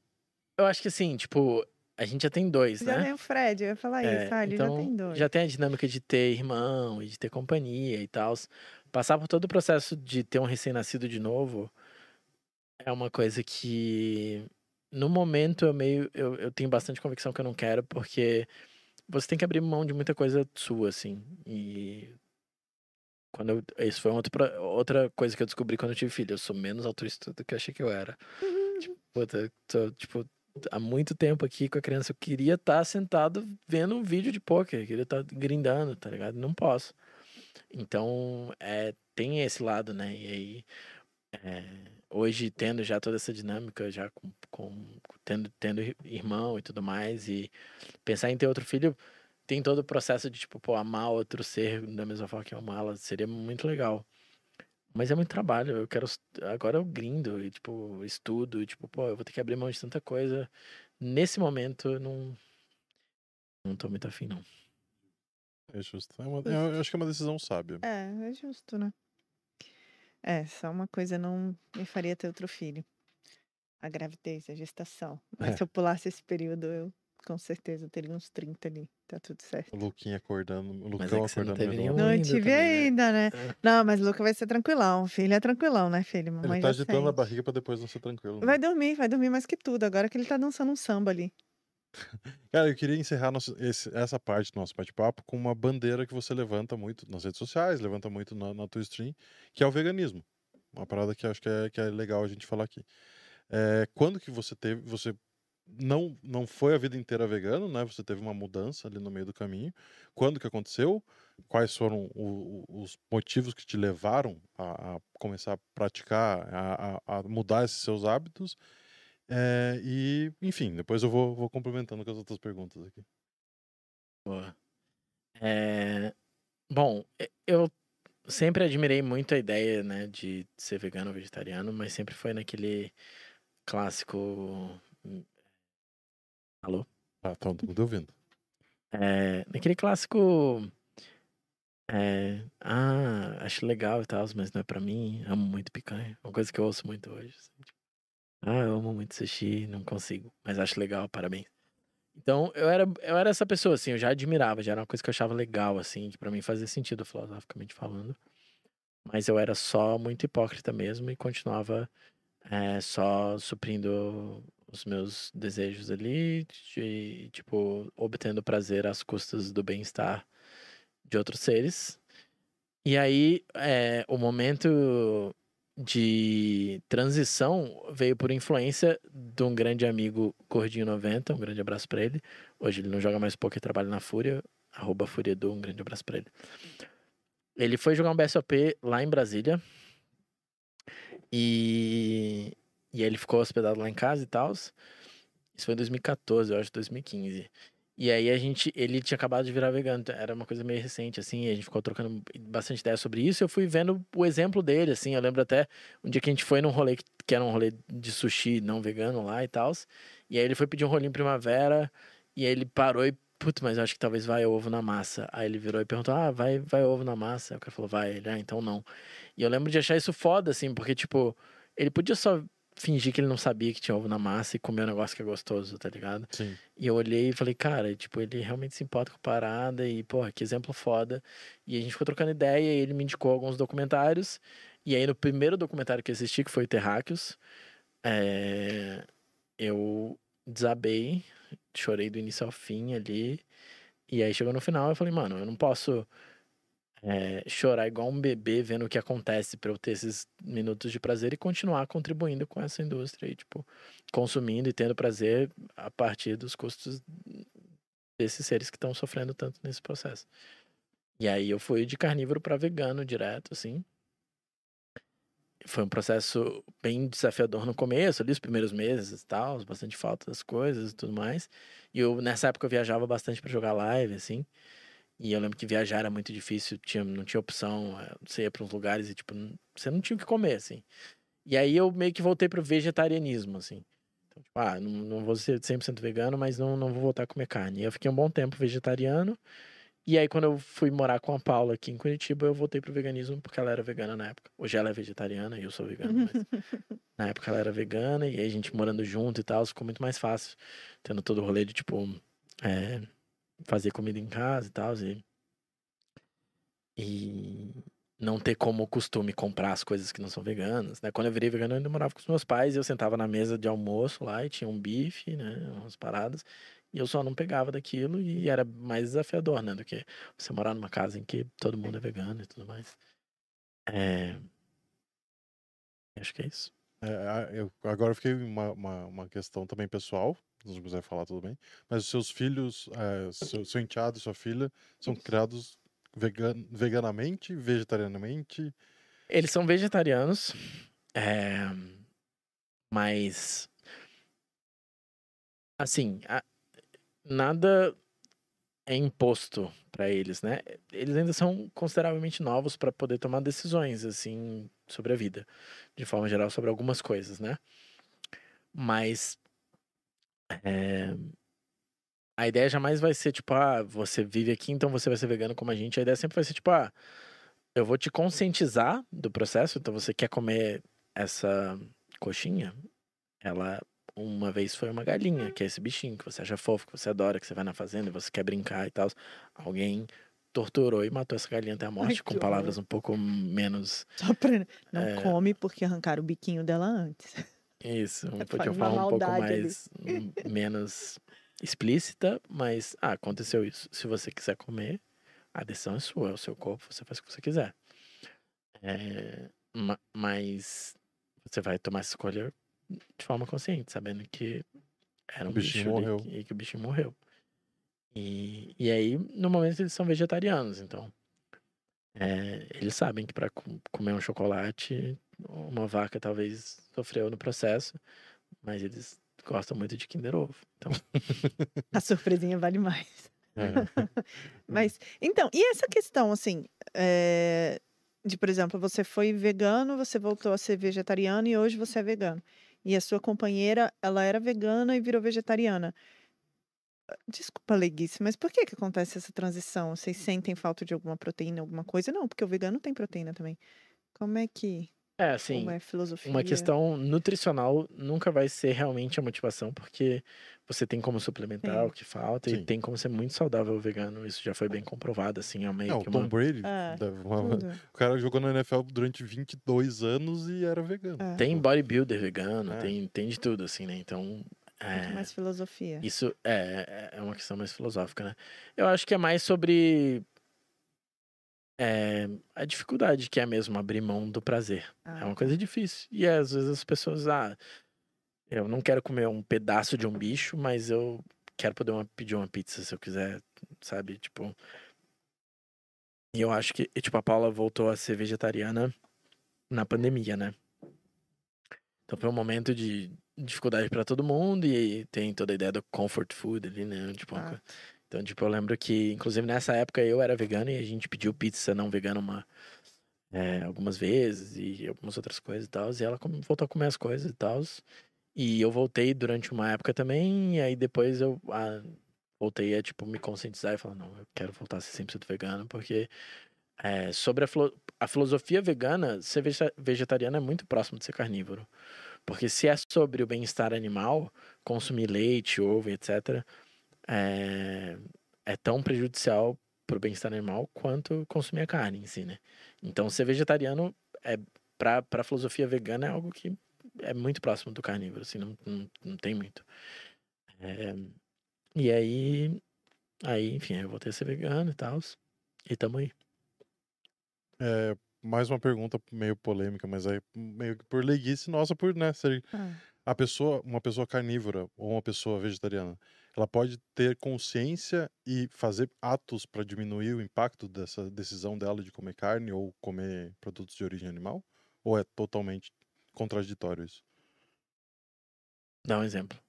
Eu acho que assim, tipo, a gente já tem dois, Já né? tem o Fred, eu ia falar É, isso. Ah, ele então, já tem dois. já tem a dinâmica de ter irmão e de ter companhia e tal. Passar por todo o processo de ter um recém-nascido de novo é uma coisa que, no momento, eu meio. Eu, eu tenho bastante convicção que eu não quero, porque você tem que abrir mão de muita coisa sua, assim. E. Quando eu, isso foi pro- outra coisa que eu descobri quando eu tive filho. Eu sou menos altruísta do que eu achei que eu era. Tipo, puta, tô, tipo, há muito tempo aqui com a criança. Eu queria estar sentado vendo um vídeo de poker, queria estar grindando, tá ligado? Não posso. Então, é, tem esse lado, né? E aí, é, hoje, tendo já toda essa dinâmica, já com, com- tendo, tendo ir- irmão e tudo mais, e pensar em ter outro filho, tem todo o processo de, tipo, pô, amar outro ser da mesma forma que eu amá-la, seria muito legal. Mas é muito trabalho, eu quero. Agora eu grindo e, tipo, estudo, e, tipo, pô, eu vou ter que abrir mão de tanta coisa. Nesse momento, eu não. Não tô muito afim, não. É justo. É uma- eu acho que é uma decisão sábia. É, é justo, né? É, só uma coisa não me faria ter outro filho. A gravidez, a gestação. Mas É. se eu pulasse esse período, eu com certeza teria uns 30 ali. Tá tudo certo. O Luquinha acordando. O Mas Lucão é que você não acordando. teve menor. nenhum Não, tive também, né? ainda, né? É. Não, mas o Luca vai ser tranquilão. Filho é tranquilão, né, filho? Mamãe Ele tá agitando a sente. barriga pra depois não ser tranquilo. né? Vai dormir, vai dormir mais que tudo. Agora que ele tá dançando um samba ali. Cara, eu queria encerrar nosso- esse- essa parte do nosso bate-papo com uma bandeira que você levanta muito nas redes sociais, levanta muito na, na tua stream, que é o veganismo. Uma parada que eu acho que é, que é legal a gente falar aqui. É, quando que você teve, você não, não foi a vida inteira vegano, né? Você teve uma mudança ali no meio do caminho. Quando que aconteceu? Quais foram o- os motivos que te levaram a, a começar a praticar, a, a- mudar esses seus hábitos? É, e, enfim, depois eu vou, vou complementando com as outras perguntas aqui. Boa. É, Bom, e- eu sempre admirei muito a ideia, né, de ser vegano ou vegetariano, mas sempre foi naquele clássico. Alô? Ah, tá todo mundo ouvindo. É, naquele clássico. É, ah, acho legal e tal, mas não é pra mim. Amo muito picanha. Uma coisa que eu ouço muito hoje. assim, tipo, ah, eu amo muito sushi, não consigo, mas acho legal, parabéns. Então, eu era, eu era essa pessoa, assim, eu já admirava, já era uma coisa que eu achava legal, assim, que pra mim fazia sentido filosoficamente falando. Mas eu era só muito hipócrita mesmo e continuava é, só suprindo os meus desejos ali, de, tipo, obtendo prazer às custas do bem-estar de outros seres. E aí, é, o momento de transição veio por influência de um grande amigo Gordinho 90, um grande abraço pra ele. Hoje ele não joga mais poker, trabalha na Fúria, arroba Fúria Edu, um grande abraço pra ele. Ele foi jogar um BSOP lá em Brasília. E, e aí ele ficou hospedado lá em casa e tal. Isso foi em 2014, eu acho, 2015. E aí a gente, ele tinha acabado de virar vegano, então era uma coisa meio recente, assim, a gente ficou trocando bastante ideia sobre isso. Eu fui vendo o exemplo dele, assim, eu lembro até um dia que a gente foi num rolê que era um rolê de sushi não vegano lá e tal. E aí ele foi pedir um rolinho primavera, e aí ele parou e, putz, mas eu acho que talvez vai ovo na massa. Aí ele virou e perguntou, ah, vai, vai ovo na massa? Aí o cara falou, vai, ele, ah, então não. E eu lembro de achar isso foda, assim, porque, tipo, ele podia só fingir que ele não sabia que tinha ovo na massa e comer um negócio que é gostoso, tá ligado? Sim. E eu olhei e falei, cara, tipo, ele realmente se importa com a parada e, porra, que exemplo foda. E a gente ficou trocando ideia e ele me indicou alguns documentários. E aí, no primeiro documentário que eu assisti, que foi Terráqueos, é... eu desabei, chorei do início ao fim ali. E aí chegou no final, eu falei, mano, eu não posso é, chorar igual um bebê vendo o que acontece para eu ter esses minutos de prazer e continuar contribuindo com essa indústria e, tipo, consumindo e tendo prazer a partir dos custos desses seres que estão sofrendo tanto nesse processo. E aí eu fui de carnívoro para vegano direto, assim. Foi um processo bem desafiador no começo, ali os primeiros meses e tal, bastante falta das coisas e tudo mais. E eu, nessa época, eu viajava bastante para jogar live, assim. E eu lembro que viajar era muito difícil, tinha, não tinha opção. eh, Você ia para uns lugares e, tipo, n- você não tinha o que comer, assim. E aí eu meio que voltei pro vegetarianismo, assim. Então, tipo, ah, não, não vou ser 100% vegano, mas não, não vou voltar a comer carne. E eu fiquei um bom tempo vegetariano. E aí, quando eu fui morar com a Paula aqui em Curitiba, eu voltei pro veganismo porque ela era vegana na época. Hoje ela é vegetariana e eu sou vegano, mas na época ela era vegana e aí a gente morando junto e tal, ficou muito mais fácil. Tendo todo o rolê de, tipo, é, fazer comida em casa e tal. E, e não ter como costume comprar as coisas que não são veganas, né? Quando eu virei vegano, eu ainda morava com os meus pais e eu sentava na mesa de almoço lá e tinha um bife, né? Umas paradas. E eu só não pegava daquilo e era mais desafiador, né? Do que você morar numa casa em que todo mundo é vegano e tudo mais. É... Acho que é isso. É, eu, agora eu fiquei uma, uma, uma questão também pessoal, se não quiser falar, tudo bem. Mas os seus filhos, é, seu, seu enteado e sua filha são criados vegan, veganamente, vegetarianamente? Eles são vegetarianos, é, mas assim, a- nada é imposto para eles, né? Eles ainda são consideravelmente novos para poder tomar decisões assim sobre a vida, de forma geral sobre algumas coisas, né? Mas é, a ideia jamais vai ser tipo, ah, você vive aqui, então você vai ser vegano como a gente. A ideia sempre vai ser tipo, ah, eu vou te conscientizar do processo. Então, você quer comer essa coxinha? Ela uma vez foi uma galinha, que é esse bichinho que você acha fofo, que você adora, que você vai na fazenda e você quer brincar e tal. Alguém torturou e matou essa galinha até a morte, que com horror. palavras um pouco menos. Só pra... Não É. come porque arrancaram o biquinho dela antes. Isso, É, de uma faz uma forma um pouco mais. hum, menos explícita, mas. Ah, aconteceu isso. Se você quiser comer, a decisão é sua, é o seu corpo, você faz o que você quiser. É, ma- mas você vai tomar essa escolha de forma consciente, sabendo que era O um bichinho bicho morreu. e que o bichinho morreu. E, e aí, no momento, eles são vegetarianos, então. é, eles sabem que para comer um chocolate, uma vaca talvez sofreu no processo, mas eles gostam muito de Kinder Ovo. Então, A surpresinha vale mais. É. Mas, então, e essa questão, assim, é, de, por exemplo, você foi vegano, você voltou a ser vegetariano e hoje você é vegano. E a sua companheira, ela era vegana e virou vegetariana. Desculpa, Leguice, mas por que que acontece essa transição? Vocês sentem falta de alguma proteína, alguma coisa? Não, porque o vegano tem proteína também. Como é que, é assim, como é a filosofia? uma questão nutricional nunca vai ser realmente a motivação, porque você tem como suplementar Sim. o que falta Sim. e tem como ser muito saudável vegano. Isso já foi bem comprovado, assim, é meio o que Tom uma... Brady, É, uma- o cara jogou na NFL durante 22 anos e era vegano. É. Tem bodybuilder vegano, É. tem, tem de tudo, assim, né? Então, Muito é, mais filosofia. Isso é, é uma questão mais filosófica, né? Eu acho que é mais sobre é a dificuldade que é mesmo abrir mão do prazer. Ah, É uma coisa difícil. E às vezes as pessoas, ah, eu não quero comer um pedaço de um bicho, mas eu quero poder uma- pedir uma pizza se eu quiser, sabe? Tipo. E eu acho que, tipo, a Paula voltou a ser vegetariana na pandemia, né? Então foi um momento de dificuldade pra todo mundo e tem toda a ideia do comfort food ali, né? Tipo, uma Ah. coisa- então, tipo, eu lembro que, inclusive, nessa época eu era vegano e a gente pediu pizza não vegana uma, é, algumas vezes e algumas outras coisas e tal. E ela voltou a comer as coisas e tal. E eu voltei durante uma época também, e aí depois eu ah, voltei a, tipo, me conscientizar e falar, não, eu quero voltar a ser 100% vegano, porque é, sobre a, filo- a filosofia vegana, ser vegeta- vegetariano é muito próximo de ser carnívoro. Porque se é sobre o bem-estar animal, consumir leite, ovo, etc., é, é tão prejudicial para o bem-estar animal quanto consumir a carne em si, né? Então, ser vegetariano, é, para a filosofia vegana, é algo que é muito próximo do carnívoro, assim, não, não, não tem muito. É, e aí, aí, enfim, eu voltei a ser vegano e tal, e tamo aí. É, mais uma pergunta meio polêmica, mas aí meio que por leiguice nossa, por né, ser ah. a pessoa, uma pessoa carnívora ou uma pessoa vegetariana, ela pode ter consciência e fazer atos para diminuir o impacto dessa decisão dela de comer carne ou comer produtos de origem animal? Ou é totalmente contraditório isso? Dá um exemplo.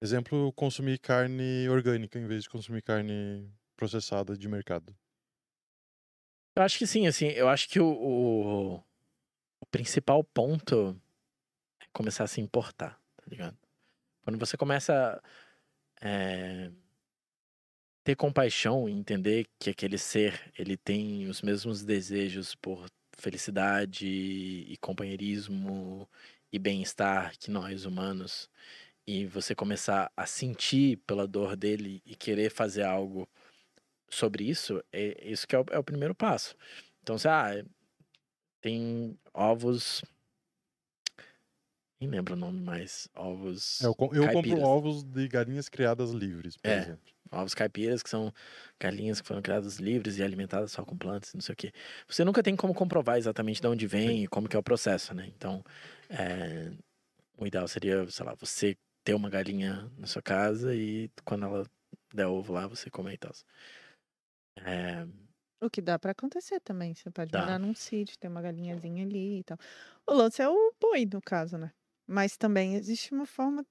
Exemplo, consumir carne orgânica em vez de consumir carne processada de mercado. Eu acho que sim, assim, eu acho que o, o, o principal ponto é começar a se importar, tá ligado? Quando você começa é, ter compaixão e entender que aquele ser, ele tem os mesmos desejos por felicidade e companheirismo e bem-estar que nós humanos, e você começar a sentir pela dor dele e querer fazer algo sobre isso, é isso que é o, é o primeiro passo. Então, você, ah, tem ovos. Nem lembro o nome mais. Ovos. É, eu, com- eu compro ovos de galinhas criadas livres, por É. exemplo. Ovos caipiras, que são galinhas que foram criadas livres e alimentadas só com plantas, não sei o quê. Você nunca tem como comprovar exatamente de onde vem e como que é o processo, né? Então, é, o ideal seria, sei lá, você ter uma galinha na sua casa e quando ela der ovo lá, você comer e tal. É, O que dá pra acontecer também. Você pode Dá. morar num sítio, ter uma galinhazinha ali e tal. O lance é o boi, no caso, né? Mas também existe uma forma.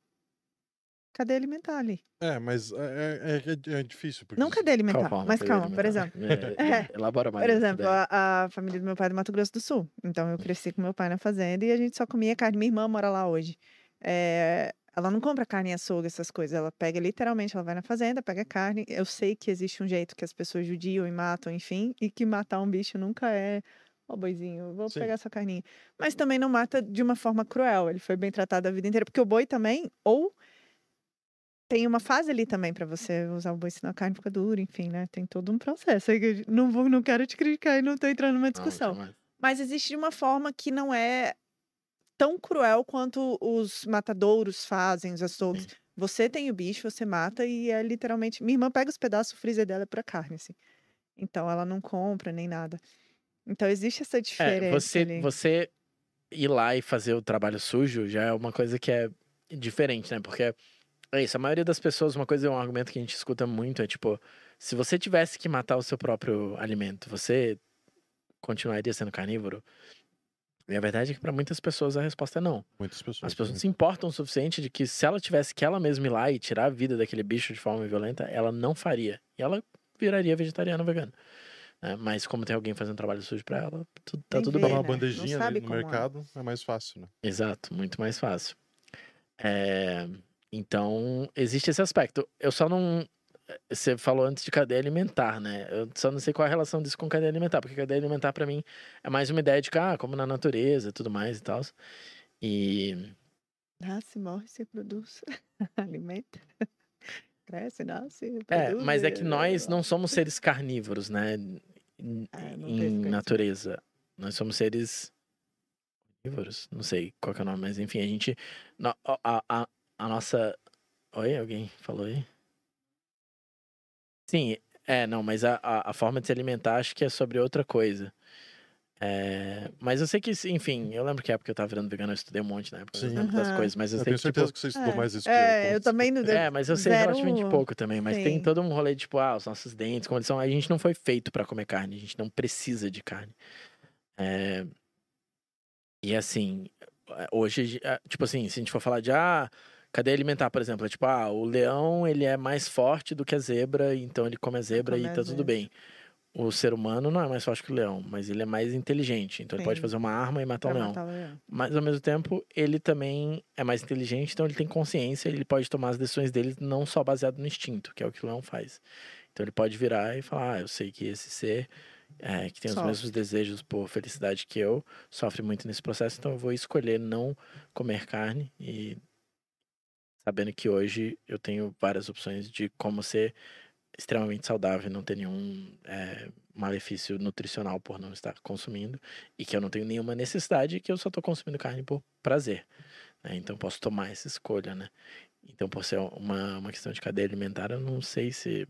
Cadeia alimentar ali. É, mas é, é- é- é difícil. Porque Não qual alimentar, forma mas calma, ia por alimentar? exemplo. É, É. Elabora mais. Por exemplo, a, a família do meu pai é do Mato Grosso do Sul. Então eu cresci com meu pai na fazenda e a gente só comia carne. Minha irmã mora lá hoje. É, ela não compra carne em açougue, essas coisas. Ela pega literalmente, ela vai na fazenda, pega carne. Eu sei que existe um jeito que as pessoas judiam e matam, enfim, e que matar um bicho nunca é. Ó, boizinho, vou Sim. pegar sua carninha. Mas também não mata de uma forma cruel. Ele foi bem tratado a vida inteira. Porque o boi também, ou tem uma fase ali também pra você usar o boi, senão a carne fica dura, enfim, né? Tem todo um processo. aí Não, vou, não quero te criticar e não tô entrando numa Não, discussão. jamais. Mas existe de uma forma que não é tão cruel quanto os matadouros fazem, os açougues. Sim. Você tem o bicho, você mata e é literalmente. Minha irmã pega os pedaços, o freezer dela é pra carne, assim. Então ela não compra nem nada. Então existe essa diferença. É, você, ali. você ir lá e fazer o trabalho sujo já é uma coisa que é diferente, né? Porque é isso, a maioria das pessoas, uma coisa, um argumento que a gente escuta muito é tipo, se você tivesse que matar o seu próprio alimento, você continuaria sendo carnívoro? E a verdade é que para muitas pessoas a resposta é não. Muitas pessoas. As pessoas não se importam o suficiente de que se ela tivesse que ela mesma ir lá e tirar a vida daquele bicho de forma violenta, ela não faria. E ela viraria vegetariana ou vegana. Né? Mas como tem alguém fazendo trabalho sujo pra ela, tudo, tá Nem tudo vê, bem. uma né? Não bandejinha ali no é. mercado é mais fácil, né? Exato, muito mais fácil. É, então, existe esse aspecto. Eu só não. Você falou antes de cadeia alimentar, né? Eu só não sei qual a relação disso com cadeia alimentar, porque cadeia alimentar pra mim é mais uma ideia de que, ah, como na natureza e tudo mais e tal. E. Nasce, morre, se produz. Alimenta. Cresce, nasce. É, produz, mas é que nós não somos seres carnívoros, né? Em, Ah, não em natureza. Nós somos seres carnívoros. Não sei qual que é o nome, mas enfim, a gente. a, a, a nossa. Oi, alguém falou aí? Sim, É, não, mas a, a, a forma de se alimentar acho que é sobre outra coisa. É, mas eu sei que, enfim, eu lembro que a época que eu tava virando vegano, eu estudei um monte na época, eu Sim. lembro das Aham. coisas, mas eu, Eu sei tenho que, certeza tipo, que você estudou É. mais isso É, eu. eu também não. É, mas eu sei zero- relativamente pouco também. Mas tem Sim. todo um rolê de, tipo, ah, os nossos dentes, como eles são. A gente não foi feito pra comer carne, a gente não precisa de carne. É, E assim, é, hoje, tipo assim, se a gente for falar de, ah, cadeia alimentar, por exemplo, é tipo, ah, o leão, ele é mais forte do que a zebra, então ele come a zebra come e a tá tudo zebra. bem. O ser humano não é mais forte que o leão, mas ele é mais inteligente, então ele pode Sim. fazer uma arma e matar leão. matar o leão. Mas ao mesmo tempo, ele também é mais inteligente, então ele tem consciência, ele pode tomar as decisões dele não só baseado no instinto, que é o que o leão faz. Então ele pode virar e falar: ah, eu sei que esse ser é, que tem os Sofre. mesmos desejos por felicidade que eu sofre muito nesse processo, então eu vou escolher não comer carne e sabendo que hoje eu tenho várias opções de como ser extremamente saudável, não ter nenhum é, malefício nutricional por não estar consumindo e que eu não tenho nenhuma necessidade, que eu só estou consumindo carne por prazer. né? Então posso tomar essa escolha, né? Então, por ser uma, uma questão de cadeia alimentar, eu não sei se.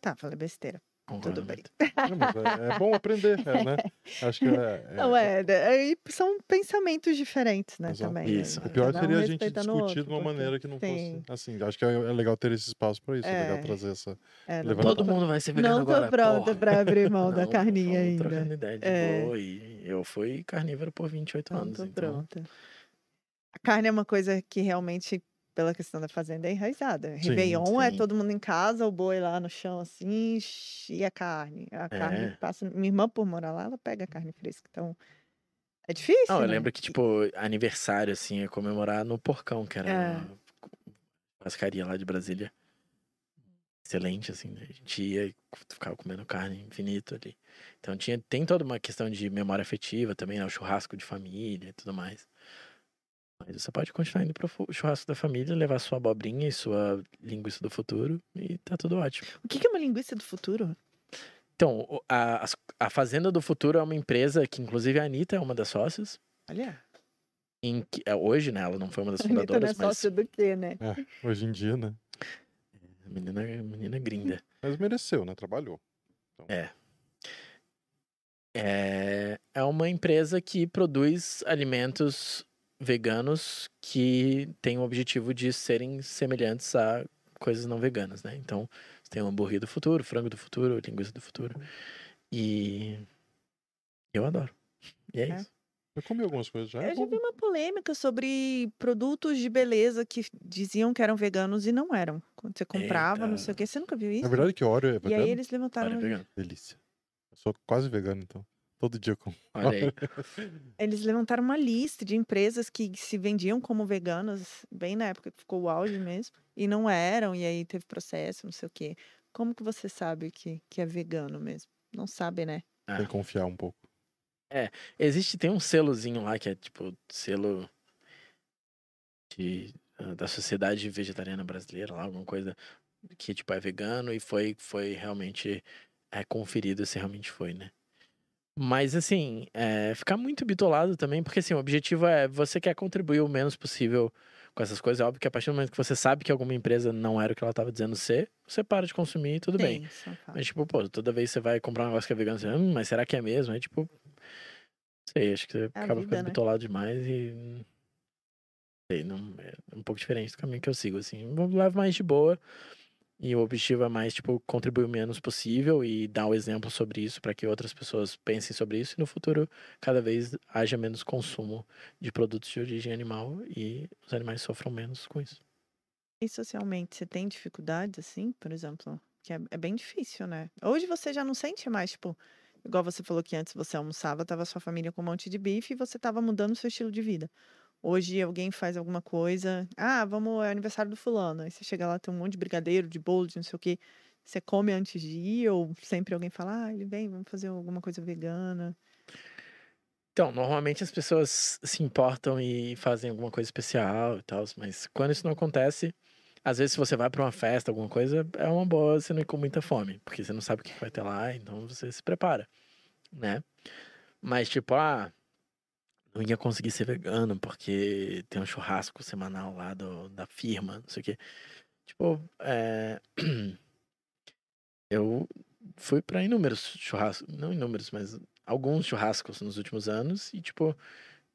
Tá, falei besteira. Tudo bem. é, é bom aprender, é, né? Acho que é. Não, é, é, e são pensamentos diferentes, né, Exato. também. Isso. né? O pior Cada um seria a gente discutir outro, de uma maneira que não Sim. fosse assim. Acho que é, é legal ter esse espaço para isso. É, legal É. trazer essa. É, não Todo mundo vai ser vegano Não tô agora. pronta porra. pra abrir mão da Não, carninha vamos ainda. trocando ideia de É. boa. E eu fui carnívoro por 28 Não anos. tô então... pronta. A carne é uma coisa que realmente, pela questão da fazenda, é enraizada. Réveillon é sim. todo mundo em casa, o boi lá no chão assim, e a carne. A carne É. passa. Minha irmã, por morar lá, ela pega a carne fresca. Então, é difícil. Não, eu né? lembro que, tipo, aniversário, assim, é comemorar no Porcão, que era É. uma pascaria lá de Brasília. Excelente, assim, né? A gente ia e ficava comendo carne infinito ali. Então tinha, tem toda uma questão de memória afetiva também, né? O churrasco de família e tudo mais. Mas você pode continuar indo pro churrasco da família, levar sua abobrinha e sua linguiça do futuro e tá tudo ótimo. O que é uma linguiça do futuro? Então, a, a Fazenda do Futuro é uma empresa que, inclusive, a Anitta é uma das sócias. Olha, Em que, é, hoje, né? Ela não foi uma das a Anitta não é fundadoras, mas sócia do quê, né? É, hoje em dia, né? menina, menina grinda. Mas mereceu, né? Trabalhou. É, é uma empresa que produz alimentos veganos que têm o objetivo de serem semelhantes a coisas não veganas, né? Então, você tem o hambúrguer do futuro, frango do futuro, linguiça do futuro. E eu adoro. E é, É. isso. Eu comi algumas coisas já. é Eu já vi uma polêmica sobre produtos de beleza que diziam que eram veganos e não eram. Quando você comprava, não sei o Eita. quê. Você nunca viu isso? Na verdade, que Oreo é e vegano. aí eles levantaram. Olha, vegano. Delícia. Eu sou quase vegano, então. Todo dia eu como. Olha aí. Eles levantaram uma lista de empresas que se vendiam como veganas, bem na época que ficou o auge mesmo, e não eram, e aí teve processo, não sei o quê. Como que você sabe que, que é vegano mesmo? Não sabe, né? Ah. Tem que confiar um pouco. Existe, tem um selozinho lá que é tipo selo de, ah, da Sociedade Vegetariana Brasileira, lá, alguma coisa que tipo é vegano e foi, foi realmente é, conferido se realmente foi, né? Mas assim, é, ficar muito bitolado também, porque assim, o objetivo é você quer contribuir o menos possível com essas coisas. É óbvio que a partir do momento que você sabe que alguma empresa não era o que ela estava dizendo ser, você para de consumir e tudo bem. Tem, só fala. Mas, tipo, pô, toda vez que você vai comprar um negócio que é vegano, você, hum, mas será que é mesmo? Aí, tipo, sei, acho que você É acaba vida, ficando né? bitolado demais e. Sei, não, é um pouco diferente do caminho que eu sigo, assim. Eu levo mais de boa e o objetivo é mais, tipo, contribuir o menos possível e dar o exemplo sobre isso para que outras pessoas pensem sobre isso e no futuro cada vez haja menos consumo de produtos de origem animal e os animais sofram menos com isso. E socialmente, você tem dificuldades, assim, por exemplo? Que é, é bem difícil, né? Hoje você já não sente mais, tipo, igual você falou que antes você almoçava, tava sua família com um monte de bife e você tava mudando o seu estilo de vida. Hoje alguém faz alguma coisa, ah, vamos, é aniversário do fulano. Aí você chega lá, tem um monte de brigadeiro, de bolo, de não sei o quê. Você come antes de ir, ou sempre alguém fala, ah, ele vem, vamos fazer alguma coisa vegana. Então, normalmente as pessoas se importam e fazem alguma coisa especial e tal, mas quando isso não acontece, às vezes se você vai pra uma festa, alguma coisa, é uma boa você não ir com muita fome, porque você não sabe o que vai ter lá, então você se prepara, né? Mas tipo, ah, não ia conseguir ser vegano porque tem um churrasco semanal lá do, da firma, não sei o quê. Tipo, é... Eu fui pra inúmeros churrascos, não inúmeros, mas alguns churrascos nos últimos anos. E, tipo,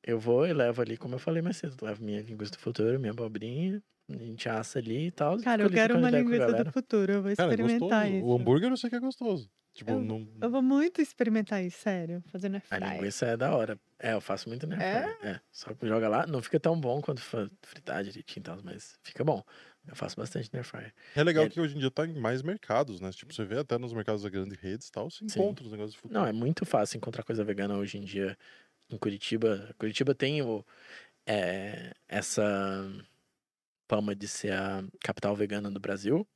eu vou e levo ali, como eu falei mais cedo, levo minha linguiça do futuro, minha abobrinha, a gente assa ali e tal. Cara, eu quero uma linguiça do futuro. Eu vou Cara, é experimentar isso. O hambúrguer eu sei que é gostoso. Tipo, Eu- não. Eu vou muito experimentar isso, sério. Fazendo air A fryer. linguiça é da hora. É, eu faço muito, né? É? Só que joga lá, não fica tão bom quanto fritar direitinho e tal, mas fica bom. Eu faço bastante fryer. É legal É. que hoje em dia tá em mais mercados, né? Tipo, você vê até nos mercados das grandes redes e tal, você Sim. encontra os negócios de futuro. Não, é muito fácil encontrar coisa vegana hoje em dia em Curitiba. Curitiba tem o, é, essa fama de ser a capital vegana do Brasil,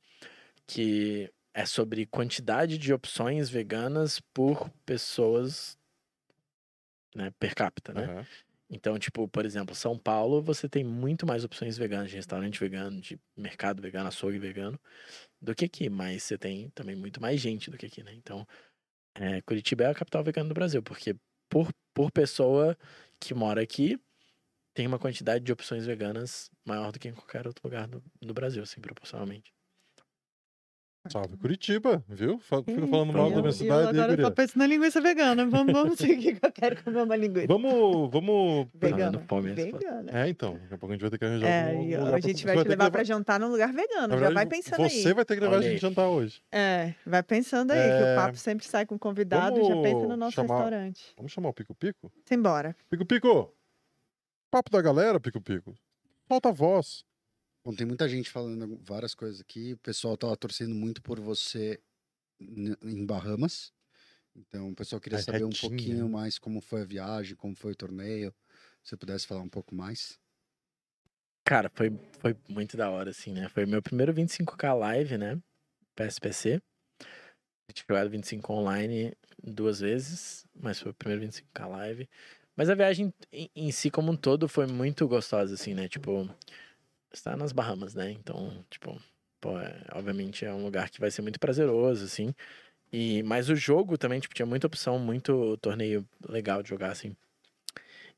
que é sobre quantidade de opções veganas por pessoas né, per capita, né? Aham. Então, tipo, por exemplo, São Paulo, você tem muito mais opções veganas, de restaurante vegano, de mercado vegano, açougue vegano, do que aqui. Mas você tem também muito mais gente do que aqui, né? Então, é, Curitiba é a capital vegana do Brasil, porque por, por pessoa que mora aqui, tem uma quantidade de opções veganas maior do que em qualquer outro lugar do, do Brasil, assim, proporcionalmente. Salve Curitiba, viu? Fica Ih, falando mal eu- da minha eu cidade. aí, agora guria. tô pensando na linguiça vegana. Vamos, vamos seguir que eu quero comer uma linguiça. Vamos, vamos. Vegana. foto. Vegana. É, então, daqui a pouco a gente vai ter que arranjar É, um lugar a pra- gente você vai te que levar pra jantar num lugar vegano. Na Já verdade, vai pensando Você aí. vai ter que levar a gente jantar hoje. É, vai pensando aí, que É, o papo sempre sai com convidado. Já pensa no vamos nosso chamar- restaurante. Vamos chamar o Pico Pico? Simbora. Pico Pico! Papo da galera, Pico Pico. Solta a voz. Bom, tem muita gente falando várias coisas aqui. O pessoal tava torcendo muito por você em Bahamas. Então, o pessoal queria saber um pouquinho mais como foi a viagem, como foi o torneio. Se você pudesse falar um pouco mais. Cara, foi, foi muito da hora, assim, né? Foi meu primeiro 25k live, né? PSPC. Eu tinha jogado 25 online duas vezes, mas foi o primeiro 25k live. Mas a viagem em, em si, como um todo, foi muito gostosa, assim, né? Tipo, está nas Bahamas, né? Então, tipo, pô, é- obviamente é um lugar que vai ser muito prazeroso, assim. E, mas o jogo também, tipo, tinha muita opção, muito torneio legal de jogar, assim.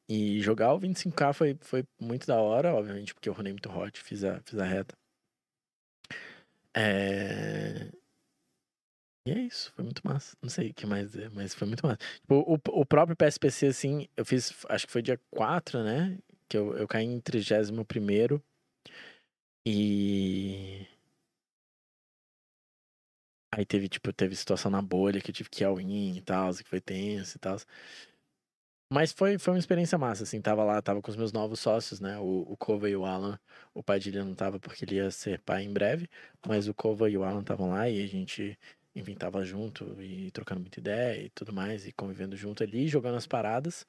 E jogar o 25k foi, foi muito da hora, obviamente, porque eu runei muito hot, fiz a, fiz a reta. É... E é isso, foi muito massa. Não sei o que mais dizer, mas foi muito massa. Tipo, o, o próprio PSPC, assim, eu fiz, acho que foi dia 4, né? Que eu, eu caí em 31 E. Aí teve, tipo, teve situação na bolha que eu tive que ir ao in e tal, que foi tenso e tal. Mas foi, foi uma experiência massa, assim, tava lá, tava com os meus novos sócios, né, o, o Kova e o Alan, o pai dele não tava porque ele ia ser pai em breve, mas o Kova e o Alan estavam lá e a gente, enfim, tava junto e trocando muita ideia e tudo mais, e convivendo junto ali, jogando as paradas,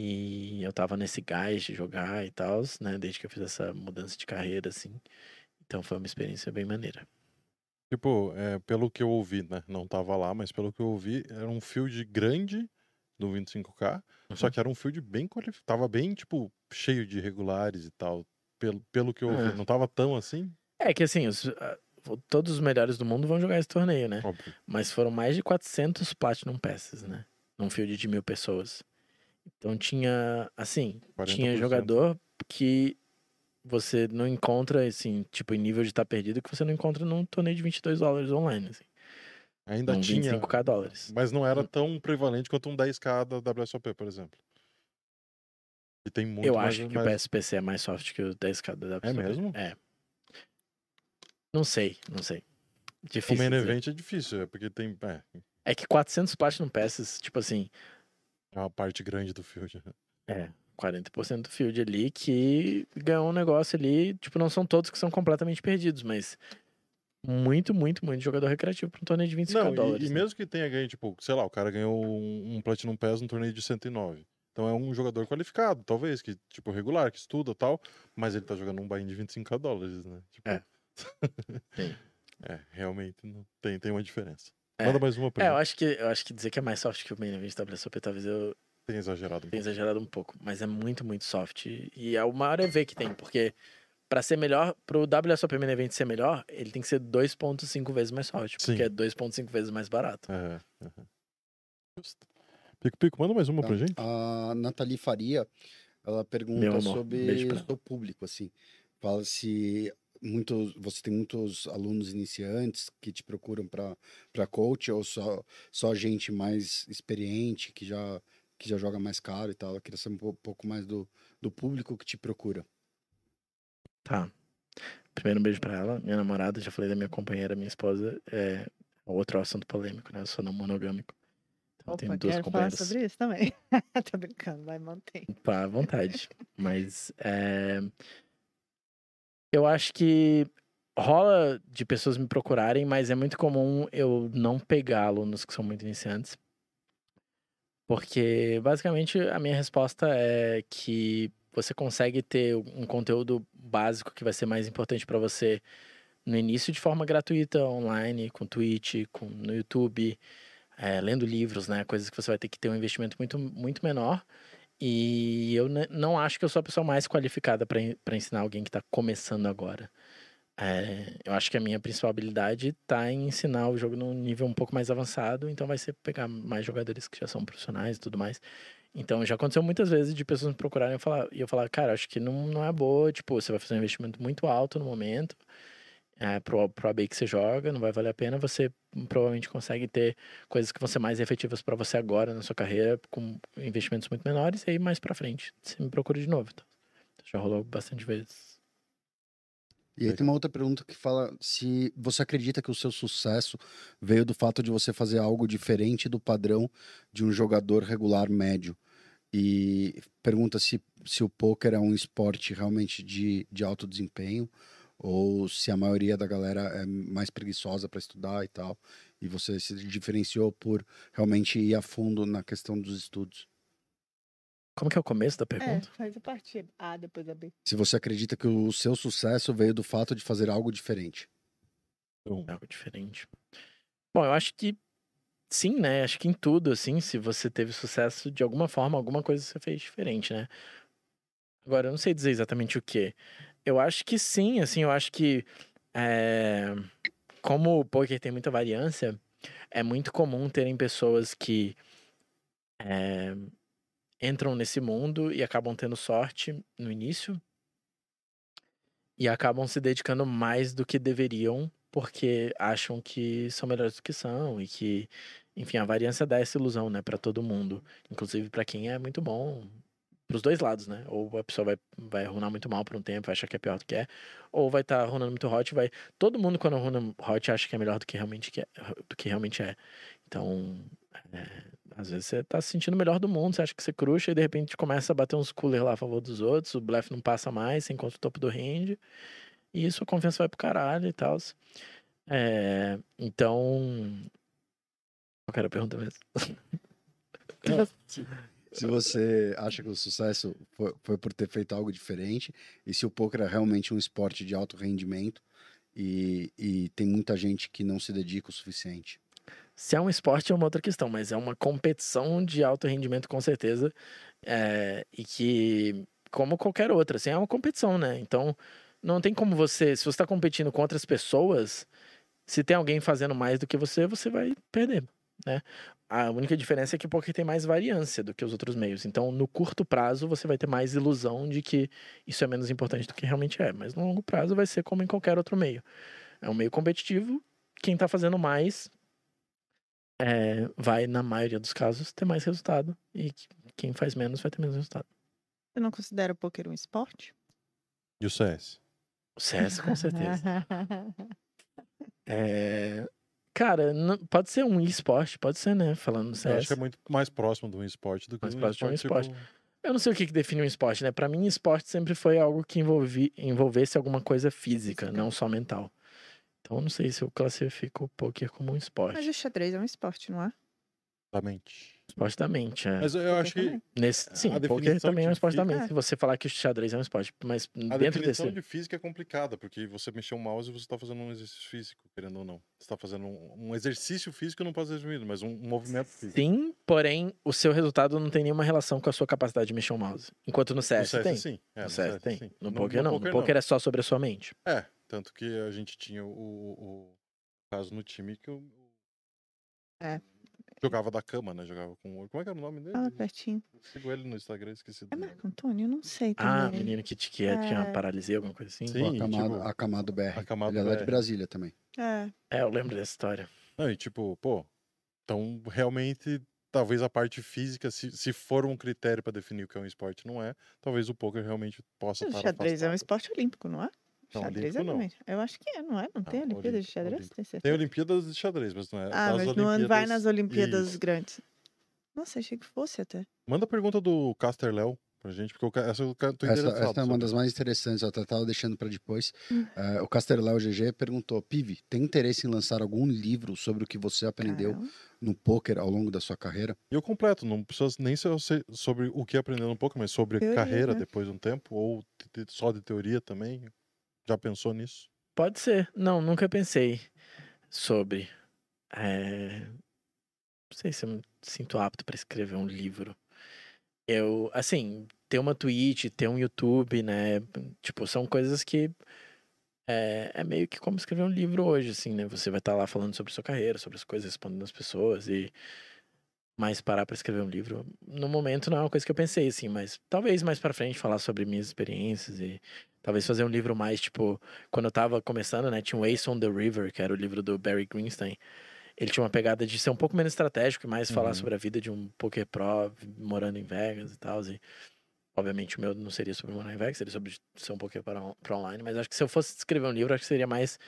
e eu tava nesse gás de jogar e tal, né, desde que eu fiz essa mudança de carreira, assim, então foi uma experiência bem maneira. Tipo, é, pelo que eu ouvi, né? Não tava lá, mas pelo que eu ouvi, era um field grande do 25K, só Uhum. que era um field bem qualificado. Tava bem, tipo, cheio de regulares e tal. Pelo, pelo que eu ouvi. Ah. Não tava tão assim, É que assim, os- ah, todos os melhores do mundo vão jogar esse torneio, né? óbvio. Mas foram mais de 400 Platinum Passes, né? Num field de mil pessoas. Então tinha, assim, tinha 40%. jogador que você não encontra, assim, tipo, em nível de estar perdido, que você não encontra num torneio de 22 dólares online, assim. Ainda Num tinha. 25k dólares. Mas não era Hum. tão prevalente quanto um 10k da WSOP, por exemplo. E tem muito Eu mais- acho que mais- o PSPC é mais soft que o 10k da WSOP. mesmo? É. Não sei, não sei. O Difícil main dizer. event é difícil, é porque tem. É, É que 400 Platinum Passes, tipo assim, é uma parte grande do field. É, 40% do field ali que ganhou um negócio ali. Tipo, não são todos que são completamente perdidos, mas muito, muito, muito jogador recreativo para um torneio de 25 Não, e- dólares. e, né? mesmo que tenha ganho, tipo, sei lá, o cara ganhou um, um Platinum Pass no torneio de 109. Então é um jogador qualificado, talvez, que, tipo, regular, que estuda e tal, mas ele tá jogando um buy de 25k dólares, né? Tipo, É. É, realmente não, tem, tem uma diferença. É. Manda mais uma pra É, eu mim. acho, que, eu acho que dizer que é mais soft que o main event da WSOP, talvez eu Tem exagerado um tenha pouco. exagerado um pouco. Mas é muito, muito soft. E é o maior EV que tem, porque para ser melhor, pro WSOP main event ser melhor, ele tem que ser 2.5 vezes mais soft, Sim. porque é 2.5 vezes mais barato. É, aham. Justo. Pico, Pico, manda mais uma Tá. pra gente. A Nathalie Faria, ela Meu pergunta amor, sobre beijo pra o seu público, assim. Fala se muitos, você tem muitos alunos iniciantes que te procuram para coach ou só, só gente mais experiente que já, que já joga mais caro e tal? Eu queria saber um pouco mais do, do público que te procura. Tá. Primeiro um beijo pra ela, minha namorada, já falei da minha companheira, minha esposa. É outro assunto polêmico, né? Eu sou não monogâmico. Então, Opa, tenho duas quero companheiras. falar sobre isso também. Tô brincando, vai, mantém. Tá, à vontade. Mas é... eu acho que rola de pessoas me procurarem, mas é muito comum eu não pegar alunos que são muito iniciantes. Porque, basicamente, a minha resposta é que você consegue ter um conteúdo básico que vai ser mais importante para você no início de forma gratuita, online, com Twitch, com, no YouTube, é, lendo livros, né? Coisas que você vai ter que ter um investimento muito, muito menor. E eu não acho que eu sou a pessoa mais qualificada para ensinar alguém que está começando agora. É, eu acho que a minha principal habilidade está em ensinar o jogo num nível um pouco mais avançado, então vai ser pegar mais jogadores que já são profissionais e tudo mais. Então já aconteceu muitas vezes de pessoas me procurarem e eu falar, e eu falar, cara, acho que não, não é boa, tipo, você vai fazer um investimento muito alto no momento, é, pro, pro AB que você joga, não vai valer a pena, você provavelmente consegue ter coisas que vão ser mais efetivas para você agora na sua carreira, com investimentos muito menores, e aí mais para frente você me procura de novo. Então, já rolou bastante vezes. E aí tem uma outra pergunta que fala se você acredita que o seu sucesso veio do fato de você fazer algo diferente do padrão de um jogador regular médio. E pergunta se, se o poker é um esporte realmente de, de alto desempenho ou se a maioria da galera é mais preguiçosa para estudar e tal, e você se diferenciou por realmente ir a fundo na questão dos estudos. Como que é o começo da pergunta? É, faz a parte A, depois a B. Se você acredita que o seu sucesso veio do fato de fazer algo diferente. Algo diferente. Bom, eu acho que sim, né? Acho que em tudo, assim, se você teve sucesso, de alguma forma, alguma coisa você fez diferente, né? Agora, eu não sei dizer exatamente o que. Eu acho que sim, assim, eu acho que é, como o poker tem muita variância, é muito comum terem pessoas que é, entram nesse mundo e acabam tendo sorte no início e acabam se dedicando mais do que deveriam porque acham que são melhores do que são e que, enfim, a variância dá essa ilusão, né, para todo mundo, inclusive para quem é muito bom, pros dois lados, né? Ou a pessoa vai, vai runar muito mal por um tempo, acha que é pior do que é, ou vai estar tá runando muito hot, vai. Todo mundo quando runa hot acha que é melhor do que realmente, que é, do que realmente é. Então, é, às vezes você tá se sentindo melhor do mundo, você acha que você cruxa e de repente começa a bater uns cooler lá a favor dos outros, o blefe não passa mais, você encontra o topo do range, e isso a confiança vai pro caralho e tal. É, então. Qual era a pergunta mesmo? Se você acha que o sucesso foi, foi, por ter feito algo diferente e se o poker é realmente um esporte de alto rendimento e, e tem muita gente que não se dedica o suficiente. Se é um esporte é uma outra questão, mas é uma competição de alto rendimento com certeza é, e que como qualquer outra, assim, é uma competição, né? Então não tem como você, se você está competindo com outras pessoas, se tem alguém fazendo mais do que você, você vai perder. Né? A única diferença é que o poker tem mais variância do que os outros meios. Então, no curto prazo, você vai ter mais ilusão de que isso é menos importante do que realmente é. Mas no longo prazo vai ser como em qualquer outro meio. É um meio competitivo. Quem está fazendo mais é, vai, na maioria dos casos, ter mais resultado. E quem faz menos vai ter menos resultado. Você não considera o poker um esporte? E o CS? O CS, com certeza. é, Cara, não, pode ser um esporte, pode ser, né? Falando. Eu acho que é muito mais próximo de um esporte do que mais um próximo de um esporte. Tipo... Eu não sei o que, que define um esporte, né? Para mim, esporte sempre foi algo que envolvi, envolvesse alguma coisa física, física, não só mental. Então, eu não sei se eu classifico o poker como um esporte. Mas o xadrez é um esporte, não é? Exatamente. Esporte da mente, é. Mas eu acho que. Nesse, sim, o poker também é um esporte da mente. Se você falar que o xadrez é um esporte, mas a dentro definição desse. de física é complicada, porque você mexer o mouse e você está fazendo um exercício físico, querendo ou não. Você está fazendo um, um, exercício físico, não pode ser resumido, mas um, um, movimento físico. Sim, porém, o seu resultado não tem nenhuma relação com a sua capacidade de mexer o mouse. Enquanto no CS, no CS tem. Sim. É, no, no CS, CS tem. Sim. No, no poker não. no poker não. é só sobre a sua mente. É, tanto que a gente tinha o, o, o caso no time que o. É Jogava da cama, né? Jogava com. Como é que era o nome dele? Fala pertinho. Eu Sigo ele no Instagram, esqueci É do nome. Marco Antônio? Eu não sei Ah, também. menino que, t- que é- tinha É. paralisia, alguma coisa assim. Sim. O Acamado, tipo, Acamado BR. Acamado Ele é lá de BR. Brasília também. É. É, eu lembro dessa história. Não, e tipo, pô, então realmente, talvez a parte física, se, se for um critério pra definir o que é um esporte, não é, talvez o poker realmente possa O estar xadrez é um afastado. esporte olímpico, não é? Não, xadrez olímpico não. também. Eu acho que é, não é? Não, tem Não, Olimpíada de xadrez? Tem Tem? Olimpíadas de xadrez, mas não é Ah, mas não vai Olimpíadas- nas Olimpíadas Isso. grandes. Nossa, achei que fosse até. Manda a pergunta do Caster Léo pra gente, porque eu, essa eu tô Essa, essa é uma sobre. das mais interessantes, eu até estava deixando para depois. Hum. Eh, o Casterléu GG perguntou: Pive, tem interesse em lançar algum livro sobre o que você aprendeu Caramba. no poker ao longo da sua carreira? E eu completo, não precisa nem ser sobre o que aprendeu um pouco, mas sobre Teoria, carreira né? depois de um tempo, ou só de teoria também. Já pensou nisso? Pode ser. Não, nunca pensei sobre. É... Não sei se eu me sinto apto para escrever um livro. Eu, assim, ter uma Twitch, ter um YouTube, né? Tipo, são coisas que. É, é meio que como escrever um livro hoje, assim, né? Você vai estar lá falando sobre sua carreira, sobre as coisas, respondendo as pessoas e. Mas parar para escrever um livro, no momento não é uma coisa que eu pensei, assim, mas talvez mais para frente falar sobre minhas experiências e talvez fazer um livro mais, tipo, quando eu tava começando, né, tinha o Ace on the River, que era o livro do Barry Greenstein. Ele tinha uma pegada de ser um pouco menos estratégico e mais falar Uhum. sobre a vida de um poker pro morando em Vegas e tal. E, obviamente o meu não seria sobre em Vegas, seria sobre ser um poker pro, pro online, mas acho que se eu fosse escrever um livro, acho que seria mais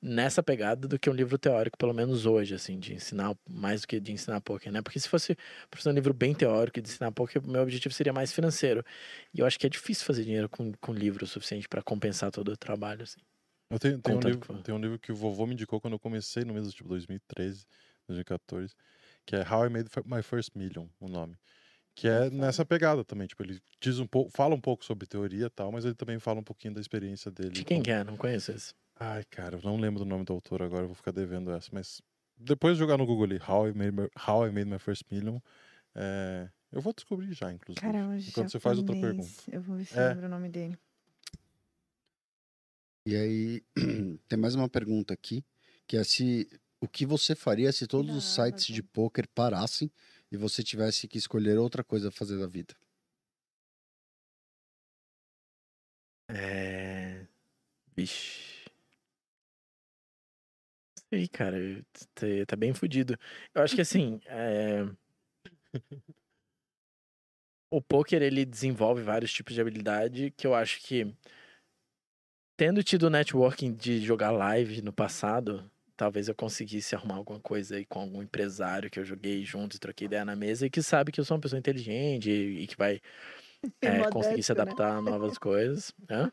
nessa pegada do que um livro teórico, pelo menos hoje, assim, de ensinar mais do que de ensinar poker, né? Porque se fosse ser um livro bem teórico e de ensinar poker, meu objetivo seria mais financeiro. E eu acho que é difícil fazer dinheiro com, com livro o suficiente para compensar todo o trabalho, assim. Eu tenho, tenho um livro, tem um livro que o vovô me indicou quando eu comecei no mês de tipo 2013, 2014, que é How I Made My First Million, o nome. Que é nessa pegada também, tipo, ele diz um pouco, fala um pouco sobre teoria e tal, mas ele também fala um pouquinho da experiência dele. De quem com- que é? Não conheço esse. Ai, cara, eu não lembro do nome do autor agora, eu vou ficar devendo essa, mas depois de jogar no Google ali, How I Made My, How I Made My First Million, é, eu vou descobrir já, inclusive. Caramba, enquanto você faz outra pergunta. japonês. Eu vou ver se É. eu lembro o nome dele. E aí, tem mais uma pergunta aqui, que é se o que você faria se todos os Da sites de Amazon. poker parassem e você tivesse que escolher outra coisa a fazer da vida? É. Vixe. Sei, cara. Tá, bem fudido. Eu acho que assim. é, O poker ele desenvolve vários tipos de habilidade que eu acho que. Tendo tido networking de jogar live no passado, talvez eu conseguisse arrumar alguma coisa aí com algum empresário que eu joguei junto e troquei ideia na mesa e que sabe que eu sou uma pessoa inteligente e, e que vai é, conseguir se Modesto, né? adaptar a novas coisas. Hã?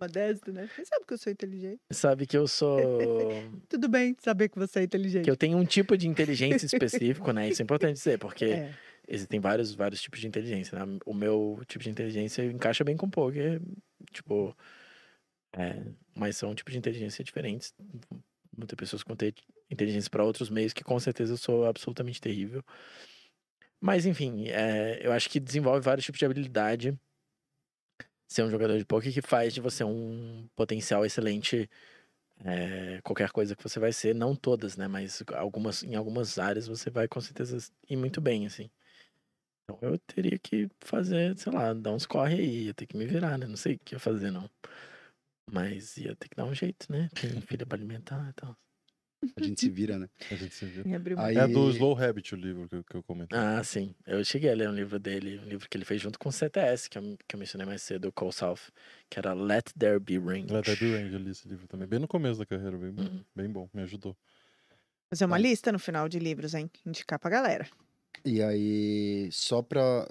Modesto, né? Você sabe que eu sou inteligente. sabe que eu sou. Tudo bem saber que você é inteligente. que eu tenho um tipo de inteligência específico, né? Isso é importante dizer, porque É. existem vários, vários tipos de inteligência, né? O meu tipo de inteligência encaixa bem com o poker, tipo. é, mas são tipos de inteligência diferentes. Vão ter pessoas com ter inteligência para outros meios que com certeza eu sou absolutamente terrível. Mas enfim, é, eu acho que desenvolve vários tipos de habilidade ser um jogador de poker que faz de você um potencial excelente é, qualquer coisa que você vai ser, não todas, né? Mas algumas, em algumas áreas você vai com certeza ir muito bem, assim. Então eu teria que fazer, sei lá, dar uns corre aí, ia ter que me virar, né? Não sei o que ia fazer, não. Mas ia ter que dar um jeito, né? Tem filha pra alimentar e tal. A gente se vira, né? A gente se abriu Aí- É do Slow Habit o livro que, eu- que eu comentei. Ah, sim. Eu cheguei a ler um livro dele, um livro que ele fez junto com o CTS, que eu, que eu mencionei mais cedo, o Cole South, que era Let There Be Range. Ela até do Range, eu li esse livro também. Bem no começo da carreira, bem, bom, Uhum. bem bom, me ajudou. Fazer uma Tá. lista no final de livros, hein? Indicar pra galera. E aí, só pra.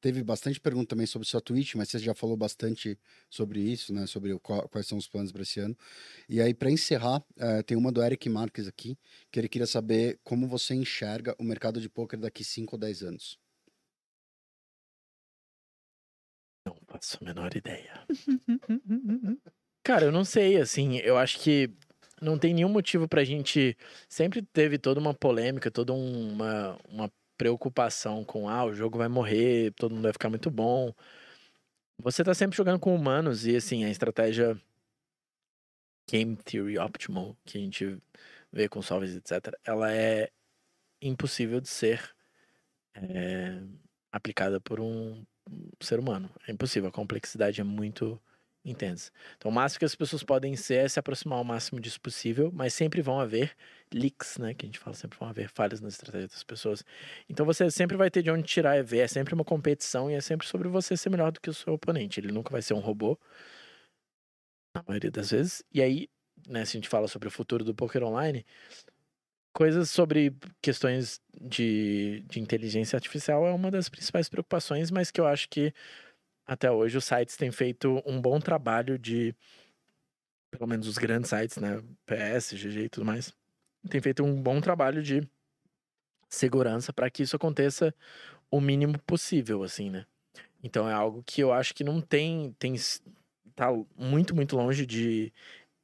Teve bastante pergunta também sobre sua Twitch, mas você já falou bastante sobre isso, né? Sobre o qual- quais são os planos para esse ano. E aí, para encerrar, eh, tem uma do Eric Marques aqui, que ele queria saber como você enxerga o mercado de poker daqui 5 ou 10 anos. Não faço a menor ideia. Cara, eu não sei, assim, eu acho que não tem nenhum motivo pra gente. Sempre teve toda uma polêmica, toda um- uma, uma preocupação com, ah, o jogo vai morrer, todo mundo vai ficar muito bom. Você tá sempre jogando com humanos e, assim, a estratégia Game Theory Optimal, que a gente vê com solves, etc., ela é impossível de ser é, aplicada por um ser humano. É impossível, a complexidade é muito intensa. Então, o máximo que as pessoas podem ser é se aproximar o máximo disso possível, mas sempre vão haver leaks, né? Que a gente fala, sempre vão haver falhas na estratégia das pessoas. Então, você sempre vai ter de onde tirar e ver. É sempre uma competição e é sempre sobre você ser melhor do que o seu oponente. Ele nunca vai ser um robô, na maioria das vezes. E aí, né, se a gente fala sobre o futuro do poker online, coisas sobre questões de, de inteligência artificial é uma das principais preocupações, mas que eu acho que até hoje os sites têm feito um bom trabalho de, pelo menos os grandes sites, né, PS, GG e tudo mais, tem feito um bom trabalho de segurança para que isso aconteça o mínimo possível, assim, né? Então é algo que eu acho que não tem, tem tá muito, muito longe de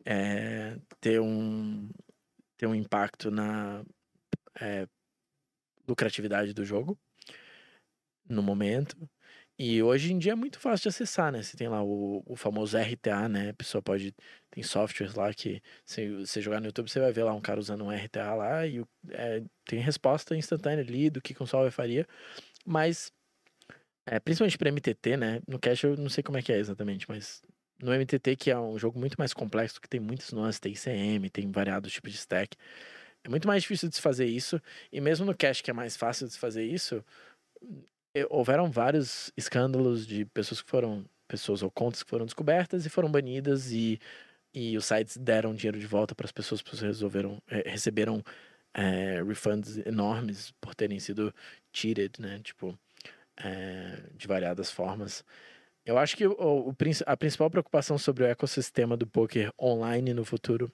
é, ter um ter um impacto na é, lucratividade do jogo no momento. E hoje em dia é muito fácil de acessar, né? Você tem lá o, o famoso RTA, né? A pessoa pode. Tem softwares lá que se você jogar no YouTube, você vai ver lá um cara usando um RTA lá e é, tem resposta instantânea ali do que o software faria. Mas, é, principalmente para MTT, né? No Cash eu não sei como é que é exatamente, mas no MTT, que é um jogo muito mais complexo, que tem muitas nuances, tem ICM, tem variados tipos de stack. É muito mais difícil de se fazer isso. E mesmo no Cash, que é mais fácil de se fazer isso, houveram vários escândalos de pessoas que foram pessoas ou contas que foram descobertas e foram banidas e, e os sites deram dinheiro de volta para as pessoas, pessoas resolveram receberam é, refunds enormes por terem sido cheated, né? Tipo, é, de variadas formas. Eu acho que o, o, a principal preocupação sobre o ecossistema do poker online no futuro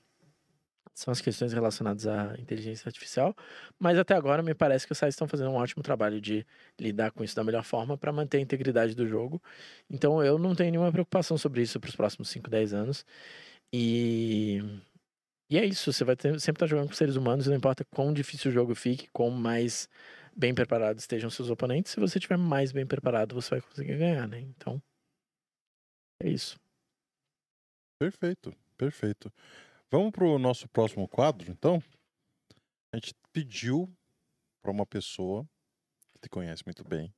são as questões relacionadas à inteligência artificial, mas até agora me parece que os sites estão fazendo um ótimo trabalho de lidar com isso da melhor forma para manter a integridade do jogo. Então eu não tenho nenhuma preocupação sobre isso para os próximos 5, 10 anos. E e é isso, você vai ter, sempre estar tá jogando com seres humanos, não importa quão difícil o jogo fique, quão mais bem preparados estejam seus oponentes, se você estiver mais bem preparado, você vai conseguir ganhar, né? Então, é isso. Perfeito, perfeito. Vamos para o nosso próximo quadro, então? A gente pediu para uma pessoa que te conhece muito bem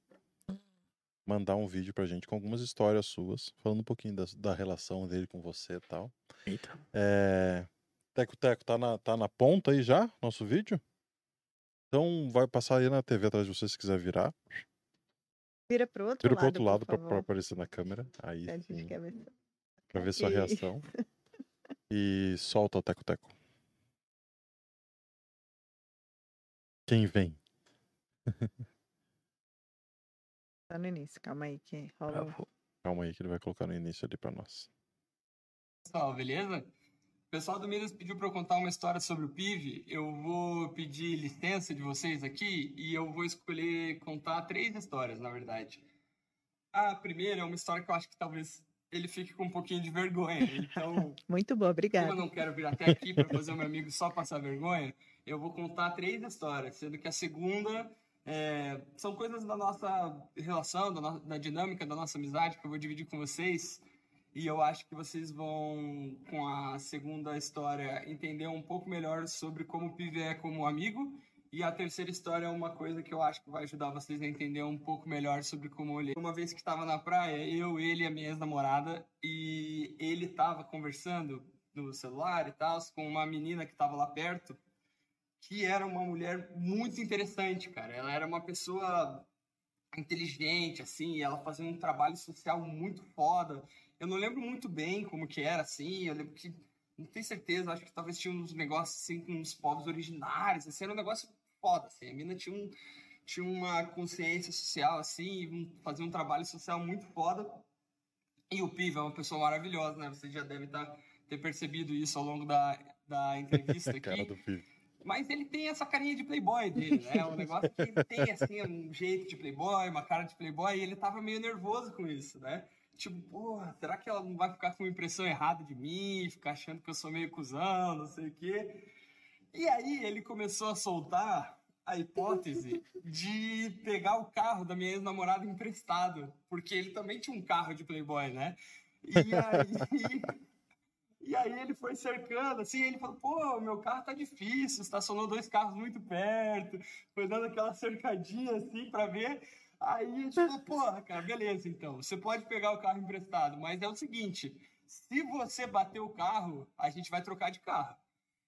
mandar um vídeo pra gente com algumas histórias suas, falando um pouquinho da, da relação dele com você e tal. Eita. É... Teco Teco, tá na, tá na ponta aí já, nosso vídeo? Então vai passar aí na TV atrás de você se quiser virar. Vira pro outro Vira lado. pro outro lado por pra, pra aparecer na câmera. Aí A gente sim, quer ver. pra ver sua reação. E solta o Teco Teco. Quem vem? Tá no início, calma aí que rola. vou- Calma aí que ele vai colocar no início ali pra nós. pessoal, beleza? O pessoal do Minas pediu para eu contar uma história sobre o PIV. Eu vou pedir licença de vocês aqui e eu vou escolher contar três histórias, na verdade. A primeira é uma história que eu acho que talvez ele fique com um pouquinho de vergonha. Então, Muito boa, como obrigada. eu não quero vir até aqui para fazer o meu amigo só passar vergonha, eu vou contar três histórias, sendo que a segunda é, são coisas da nossa relação, da, no- da dinâmica da nossa amizade que eu vou dividir com vocês. E eu acho que vocês vão, com a segunda história, entender um pouco melhor sobre como o Pive é como amigo. E a terceira história é uma coisa que eu acho que vai ajudar vocês a entender um pouco melhor sobre como ele. Uma vez que estava na praia, eu, ele e a minha ex-namorada, e ele estava conversando no celular e tal, com uma menina que estava lá perto, que era uma mulher muito interessante, cara. Ela era uma pessoa inteligente, assim, ela fazia um trabalho social muito foda. Eu não lembro muito bem como que era, assim, eu lembro que, não tenho certeza, acho que talvez tinha uns negócios, assim, com os povos originários, assim, era um negócio foda, assim. A mina tinha, um, tinha uma consciência social, assim, fazia um trabalho social muito foda. E o Piva é uma pessoa maravilhosa, né? Vocês já devem tá, ter percebido isso ao longo da, da entrevista aqui. Cara do filho. Mas ele tem essa carinha de playboy dele, né? Um negócio que ele tem, assim, um jeito de playboy, uma cara de playboy, e ele tava meio nervoso com isso, né? Tipo, porra, será que ela não vai ficar com uma impressão errada de mim, ficar achando que eu sou meio cuzão, não sei o quê? E aí ele começou a soltar a hipótese de pegar o carro da minha ex-namorada emprestado, porque ele também tinha um carro de playboy, né? E aí... E aí ele foi cercando, assim, ele falou, pô, meu carro tá difícil, estacionou dois carros muito perto, foi dando aquela cercadinha assim pra ver. Aí a gente falou, porra, cara, beleza, então. Você pode pegar o carro emprestado, mas é o seguinte: se você bater o carro, a gente vai trocar de carro.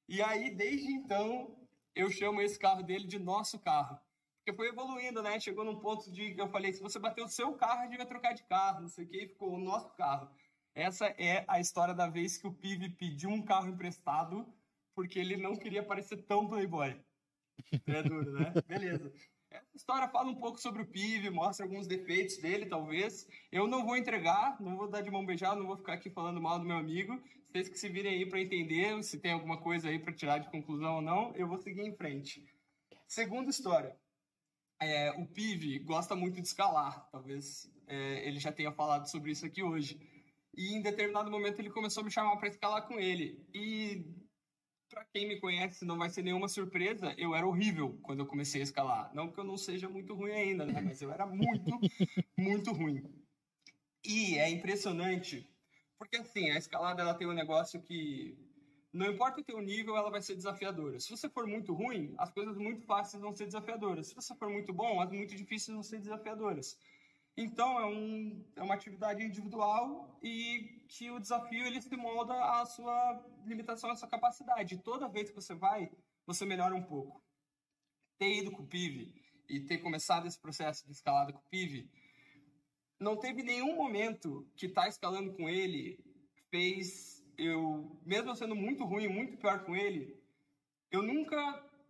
E aí, desde então, eu chamo esse carro dele de nosso carro. Porque foi evoluindo, né? Chegou num ponto de que eu falei: se você bater o seu carro, a gente vai trocar de carro, não sei o que, e ficou o nosso carro. Essa é a história da vez que o Pive pediu um carro emprestado porque ele não queria parecer tão playboy. É duro, né? Beleza. Essa história fala um pouco sobre o Pive, mostra alguns defeitos dele, talvez. Eu não vou entregar, não vou dar de mão beijada, não vou ficar aqui falando mal do meu amigo. Vocês que se virem aí para entender se tem alguma coisa aí para tirar de conclusão ou não, eu vou seguir em frente. Segunda história. É, o Pive gosta muito de escalar, talvez é, ele já tenha falado sobre isso aqui hoje. E em determinado momento ele começou a me chamar para escalar com ele. E para quem me conhece, não vai ser nenhuma surpresa, eu era horrível quando eu comecei a escalar. Não que eu não seja muito ruim ainda, né? Mas eu era muito, muito ruim. E é impressionante, porque assim, a escalada ela tem um negócio que não importa o teu nível, ela vai ser desafiadora. Se você for muito ruim, as coisas muito fáceis vão ser desafiadoras. Se você for muito bom, as muito difíceis vão ser desafiadoras. Então é, um, é uma atividade individual e que o desafio ele se molda à sua limitação, à sua capacidade. Toda vez que você vai, você melhora um pouco. Ter ido com o PIV e ter começado esse processo de escalada com o PIV, não teve nenhum momento que tá escalando com ele fez eu, mesmo sendo muito ruim, muito pior com ele, eu nunca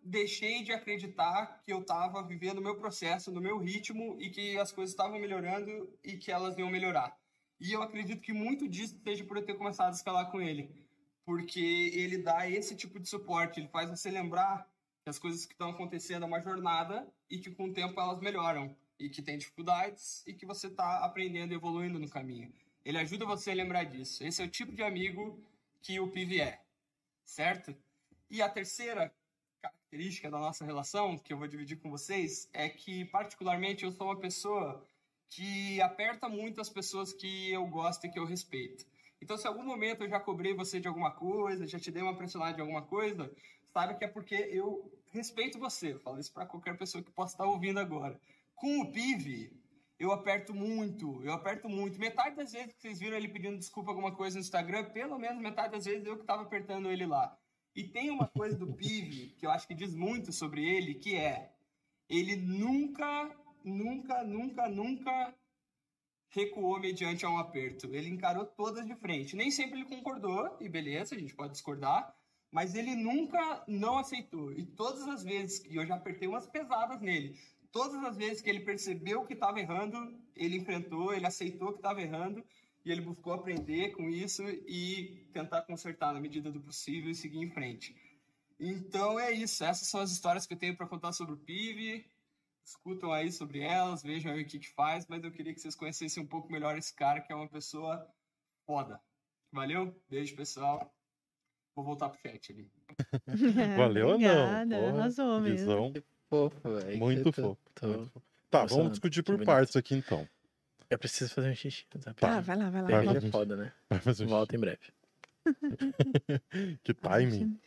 deixei de acreditar que eu estava vivendo o meu processo, no meu ritmo e que as coisas estavam melhorando e que elas iam melhorar. E eu acredito que muito disso seja por eu ter começado a escalar com ele, porque ele dá esse tipo de suporte, ele faz você lembrar que as coisas que estão acontecendo é uma jornada e que com o tempo elas melhoram e que tem dificuldades e que você está aprendendo e evoluindo no caminho. Ele ajuda você a lembrar disso. Esse é o tipo de amigo que o PIV é, certo? E a terceira característica da nossa relação, que eu vou dividir com vocês, é que, particularmente, eu sou uma pessoa que aperta muito as pessoas que eu gosto e que eu respeito. Então, se em algum momento eu já cobrei você de alguma coisa, já te dei uma pressionada de alguma coisa, sabe que é porque eu respeito você. Eu falo isso para qualquer pessoa que possa estar ouvindo agora. Com o PIV, eu aperto muito, eu aperto muito. Metade das vezes que vocês viram ele pedindo desculpa alguma coisa no Instagram, pelo menos metade das vezes eu que estava apertando ele lá. E tem uma coisa do Pive que eu acho que diz muito sobre ele, que é ele nunca, nunca, nunca, nunca recuou mediante a um aperto. Ele encarou todas de frente. Nem sempre ele concordou, e beleza, a gente pode discordar, mas ele nunca não aceitou. E todas as vezes que eu já apertei umas pesadas nele, todas as vezes que ele percebeu que estava errando, ele enfrentou, ele aceitou que estava errando e ele buscou aprender com isso e tentar consertar na medida do possível e seguir em frente. Então é isso, essas são as histórias que eu tenho para contar sobre o PIV. Escutam aí sobre elas, vejam aí o que, que faz, mas eu queria que vocês conhecessem um pouco melhor esse cara, que é uma pessoa foda. Valeu? Beijo, pessoal. Vou voltar pro chat ali. Valeu ou não? Obrigada, arrasou mesmo. Fofo, velho. muito fofo. tô- muito fofo. Tá, emocionado. vamos discutir por partes aqui então. Eu preciso fazer um xixi. Tá, Ah, vai lá, vai lá. Vai, vai é foda, né? Vai fazer um Volta em breve. Que timing.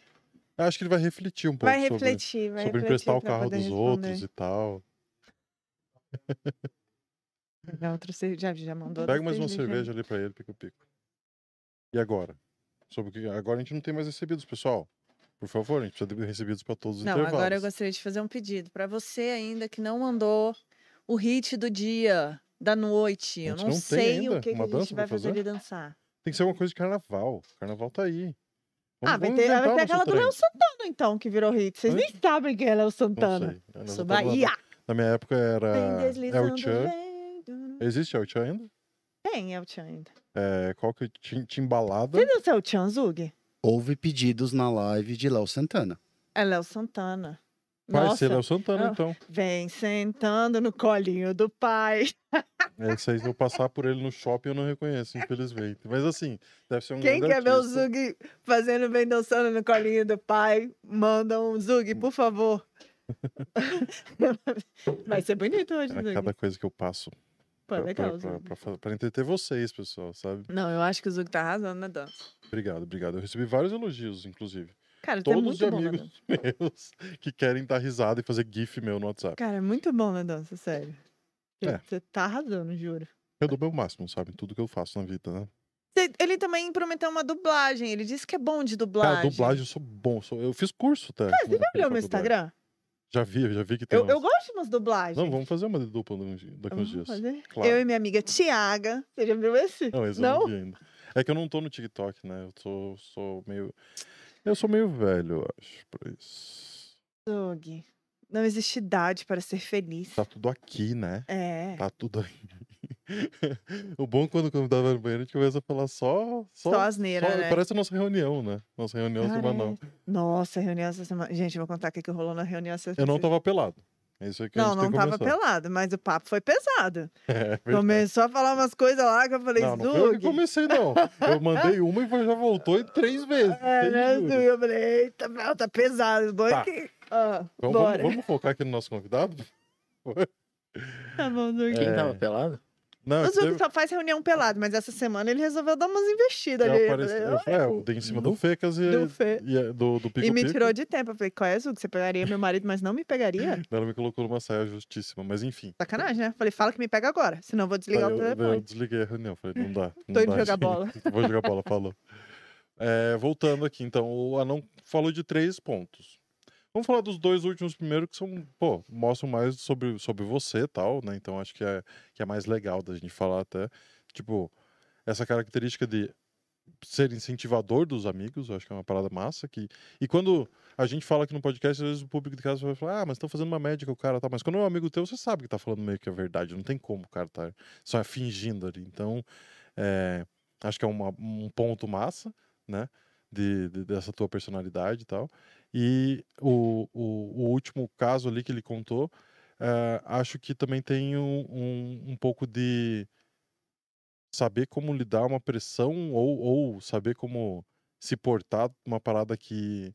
Eu acho que ele vai refletir um pouco Vai sobre, refletir, vai sobre refletir emprestar o carro dos responder. outros e tal. Cerveja, já, já mandou Pega mais uma cerveja. cerveja ali pra ele, pico-pico. E agora? Sobre o que... Agora a gente não tem mais recebidos, pessoal. Por favor, a gente precisa de recebidos pra todos os Não, intervalos. agora eu gostaria de fazer um pedido para você ainda que não mandou o hit do dia, da noite. Eu não, não sei o que, que uma a gente vai fazer ele dançar. Tem que ser alguma coisa de carnaval. Carnaval tá aí. ah, vai vamos ter, vai ter o aquela do Léo. Santana, então, que virou hit. Vocês nem sabem quem é Léo Não Santana. sei. Não Sou vou falar Bahia. Na minha época era El. Chan. Existe El Chan ainda? Tem El Chan ainda. É, qual que Tim- Timbalada? Você viu o seu Chan Zug? Houve pedidos na live de Léo Santana. É Léo Santana. Vai Nossa, ser Léo Santana, Ah. então. vem sentando no colinho do pai. Aí, se eu passar por ele no shopping, eu não reconheço, infelizmente. Mas assim, deve ser um Quem grande quer ver o artista. Zug fazendo bem dançando no colinho do pai, manda um Zug, por favor. Vai ser bonito hoje, Cara, Zug. cada coisa que eu passo. Pô, pra, legal, pra, pra, Zug. pra fa- pra entreter vocês, pessoal, sabe? Não, eu acho que o Zug tá arrasando na dança. Obrigado, obrigado. Eu recebi vários elogios, inclusive. Cara, é Todos muito de bom na amigos meus que querem dar risada e fazer gif meu no WhatsApp. Cara, é muito bom na dança, sério. É. Você tá arrasando, juro. Eu dou meu máximo, sabe? Tudo que eu faço na vida, né? Ele também prometeu uma dublagem. Ele disse que é bom de dublagem. Cara, dublagem eu sou bom. sou- Eu fiz curso até. Cara, você olhou meu. Instagram? Já vi, já vi que tem. Eu, eu gosto de umas dublagens. Não, vamos fazer uma de dupla daqui uns dias. fazer? Claro. Eu e minha amiga Tiaga. Você já viu esse? Não, esse eu Não? ainda. É que eu não tô no TikTok, né? Eu sou, sou meio. Eu sou meio velho, eu acho, pra isso. Zug. Não existe idade para ser feliz. Tá tudo aqui, né? É. Tá tudo aqui. o bom é quando quando tava no banheiro, a gente começa a falar só. Só, Só asneira, só- né? Parece a nossa reunião, né? Nossa reunião Cara, semanal. Nossa, reunião essa semana. Gente, vou contar o que que rolou na reunião essa Eu não tava pelado. É isso aí que a Não, não tava começar. pelado, mas o papo foi pesado. É, verdade. Começou a falar umas coisas lá que eu falei, Não, não foi eu que comecei, não. Eu mandei uma e já voltou em três vezes. É, né? Eu falei, eita, meu, tá pesado. Bom é Tá. que... Ah, Vamos, bora. vamos, vamos focar aqui no nosso convidado? Tá bom, Zug. Quem É. tava pelado? Não, O é Zug teve- só faz reunião pelado, mas essa semana ele resolveu dar umas investidas eu ali. Eu apareci- falei, eu- é, eu dei em cima do Fecas e, do Fê. e é, do, do Pico E me Pico. tirou de tempo. Eu falei, qual é, Zug? Você pegaria meu marido, mas não me pegaria? Ela me colocou numa saia justíssima, mas enfim. Sacanagem, né? Falei, fala que me pega agora, senão eu vou Aí desligar o eu, eu telefone. desliguei a reunião, falei, não dá. Não Tô indo dá, jogar gente. bola. Vou jogar bola, falou. É, voltando aqui, então, o Anão falou de três pontos. Vamos falar dos dois últimos primeiro, que são, pô, mostram mais sobre, sobre você e tal, né? Então acho que é, que é mais legal da gente falar até. Tipo, essa característica de ser incentivador dos amigos, acho que é uma parada massa. Que... E quando a gente fala aqui no podcast, às vezes o público de casa vai falar, ah, mas estão fazendo uma média o cara, tá? Mas quando é um amigo teu, você sabe que tá falando meio que a verdade, não tem como o cara tá só fingindo ali. Então, é, acho que é uma- um ponto massa, né? De, de- dessa tua personalidade e tal. E o, o, o último caso ali que ele contou, é, acho que também tem um, um, um pouco de saber como lidar uma pressão ou, ou saber como se portar uma parada que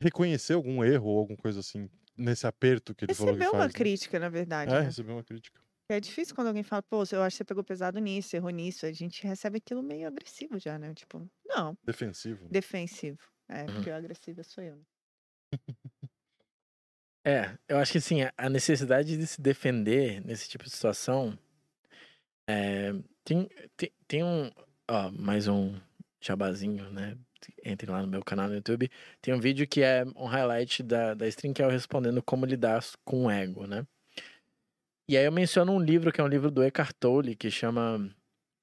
reconhecer algum erro ou alguma coisa assim nesse aperto que ele falou que Recebeu faz. uma né? crítica, na verdade. É, né? recebeu uma crítica. É difícil quando alguém fala, pô, eu acho que você pegou pesado nisso, errou nisso. A gente recebe aquilo meio agressivo já, né? Tipo, não, Defensivo. né? defensivo. É, Uhum. porque o agressivo sou eu. né? É, eu acho que assim, a- a necessidade de se defender nesse tipo de situação. é, tem, tem, tem um. Ó, mais um jabazinho, né? Entre lá no meu canal no YouTube. Tem um vídeo que é um highlight da, da stream que é respondendo como lidar com o ego, né? E aí eu menciono um livro que é um livro do Eckhart Tolle que chama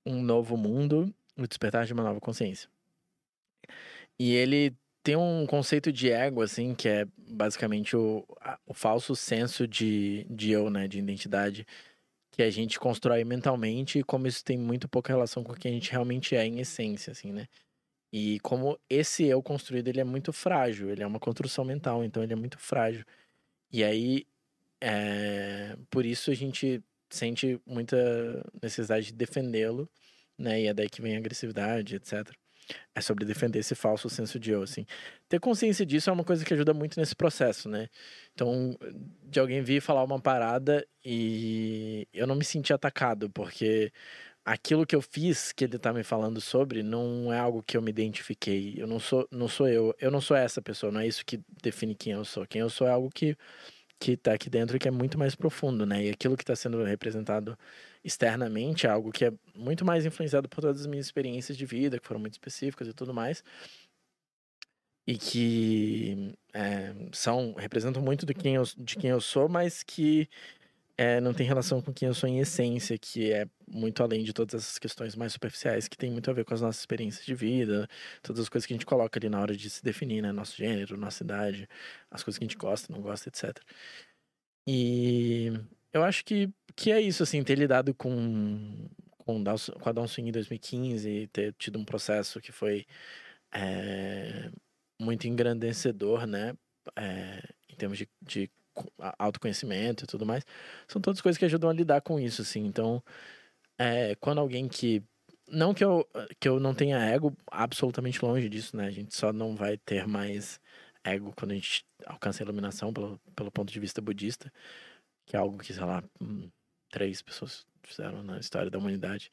Um Novo Mundo, O Despertar de uma Nova Consciência. E ele tem um conceito de ego, assim, que é basicamente o, o falso senso de, de eu, né, de identidade, que a gente constrói mentalmente e como isso tem muito pouca relação com o que a gente realmente é em essência, assim, né? E como esse eu construído, ele é muito frágil, ele é uma construção mental, então ele é muito frágil. E aí, é, por isso a gente sente muita necessidade de defendê-lo, né? E é daí que vem a agressividade, etc. É sobre defender esse falso senso de eu, assim. Ter consciência disso é uma coisa que ajuda muito nesse processo, né? Então, de alguém vir falar uma parada e eu não me senti atacado, porque aquilo que eu fiz, que ele tá me falando sobre, não é algo que eu me identifiquei. Eu não sou, não sou eu, eu não sou essa pessoa, não é isso que define quem eu sou. Quem eu sou é algo que que tá aqui dentro que é muito mais profundo, né? E aquilo que está sendo representado externamente é algo que é muito mais influenciado por todas as minhas experiências de vida, que foram muito específicas e tudo mais. E que é, são, representam muito de quem eu, de quem eu sou, mas que é, não tem relação com quem eu sou em essência, que é muito além de todas essas questões mais superficiais, que tem muito a ver com as nossas experiências de vida, todas as coisas que a gente coloca ali na hora de se definir, né? Nosso gênero, nossa idade, as coisas que a gente gosta, não gosta, etc. E eu acho que, que é isso, assim, ter lidado com, com, com a Downswing em 2015, ter tido um processo que foi é, muito engrandecedor, né? É, em termos de, de autoconhecimento e tudo mais. São todas coisas que ajudam a lidar com isso, assim. Então, é, quando alguém que. Não que eu, que eu não tenha ego, absolutamente longe disso, né? A gente só não vai ter mais ego quando a gente alcança a iluminação pelo, pelo ponto de vista budista, que é algo que, sei lá, hum, três pessoas fizeram na história da humanidade.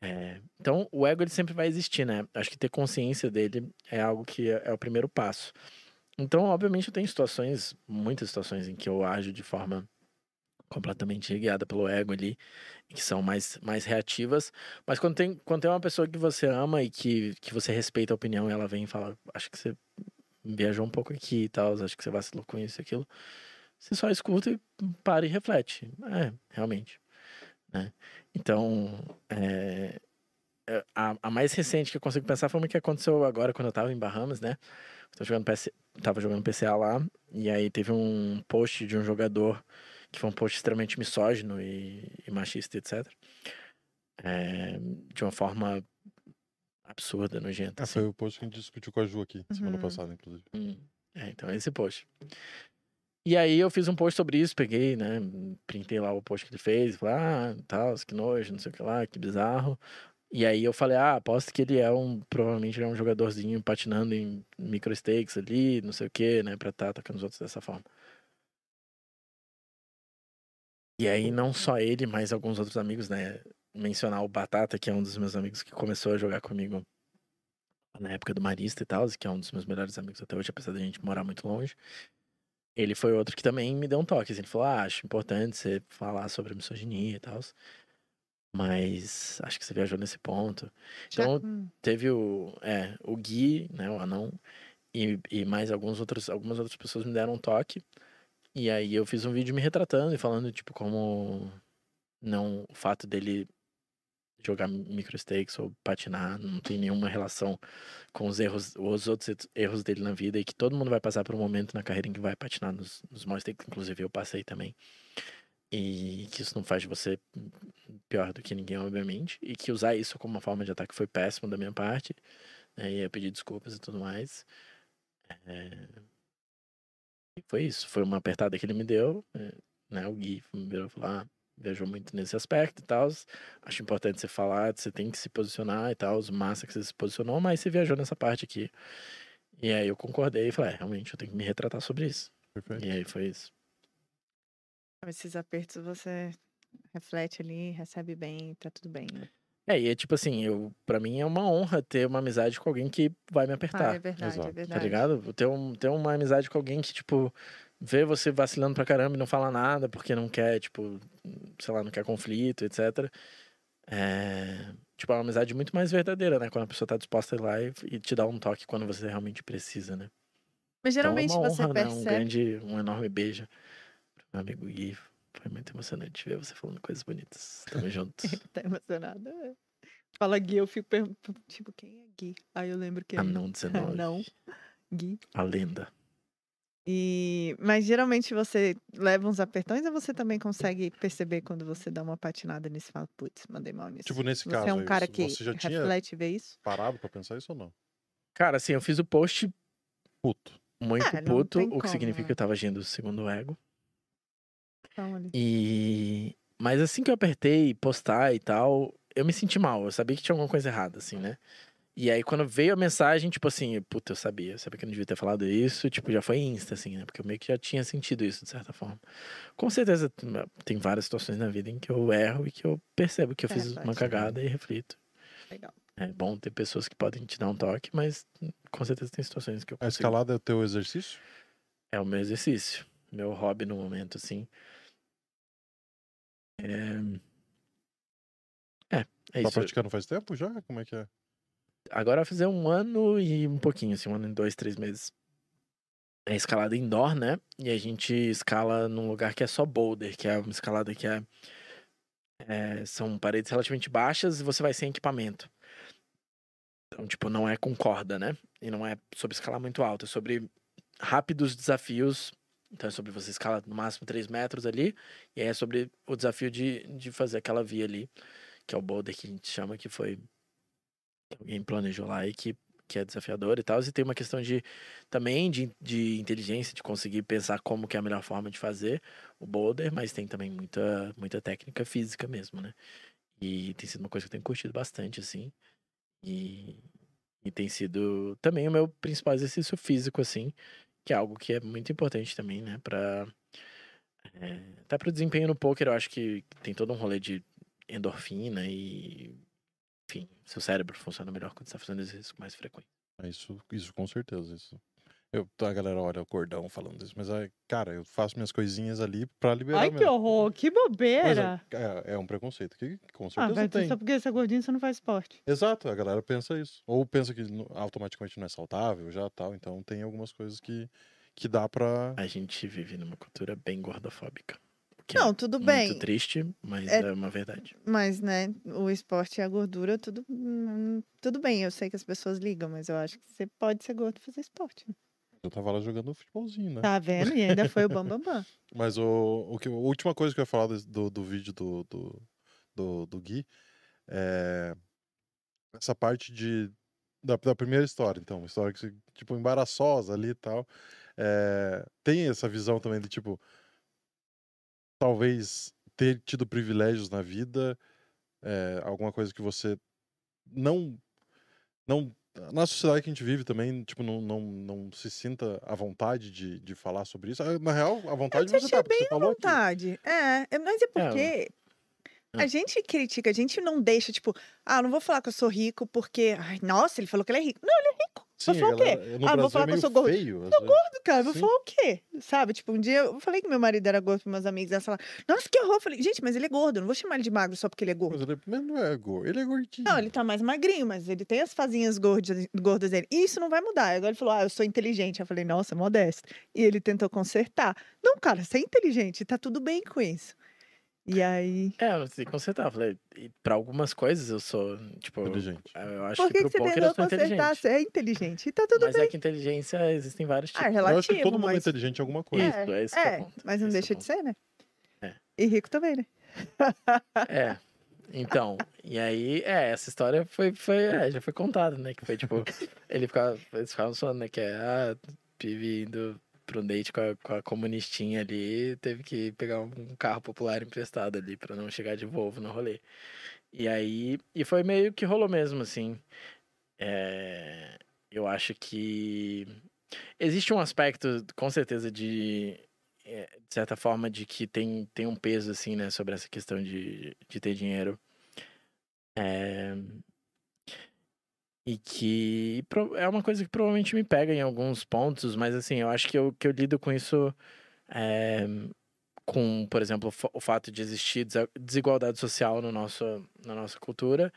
É, então, o ego ele sempre vai existir, né? Acho que ter consciência dele é algo que é, é o primeiro passo. Então, obviamente, eu tenho situações, muitas situações em que eu ajo de forma completamente guiada pelo ego ali, que são mais, mais reativas. Mas quando tem, quando tem uma pessoa que você ama e que, que você respeita a opinião e ela vem e fala, acho que você viajou um pouco aqui e tal, acho que você vacilou com isso e aquilo. Você só escuta e para e reflete. É, realmente. Né? Então, é, a, a, mais recente que eu consigo pensar foi uma que aconteceu agora quando eu tava em Bahamas, né? Eu jogando PC, tava jogando PCA lá, e aí teve um post de um jogador que foi um post extremamente misógino e, e machista, etc. É, de uma forma absurda, nojenta. Ah, assim. foi o post que a gente discutiu com a Ju aqui, uhum. semana passada, inclusive. Hum. É, então esse post. E aí eu fiz um post sobre isso, peguei, né, printei lá o post que ele fez, falei, ah, tal, que nojo, não sei o que lá, que bizarro. E aí eu falei, ah, aposto que ele é um, provavelmente ele é um jogadorzinho patinando em micro stakes ali, não sei o que, né, pra estar tá atacando os outros dessa forma. E aí não só ele, mas alguns outros amigos, né, mencionar o Batata, que é um dos meus amigos que começou a jogar comigo na época do Marista e tal, que é um dos meus melhores amigos até hoje, apesar da gente morar muito longe. Ele foi outro que também me deu um toque, assim, ele falou, ah, acho importante você falar sobre misoginia e tal, mas acho que você viajou nesse ponto. Então, Já... Hum. teve o, é, o Gui, né, o anão, e, e mais alguns outros, algumas outras pessoas me deram um toque, e aí eu fiz um vídeo me retratando e falando, tipo, como não o fato dele jogar micro stakes ou patinar não tem nenhuma relação com os erros, os outros erros dele na vida e que todo mundo vai passar por um momento na carreira em que vai patinar nos, nos small stakes, inclusive eu passei também. E que isso não faz de você pior do que ninguém, obviamente, e que usar isso como uma forma de ataque foi péssimo da minha parte, né, e eu pedi desculpas e tudo mais. É... E foi isso, foi uma apertada que ele me deu, é, né, o Gui me virou e falou, ah, viajou muito nesse aspecto e tal. Acho importante você falar, você tem que se posicionar e tal. Massa que você se posicionou, mas você viajou nessa parte aqui. E aí eu concordei e falei, é, realmente, eu tenho que me retratar sobre isso. Perfeito. E aí foi isso. Esses apertos você reflete ali, recebe bem, tá tudo bem. Né? É, e é tipo assim, eu, pra mim é uma honra ter uma amizade com alguém que vai me apertar. Ah, é verdade, é Exato. é verdade. Tá ligado? Ter, um, ter uma amizade com alguém que, tipo, vê você vacilando pra caramba e não fala nada porque não quer, tipo, sei lá, não quer conflito, etc. É, tipo, é uma amizade muito mais verdadeira, né? Quando a pessoa tá disposta a ir lá e, e te dar um toque quando você realmente precisa, né? Mas geralmente então é uma honra, você percebe... né? Um grande, um enorme beijo meu amigo Gui. Foi muito emocionante ver você falando coisas bonitas. Tamo junto. Tá emocionado. É. Fala Gui, eu fico perguntando, tipo, quem é Gui? Aí eu lembro que é... Anão 19. Não, Gui. A lenda. E, mas geralmente você leva uns apertões ou você também consegue perceber quando você dá uma patinada nisso e fala, putz, mandei mal nisso. Tipo, nesse você caso. é um cara isso. que você já reflete tinha ver isso? Parado pra pensar isso ou não? Cara, assim, eu fiz o post puto. Muito é, puto, o que como, significa né? que eu tava agindo segundo o ego. Então, e. Mas assim que eu apertei postar e tal, eu me senti mal. Eu sabia que tinha alguma coisa errada, assim, né? E aí, quando veio a mensagem, tipo assim, puta, eu sabia, eu sabia que eu não devia ter falado isso, tipo, já foi insta, assim, né? Porque eu meio que já tinha sentido isso, de certa forma. Com certeza, tem várias situações na vida em que eu erro e que eu percebo que eu é, fiz uma cagada e reflito. Legal. É bom ter pessoas que podem te dar um toque, mas com certeza tem situações que eu consigo. A escalada é o teu exercício? É o meu exercício. Meu hobby no momento, assim. É... É, é tá isso. Praticando faz tempo já? Como é que é? Agora vai fazer um ano e um pouquinho, assim, um ano e dois, três meses. É escalada indoor, né? E a gente escala num lugar que é só boulder, que é uma escalada que é, é são paredes relativamente baixas e você vai sem equipamento. Então, tipo, não é com corda, né? E não é sobre escalar muito alto, é sobre rápidos desafios. Então é sobre você escalar no máximo 3 metros ali. E aí é sobre o desafio de, de fazer aquela via ali, que é o boulder que a gente chama, que foi alguém planejou lá e que, que é desafiador e tal. E tem uma questão de também de, de inteligência, de conseguir pensar como que é a melhor forma de fazer o boulder, mas tem também muita, muita técnica física mesmo, né? E tem sido uma coisa que eu tenho curtido bastante, assim. E, e tem sido também o meu principal exercício físico, assim, que é algo que é muito importante também, né? Pra, É, até pro desempenho no poker, eu acho que tem todo um rolê de endorfina e. Enfim, seu cérebro funciona melhor quando você tá fazendo exercício mais frequente. É Isso, isso com certeza. Isso. Eu, a galera olha o cordão falando isso, mas, é, cara, eu faço minhas coisinhas ali pra liberar Ai, que mesmo. horror, que Pois bobeira. é, é, é um preconceito que com Ah, certeza vai tem. só porque você é gordinho, você não faz esporte. Exato, a galera pensa isso. Ou pensa que automaticamente não é saudável já tal. Então tem algumas coisas que, que dá pra. A gente vive numa cultura bem gordofóbica. que Não, é tudo muito bem. triste, mas É- é... uma verdade. Mas, né, o esporte e a gordura, tudo, hum, tudo bem. Eu sei que as pessoas ligam, mas eu acho que você pode ser gordo e fazer esporte. né? Eu tava lá jogando futebolzinho, né? Tá vendo? E ainda foi o bam, bam, bam. Mas o, o que, a última coisa que eu ia falar do, do vídeo do, do, do, do Gui é essa parte de, da, da primeira história. Então, uma história que, tipo, embaraçosa ali e tal. É, tem essa visão também de, tipo, talvez ter tido privilégios na vida, é, alguma coisa que você não. não na sociedade que a gente vive também, tipo, não, não, não se sinta à vontade de, de falar sobre isso. Ah, Na real, à vontade você tá, porque você falou aqui. Vontade. É, é, mas é porque Ah. a gente critica, a gente não deixa, tipo, ah, não vou falar que eu sou rico porque, ai, nossa, ele falou que ele é rico. Não, ele é. Sim, falar a o quê? no Ah, vou Brasil falar é que eu sou gordo. feio. às vezes. Cara, eu vou Sim. falar o quê? Sabe? Tipo, um dia eu falei que meu marido era gordo para meus amigos, elas falaram, nossa, que horror. Eu falei, gente, mas ele é gordo, eu não vou chamar ele de magro só porque ele é gordo. Mas ele mas não é gordo, ele é gordinho. Não, ele tá mais magrinho, mas ele tem as fazinhas gordas, gordas dele. E isso não vai mudar. Agora ele falou, ah, eu sou inteligente. Eu falei, nossa, modesto. E ele tentou consertar. Não, cara, você é inteligente, tá tudo bem com isso. E aí. É, eu sei consertar. Eu Falei, e pra algumas coisas eu sou, tipo, Inteligente. eu acho Por que que, pro que você poker eu tentou sou consertar? inteligente. Você é inteligente. E tá tudo Mas bem. é que inteligência existem vários Ah, tipos. é relativo, eu acho que todo mundo é mas... inteligente em alguma coisa. Isso, é que é o É, ponto. mas não é deixa de ser, né? É. E rico também, né? É. Então, e aí, é, essa história foi, foi é, já foi contada, né? Que foi tipo, ele ficava, eles ficavam falando, né? Que é, ah, Pive um date com a, com a comunistinha ali, teve que pegar um carro popular emprestado ali pra não chegar de Volvo no rolê. E aí, e foi meio que rolou mesmo, assim. É, eu acho que existe um aspecto, com certeza, de é, de certa forma, de que tem, tem um peso, assim, né, sobre essa questão de, de ter dinheiro. É... E que é uma coisa que provavelmente me pega em alguns pontos, mas, assim, eu acho que eu, que eu lido com isso é, com, por exemplo, o fa- o fato de existir desigualdade social no nosso, na nossa cultura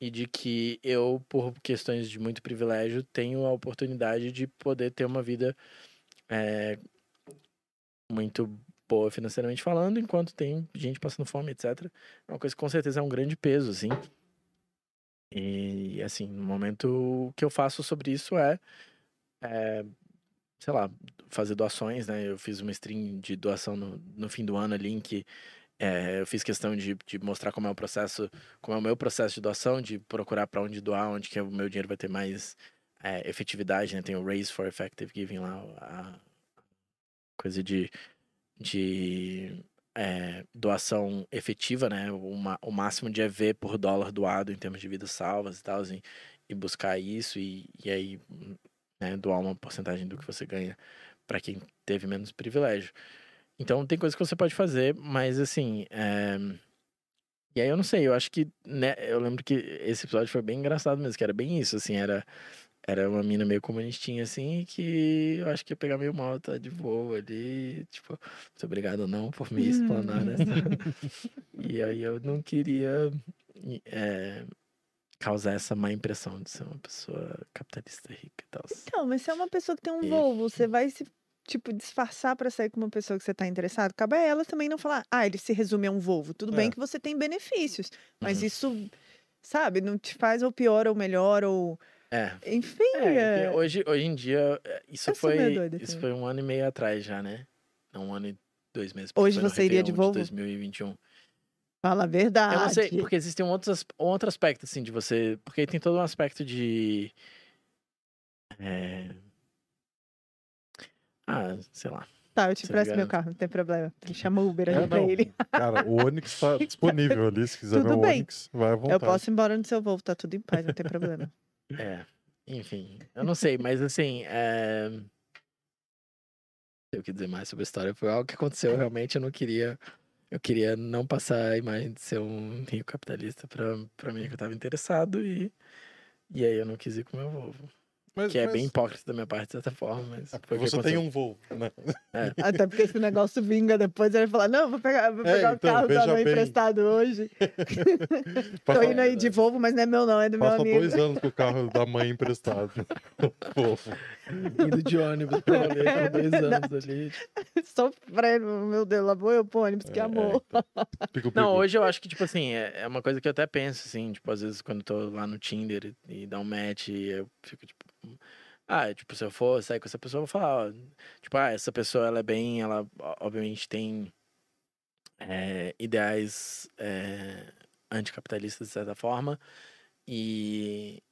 e de que eu, por questões de muito privilégio, tenho a oportunidade de poder ter uma vida é, muito boa financeiramente falando, enquanto tem gente passando fome, etc. É uma coisa que com certeza é um grande peso, assim. E, assim, no momento que eu faço sobre isso é, é, sei lá, fazer doações, né? Eu fiz uma stream de doação no, no fim do ano ali, em que é, eu fiz questão de, de mostrar como é o processo, como é o meu processo de doação, de procurar para onde doar, onde que o meu dinheiro vai ter mais é, efetividade, né? Tem o Raise for Effective Giving lá, a coisa de, de é, doação efetiva, né? Uma, o máximo de EV por dólar doado em termos de vidas salvas e tal, assim, e buscar isso e, e aí né, doar uma porcentagem do que você ganha para quem teve menos privilégio. Então tem coisas que você pode fazer, mas assim. é, E aí eu não sei, eu acho que. Né, eu lembro que esse episódio foi bem engraçado mesmo, que era bem isso, assim, era. Era uma mina meio comunistinha, assim, que eu acho que ia pegar meio mal, tá de boa ali. Tipo, muito obrigado não por me explanar essa. e aí eu não queria é, causar essa má impressão de ser uma pessoa capitalista rica e tal. Então, mas se é uma pessoa que tem um E- Volvo, você vai se, tipo, disfarçar pra sair com uma pessoa que você tá interessado? Cabe a ela também não falar, ah, ele se resume a um Volvo. Tudo bem É. que você tem benefícios, mas Uhum. isso, sabe, não te faz ou pior ou melhor ou... É. Enfim, É, é... hoje, hoje em dia, é, isso meio foi, doida isso também. foi um ano e meio atrás já, né? Não, um ano e dois meses. Hoje você iria de Volvo? 2021. Fala a verdade. Eu não sei, porque existem um outros, um outro aspecto, assim, de você... Porque tem todo um aspecto de... é, Ah, sei lá. Tá, eu te Você presto meu carro, não tem problema. Chama o Uber É, ali pra não. ele. Cara, o Onix tá disponível ali. Se quiser ver Tudo o bem. Onix, vai à vontade. Eu posso ir embora no seu Volvo, tá tudo em paz, não tem problema. É, enfim, eu não sei, mas assim, é... Eu quis dizer mais sobre a história. Foi algo que aconteceu. Realmente eu não queria. Eu queria não passar a imagem de ser um rico capitalista pra, pra mim, que eu tava interessado. E, e aí eu não quis ir com meu Volvo. Mas, Que é mas bem hipócrita da minha parte, de certa forma, mas que você tem um voo, né? Até porque esse negócio vinga depois, ele fala, não, vou pegar, vou É, pegar então, o carro da mãe bem. emprestado hoje. Tô Passa, indo aí de Volvo, mas não é meu não, é do meu passa amigo. dois anos com o carro da mãe emprestado. Fofo. Indo de ônibus pra rolê É por dois anos ali. Sofrendo, meu Deus, lá vou eu pro ônibus, que É, amor. então. Pico, pico. Não, hoje eu acho que, tipo assim, é, é uma coisa que eu até penso, assim, tipo, às vezes quando eu tô lá no Tinder e, e dá um match, e eu fico, tipo. Ah, tipo, se eu for sair com essa pessoa, eu vou falar, tipo, ah, essa pessoa, ela é bem, ela obviamente tem é, ideais é, anticapitalistas, de certa forma, e,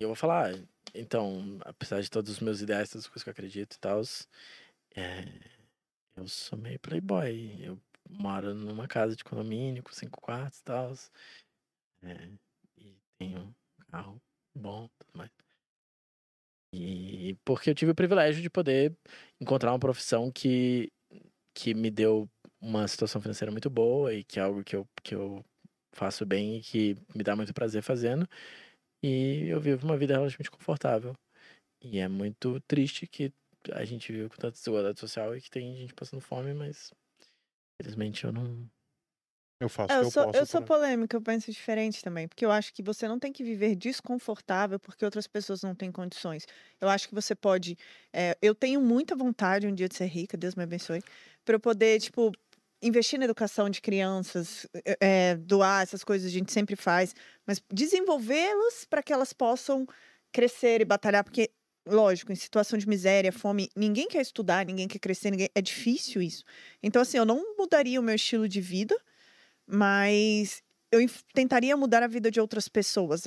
eu vou falar, ah, então, apesar de todos os meus ideais, todas as coisas que eu acredito e tal, é, eu sou meio playboy, eu moro numa casa de condomínio com cinco quartos e tal. É, e tenho um carro bom tudo mais. E porque eu tive o privilégio de poder encontrar uma profissão que, que me deu uma situação financeira muito boa e que é algo que eu, que eu faço bem e que me dá muito prazer fazendo. E eu vivo uma vida relativamente confortável. E é muito triste que a gente vive com tanta desigualdade social e que tem gente passando fome, mas infelizmente eu não. Eu faço É, eu eu sou, posso. eu sou polêmica, eu penso diferente também, porque eu acho que você não tem que viver desconfortável porque outras pessoas não têm condições. Eu acho que você pode. é, eu tenho muita vontade um dia de ser rica, Deus me abençoe, para eu poder, tipo, investir na educação de crianças, é, doar essas coisas a gente sempre faz, mas desenvolvê-las para que elas possam crescer e batalhar, porque. Lógico, em situação de miséria, fome, ninguém quer estudar, ninguém quer crescer, ninguém... é difícil isso. Então, assim, eu não mudaria o meu estilo de vida, mas eu tentaria mudar a vida de outras pessoas.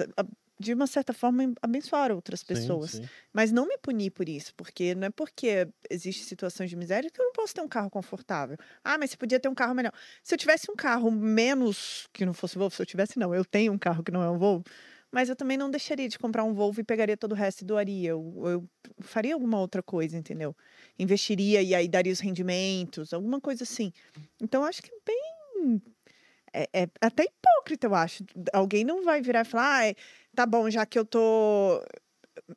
De uma certa forma, abençoar outras Sim, pessoas. sim. Mas não me punir por isso, porque não é porque existe situações de miséria que eu não posso ter um carro confortável. Ah, mas você podia ter um carro melhor. Se eu tivesse um carro menos que não fosse Volvo, se eu tivesse, não, eu tenho um carro que não é um Volvo, mas eu também não deixaria de comprar um Volvo e pegaria todo o resto e doaria. Eu, eu faria alguma outra coisa, entendeu? Investiria e aí daria os rendimentos, alguma coisa assim. Então, acho que é bem. É, é até hipócrita, eu acho. Alguém não vai virar e falar, ah, é, tá bom, já que eu tô.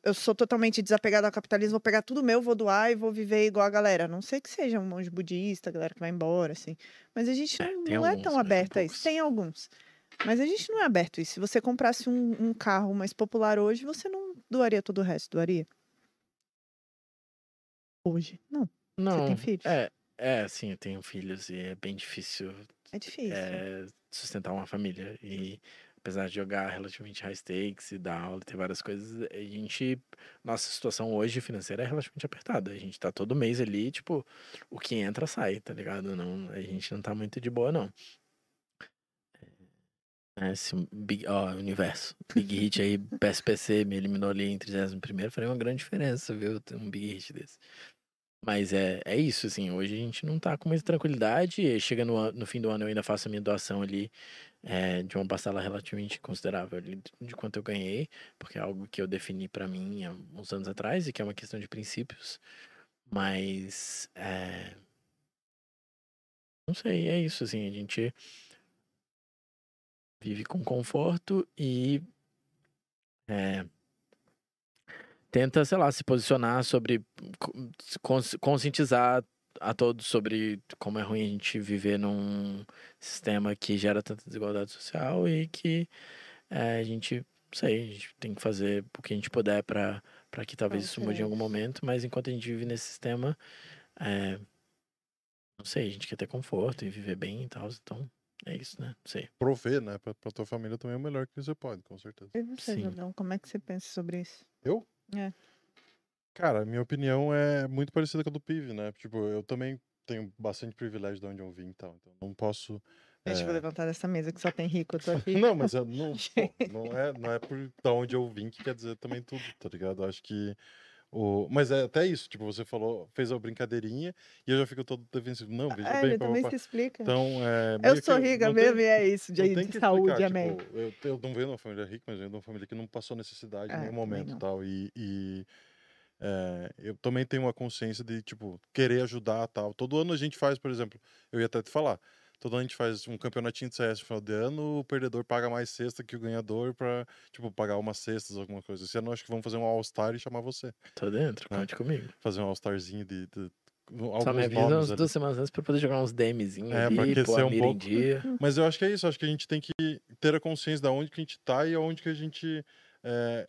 Eu sou totalmente desapegado ao capitalismo, vou pegar tudo meu, vou doar e vou viver igual a galera. A não sei que seja um monge budista, a galera que vai embora, assim. Mas a gente É, não, tem não é alguns, tão mas são aberto a isso. Tem alguns. Mas a gente não é aberto a isso. Se você comprasse um, um carro mais popular hoje, você não doaria todo o resto, doaria? Hoje? Não. Não. tem filhos? É, é, sim, eu tenho filhos e é bem difícil É difícil. é, sustentar uma família. E apesar de jogar relativamente high stakes e dar aula ter várias coisas, a gente. Nossa situação hoje financeira é relativamente apertada. A gente tá todo mês ali, tipo, o que entra sai, tá ligado? Não, a gente não tá muito de boa, não. É, Esse Big, ó, universo. Big Hit aí, PSPC me eliminou ali em 31 faria uma grande diferença, viu? Ter um Big Hit desse. Mas é, é isso, assim, hoje a gente não tá com muita tranquilidade. e Chega no, no fim do ano eu ainda faço a minha doação ali é, de uma parcela relativamente considerável ali de- quanto eu ganhei, porque é algo que eu defini pra mim há uns anos atrás e que é uma questão de princípios. Mas é, não sei, é isso, assim, a gente vive com conforto e é, tenta, sei lá, se posicionar sobre, cons- conscientizar a todos sobre como é ruim a gente viver num sistema que gera tanta desigualdade social e que é, a gente, não sei, a gente tem que fazer o que a gente puder para para que talvez isso mude em algum momento, mas enquanto a gente vive nesse sistema, é, não sei, a gente quer ter conforto e viver bem e tal, então é isso, né? Não sei. Prover, né? Pra, pra tua família também é o melhor que você pode, com certeza. E você, Sim. Jordão, como é que você pensa sobre isso? Eu? É. Cara, minha opinião é muito parecida com a do Pive, né? Tipo, eu também tenho bastante privilégio de onde eu vim e tal. Então não posso. Deixa eu é, levantar dessa mesa que só tem rico, eu tô aqui. Não, mas eu não, pô, não é, não é por da onde eu vim que quer dizer também tudo, tá ligado? Eu acho que o, mas é até isso, tipo, você falou, fez a brincadeirinha e eu já fico todo defensivo. Não, veja É, bem, ele pá, também pá, se explica. Então, é, eu sou rica não tem- mesmo e é isso, de, de saúde, explicar, amém. tipo, eu, eu não venho de uma família rica, mas venho de uma família que não passou necessidade em É, nenhum momento tal. E, e é, eu também tenho uma consciência de, tipo, querer ajudar tal. Todo ano a gente faz, por exemplo, eu ia até te falar, todo ano a gente faz um campeonatinho de CS no final de ano, o perdedor paga mais cesta que o ganhador pra, tipo, pagar umas cestas, alguma coisa. Esse ano acho que vamos fazer um All-Star e chamar você. Tô dentro, É. conte comigo. Fazer um All-Starzinho de, de Só me avisa umas duas semanas antes pra poder jogar uns DMzinhos É, pra ali, pôr aquecer um pouco. dia. Mas eu acho que é isso, acho que a gente tem que ter a consciência de onde que a gente tá e aonde que a gente. é,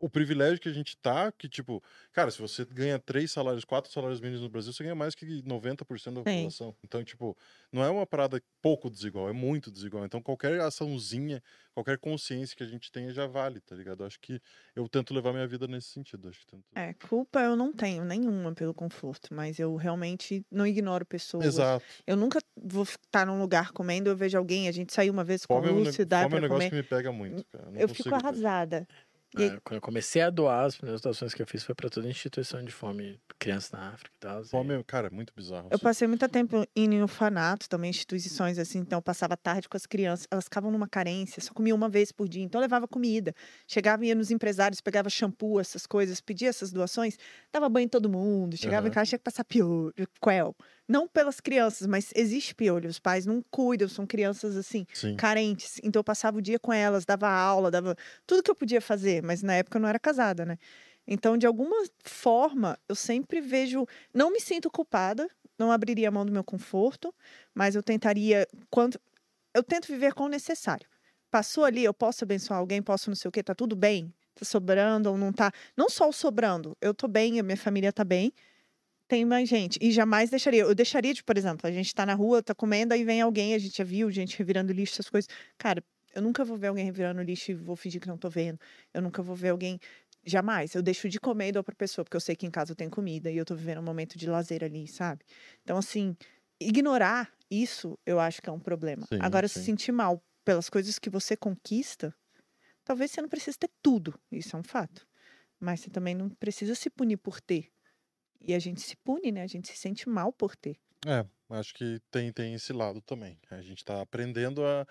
o privilégio que a gente tá, que tipo, cara, se você ganha três salários, quatro salários mínimos no Brasil, você ganha mais que 90% da Sim. população. Então, tipo, não é uma parada pouco desigual, é muito desigual. Então, qualquer açãozinha, qualquer consciência que a gente tenha já vale, tá ligado? Acho que eu tento levar minha vida nesse sentido. Acho que tento... É, culpa eu não tenho nenhuma pelo conforto, mas eu realmente não ignoro pessoas. Exato. Eu nunca vou estar num lugar comendo, eu vejo alguém, a gente saiu uma vez com Fome é a um, ne- dá fome é um pra negócio comer. que me pega muito, cara. Eu, Eu fico consigo ter. E É, quando eu comecei a doar, as primeiras doações que eu fiz foi pra toda instituição de fome, crianças na África e tal. Fome, é- cara, é muito bizarro. Eu assim. passei muito tempo indo em orfanato, também instituições assim, então eu passava tarde com as crianças, elas ficavam numa carência, só comia uma vez por dia, então eu levava comida. Chegava, ia nos empresários, pegava shampoo, essas coisas, pedia essas doações, dava banho em todo mundo, chegava em Aham. casa, tinha que passar piolho, quel. Não pelas crianças, mas existe piolho, os pais não cuidam, são crianças assim, Sim. carentes. Então eu passava o dia com elas, dava aula, dava tudo que eu podia fazer, mas na época eu não era casada, né? Então, de alguma forma, eu sempre vejo. Não me sinto culpada, não abriria a mão do meu conforto, mas eu tentaria. Quanto, eu tento viver com o necessário. Passou ali, eu posso abençoar alguém, posso não sei o quê, tá tudo bem? Tá sobrando ou não tá? Não só o sobrando, eu tô bem, a minha família tá bem. Tem mais gente. E jamais deixaria. Eu deixaria de, por exemplo, a gente tá na rua, tá comendo, aí vem alguém, a gente já viu, gente revirando lixo, essas coisas. Cara, eu nunca vou ver alguém revirando lixo e vou fingir que não tô vendo. Eu nunca vou ver alguém. Jamais. Eu deixo de comer e dou pra pessoa, porque eu sei que em casa eu tenho comida e eu tô vivendo um momento de lazer ali, sabe? Então, assim, ignorar isso eu acho que é um problema. Sim, Agora, se sim. sentir mal pelas coisas que você conquista, talvez você não precise ter tudo. Isso é um fato. Mas você também não precisa se punir por ter. E a gente se pune, né? A gente se sente mal por ter. É, acho que tem, tem esse lado também. A gente tá aprendendo a,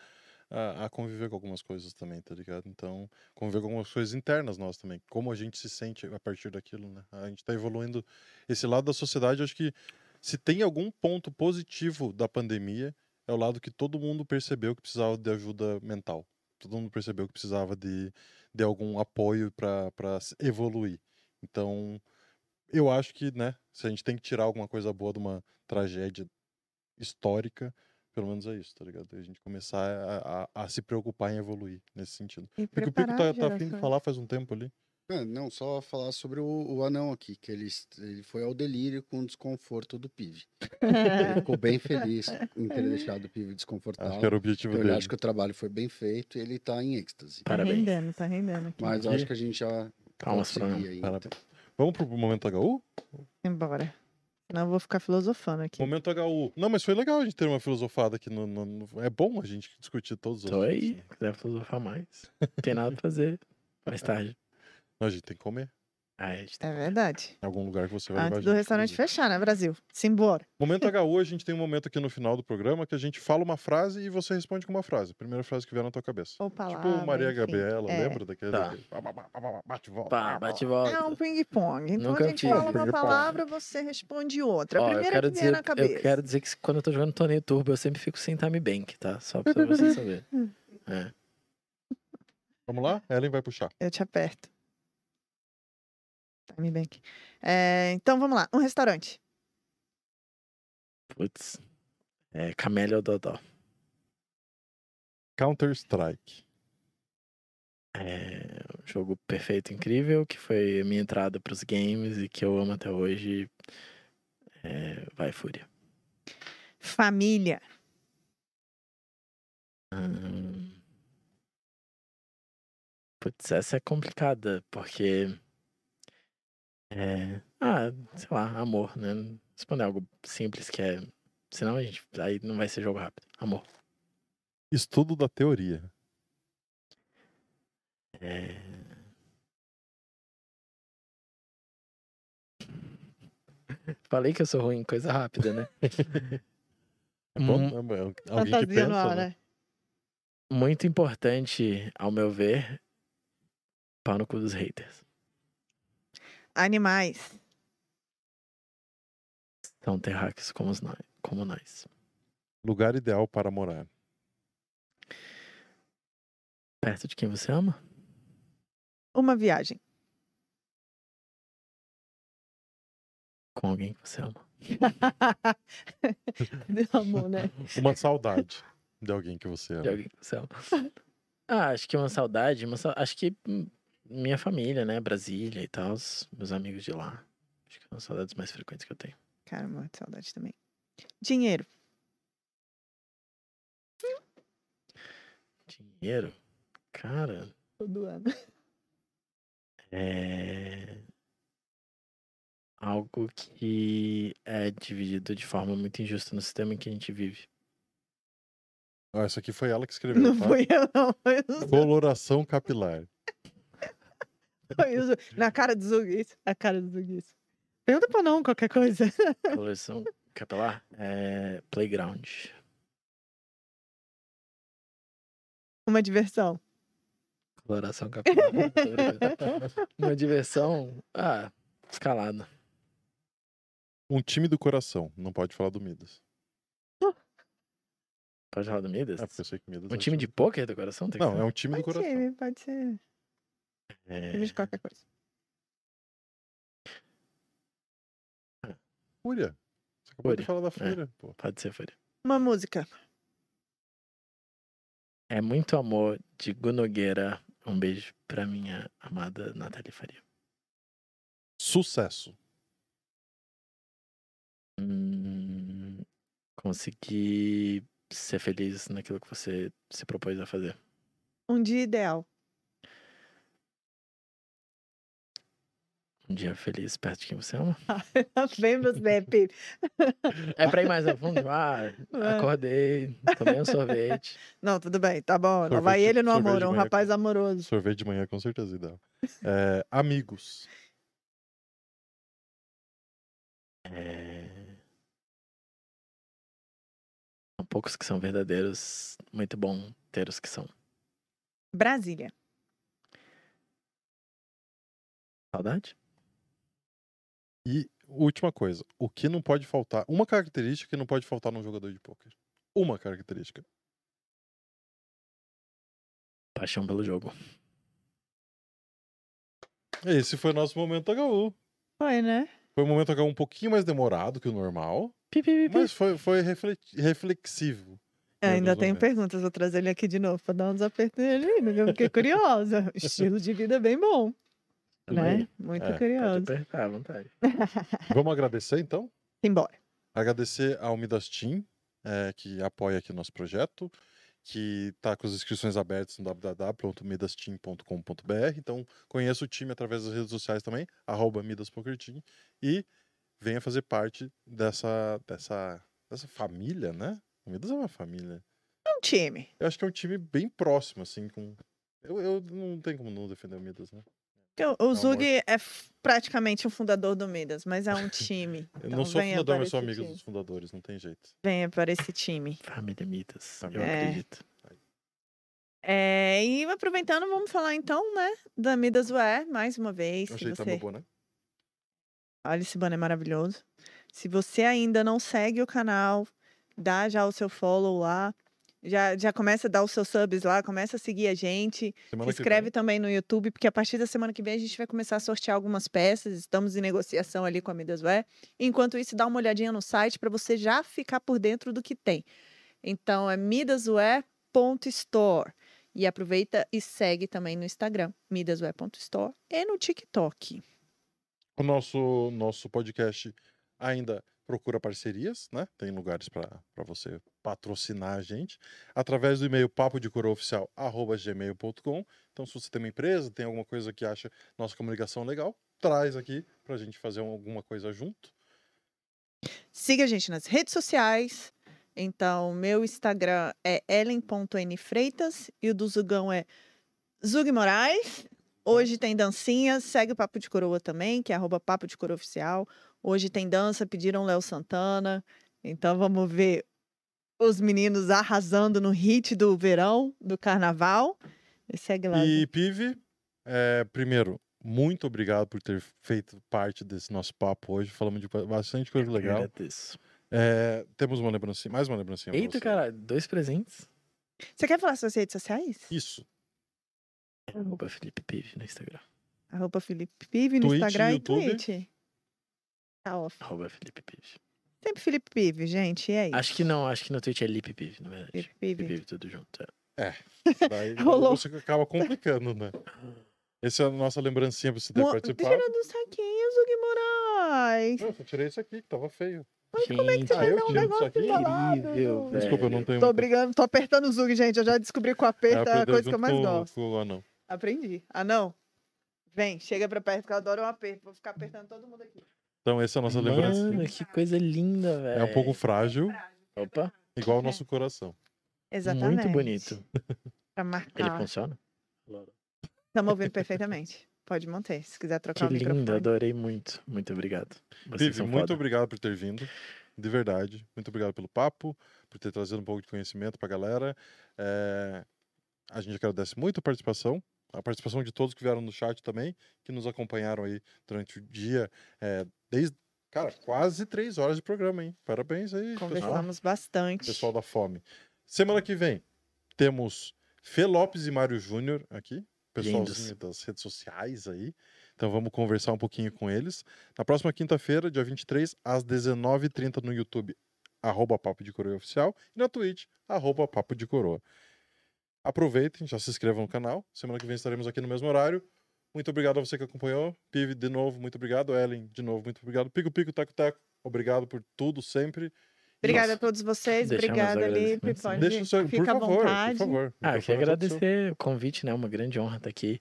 a, a conviver com algumas coisas também, tá ligado? Então, conviver com algumas coisas internas nós também. Como a gente se sente a partir daquilo, né? A gente tá evoluindo esse lado da sociedade. Acho que se tem algum ponto positivo da pandemia, é o lado que todo mundo percebeu que precisava de ajuda mental. Todo mundo percebeu que precisava de, de algum apoio para evoluir. Então, eu acho que, né, se a gente tem que tirar alguma coisa boa de uma tragédia histórica, pelo menos é isso, tá ligado? A gente começar a, a- a se preocupar em evoluir nesse sentido. E Porque o Pico tá, tá afim de falar faz um tempo ali. Ah, não, só falar sobre o, o anão aqui, que ele, ele foi ao delírio com o desconforto do PIV. Ele ficou bem feliz em ter deixado o PIV Acho desconfortável. que era o objetivo Então, ele dele. acha que o trabalho foi bem feito e ele tá em êxtase. Tá Parabéns. rendendo, tá rendendo aqui. Mas acho que a gente já seguir aí. Parabéns. então. Vamos pro momento HU? Embora. Senão eu vou ficar filosofando aqui. Momento HU. Não, mas foi legal a gente ter uma filosofada aqui. No, no- no- É bom a gente discutir todos os Tô assuntos, aí, né? quiser filosofar mais. Não tem nada pra fazer. Mais tarde. Não, a gente tem que comer. Ah, a tem- É verdade. Em algum lugar que você vai levar a Antes do restaurante fechar, né, Brasil? Simbora. Momento HU, a gente tem um momento aqui no final do programa que a gente fala uma frase e você responde com uma frase. Primeira frase que vier na tua cabeça. Ou tipo palavra, Maria enfim. Gabriela, É. lembra daquele? Tá. daquele Bate e volta. Pá, bate volta. É um ping-pong. Então Nunca a gente fala uma palavra, você responde outra. A Ó, eu primeira que vier dizer, na cabeça. eu quero dizer que quando eu tô jogando torneio turbo, eu sempre fico sem time bank, tá? Só pra você saber. É. Vamos lá? Ellen vai puxar. Eu te aperto. Time Bank. É, então vamos lá. Um restaurante. Putz. É Camélia ou Dodó. Counter-Strike. É um jogo perfeito, incrível, que foi a minha entrada pros games e que eu amo até hoje. É, vai, Fúria. Família. Hum. Putz, essa é complicada, porque. É. Ah, sei lá, amor, né? Responder algo simples que é. Senão a gente. Aí não vai ser jogo rápido. Amor. Estudo da teoria. É. Falei que eu sou ruim em coisa rápida, né? É bom? Hum. É, é alguém que pensa, no ar, né? né? Muito importante, ao meu ver, pau no cu dos haters. Animais. São terráqueos como nós. Como nós. Lugar ideal para morar. Perto de quem você ama? Uma viagem. Com alguém que você ama. Deu amor, né? Uma saudade de alguém que você De ama. alguém que você ama. Ah, acho que uma saudade, uma sa- acho que hum, minha família, né? Brasília e tal, meus amigos de lá. Acho que são as saudades mais frequentes que eu tenho. Cara, morro de saudade também. Dinheiro. Dinheiro? Cara, Todo ano. é. Algo que é dividido de forma muito injusta no sistema em que a gente vive. Ah, essa aqui foi ela que escreveu. Não tá? fui eu, não. Foi Coloração capilar. Na cara do Zugis. A cara do Zugis. Pergunta pra não, qualquer coisa. Coleção capilar? É. Playground. Uma diversão. Coloração capilar. Uma diversão. Ah, escalada. Um time do coração. Não pode falar do Midas. Pode falar do Midas? É, porque eu sei que Midas é Um time de pôquer do coração? Tem que Não, ser? é um time do Pode coração. ser, pode ser. É, de qualquer coisa. Fúria. Você acabou de Fúria, falar da é. Fúria, pô. Pode ser, Fúria. Uma música. É muito amor de Gunogueira. Um beijo pra minha amada Nathalie Faria. Sucesso. Hum, conseguir ser feliz naquilo que você se propôs a fazer. Um dia ideal. Um dia feliz perto de quem você ama. Vem meus bebê. É pra ir mais a fundo? Ah, Ah. acordei, tomei um sorvete. Não, tudo bem, tá bom. Lá Sorvete- vai ele no amor, de um rapaz amoroso. Sorvete de manhã, com certeza, ideal. É, amigos. É... São poucos que são verdadeiros. Muito bom ter os que são. Brasília. Saudade? E última coisa. O que não pode faltar. Uma característica que não pode faltar num jogador de pôquer. Uma característica. Paixão pelo jogo. Esse foi o nosso momento HU. Foi, né? Foi um momento HU um pouquinho mais demorado que o normal. Pi, pi, pi, pi. Mas foi, foi reflexivo. Em ainda alguns tenho momentos. perguntas, vou trazer ele aqui de novo pra dar uns apertos nele ainda, que eu fiquei curiosa. Estilo de vida bem bom, né? Muito É, pode Pode curioso. apertar à vontade. Vamos agradecer então? Embora. Agradecer ao Midas Team, eh, que apoia aqui o nosso projeto, que está com as inscrições abertas no www.midasteam.com.br. Então, conheça o time através das redes sociais também, arroba MidasPokerTeam, e venha fazer parte dessa, dessa, dessa família, né? O Midas é uma família. Um time. Eu acho que é um time bem próximo, assim, com... Eu, eu não tenho como não defender o Midas, né? O, Não, Zug é praticamente o fundador do Midas, mas é um time. Eu Então não sou fundador, mas sou amigo time. dos fundadores, não tem jeito. Venha para esse time. Família Mitas. Eu. É. acredito. É, e aproveitando, vamos falar então, né, da Midas Wear, mais uma vez. Eu Se achei que tá você... boné. Olha, esse banner maravilhoso. Se você ainda não segue o canal, dá já o seu follow lá. Já, já começa a dar os seus subs lá, começa a seguir a gente. Semana Se inscreve também no YouTube, porque a partir da semana que vem a gente vai começar a sortear algumas peças. Estamos em negociação ali com a Midaswear. Enquanto isso, dá uma olhadinha no site para você já ficar por dentro do que tem. Então é midaswear.store. E aproveita e segue também no Instagram, midaswear.store e no TikTok. O nosso, nosso podcast ainda procura parcerias, né? Tem lugares para você patrocinar a gente através do e-mail papo de gmail.com. Então, se você tem uma empresa, tem alguma coisa que acha nossa comunicação legal, traz aqui para a gente fazer alguma coisa junto. Siga a gente nas redes sociais. Então, meu Instagram é ellen.nfreitas e o do Zugão é Zug Moraes. Hoje tem dancinha, segue o Papo de Coroa também, que é arroba Papo de Coroa Oficial. Hoje tem dança, pediram Léo Santana. Então vamos ver os meninos arrasando no hit do verão, do carnaval. E segue lá. E Pive, é, primeiro, muito obrigado por ter feito parte desse nosso papo hoje. Falamos de ba- bastante coisa legal. agradeço. É, temos uma lembrancinha, mais uma lembrancinha. Eita, cara, dois presentes. Você quer falar suas redes sociais? Isso. Arroba Felipe Pive no Instagram. Arroba Felipe Pive no Twitch, Instagram YouTube. e Twitch. Tá off. Arroba Felipe Pive. Sempre Felipe Pive, gente. E aí? Acho que não, acho que no Twitch é Lipe Pive, na verdade. Felipe Lipe Pive. Pive, tudo junto. é. Daí Rolou. você acaba complicando, né? Essa é a nossa lembrancinha pra você ter Mo- participado. Tira do saquinho, Zug Moraes. Eu só tirei isso aqui, que tava feio. como é que você Ah, vai dar um isso negócio aqui? Incrível. Desculpa, eu não tenho. Tô muita- brigando, tô apertando o Zug, gente. Eu já descobri que o aperto é a aprendeu coisa que eu mais com- gosto. com o anão. Aprendi. Ah, não? Vem, chega pra perto, que eu adoro um aperto. Vou ficar apertando todo mundo aqui. Então, essa é a nossa lembrancinha. Mano, que coisa linda, velho. É um pouco frágil, Opa, igual o nosso coração. Exatamente. muito bonito. Pra Ele marcar. funciona? Estamos ouvindo perfeitamente. Pode manter, se quiser trocar Que o lindo, microfone. adorei muito. Muito obrigado. Vivi, muito foda. obrigado por ter vindo. De verdade. Muito obrigado pelo papo, por ter trazido um pouco de conhecimento pra galera. É, A gente agradece muito a participação. A participação de todos que vieram no chat também, que nos acompanharam aí durante o dia. é, desde, cara, quase três horas de programa, hein? Parabéns aí, pessoal. Conversamos bastante. Pessoal da fome. Semana que vem temos Fê Lopes e Mário Júnior aqui, pessoalzinho das redes sociais aí. Então vamos conversar um pouquinho com eles. Na próxima quinta-feira, dia 23, às 19h30 no YouTube, arroba Papo de Coroa Oficial, e na Twitch, arroba Papo de Coroa. Aproveitem, já se inscrevam no canal. Semana que vem estaremos aqui no mesmo horário. Muito obrigado a você que acompanhou. Pive, de novo, muito obrigado. Ellen, de novo, muito obrigado. Pico, pico, taco, taco. Obrigado por tudo, sempre. Obrigada a Nossa. todos vocês. Deixamos Obrigada, Lipe. Pode Deixa o seu, fica por à favor, vontade. por favor. Ah, eu queria agradecer o convite, né? Uma grande honra estar aqui.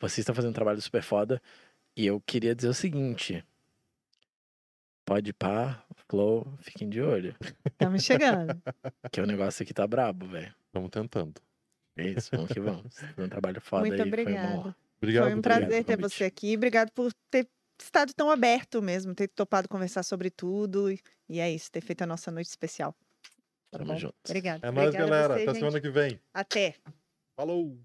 Vocês estão fazendo um trabalho super foda. E eu queria dizer o seguinte. Pode pá, Flow, fiquem de olho. Estamos chegando. Que o negócio aqui tá brabo, velho. Estamos tentando. É isso, vamos que vamos. Fazendo um trabalho foda Muito aí. Foi obrigada. honra. Obrigado. Foi um prazer vir. ter você aqui. Obrigado por ter estado tão aberto mesmo, ter topado conversar sobre tudo. E- é isso, ter feito a nossa noite especial. Tá Tamo bom? junto. Obrigada. É nóis, galera. você, Até gente. semana que vem. Até. Falou!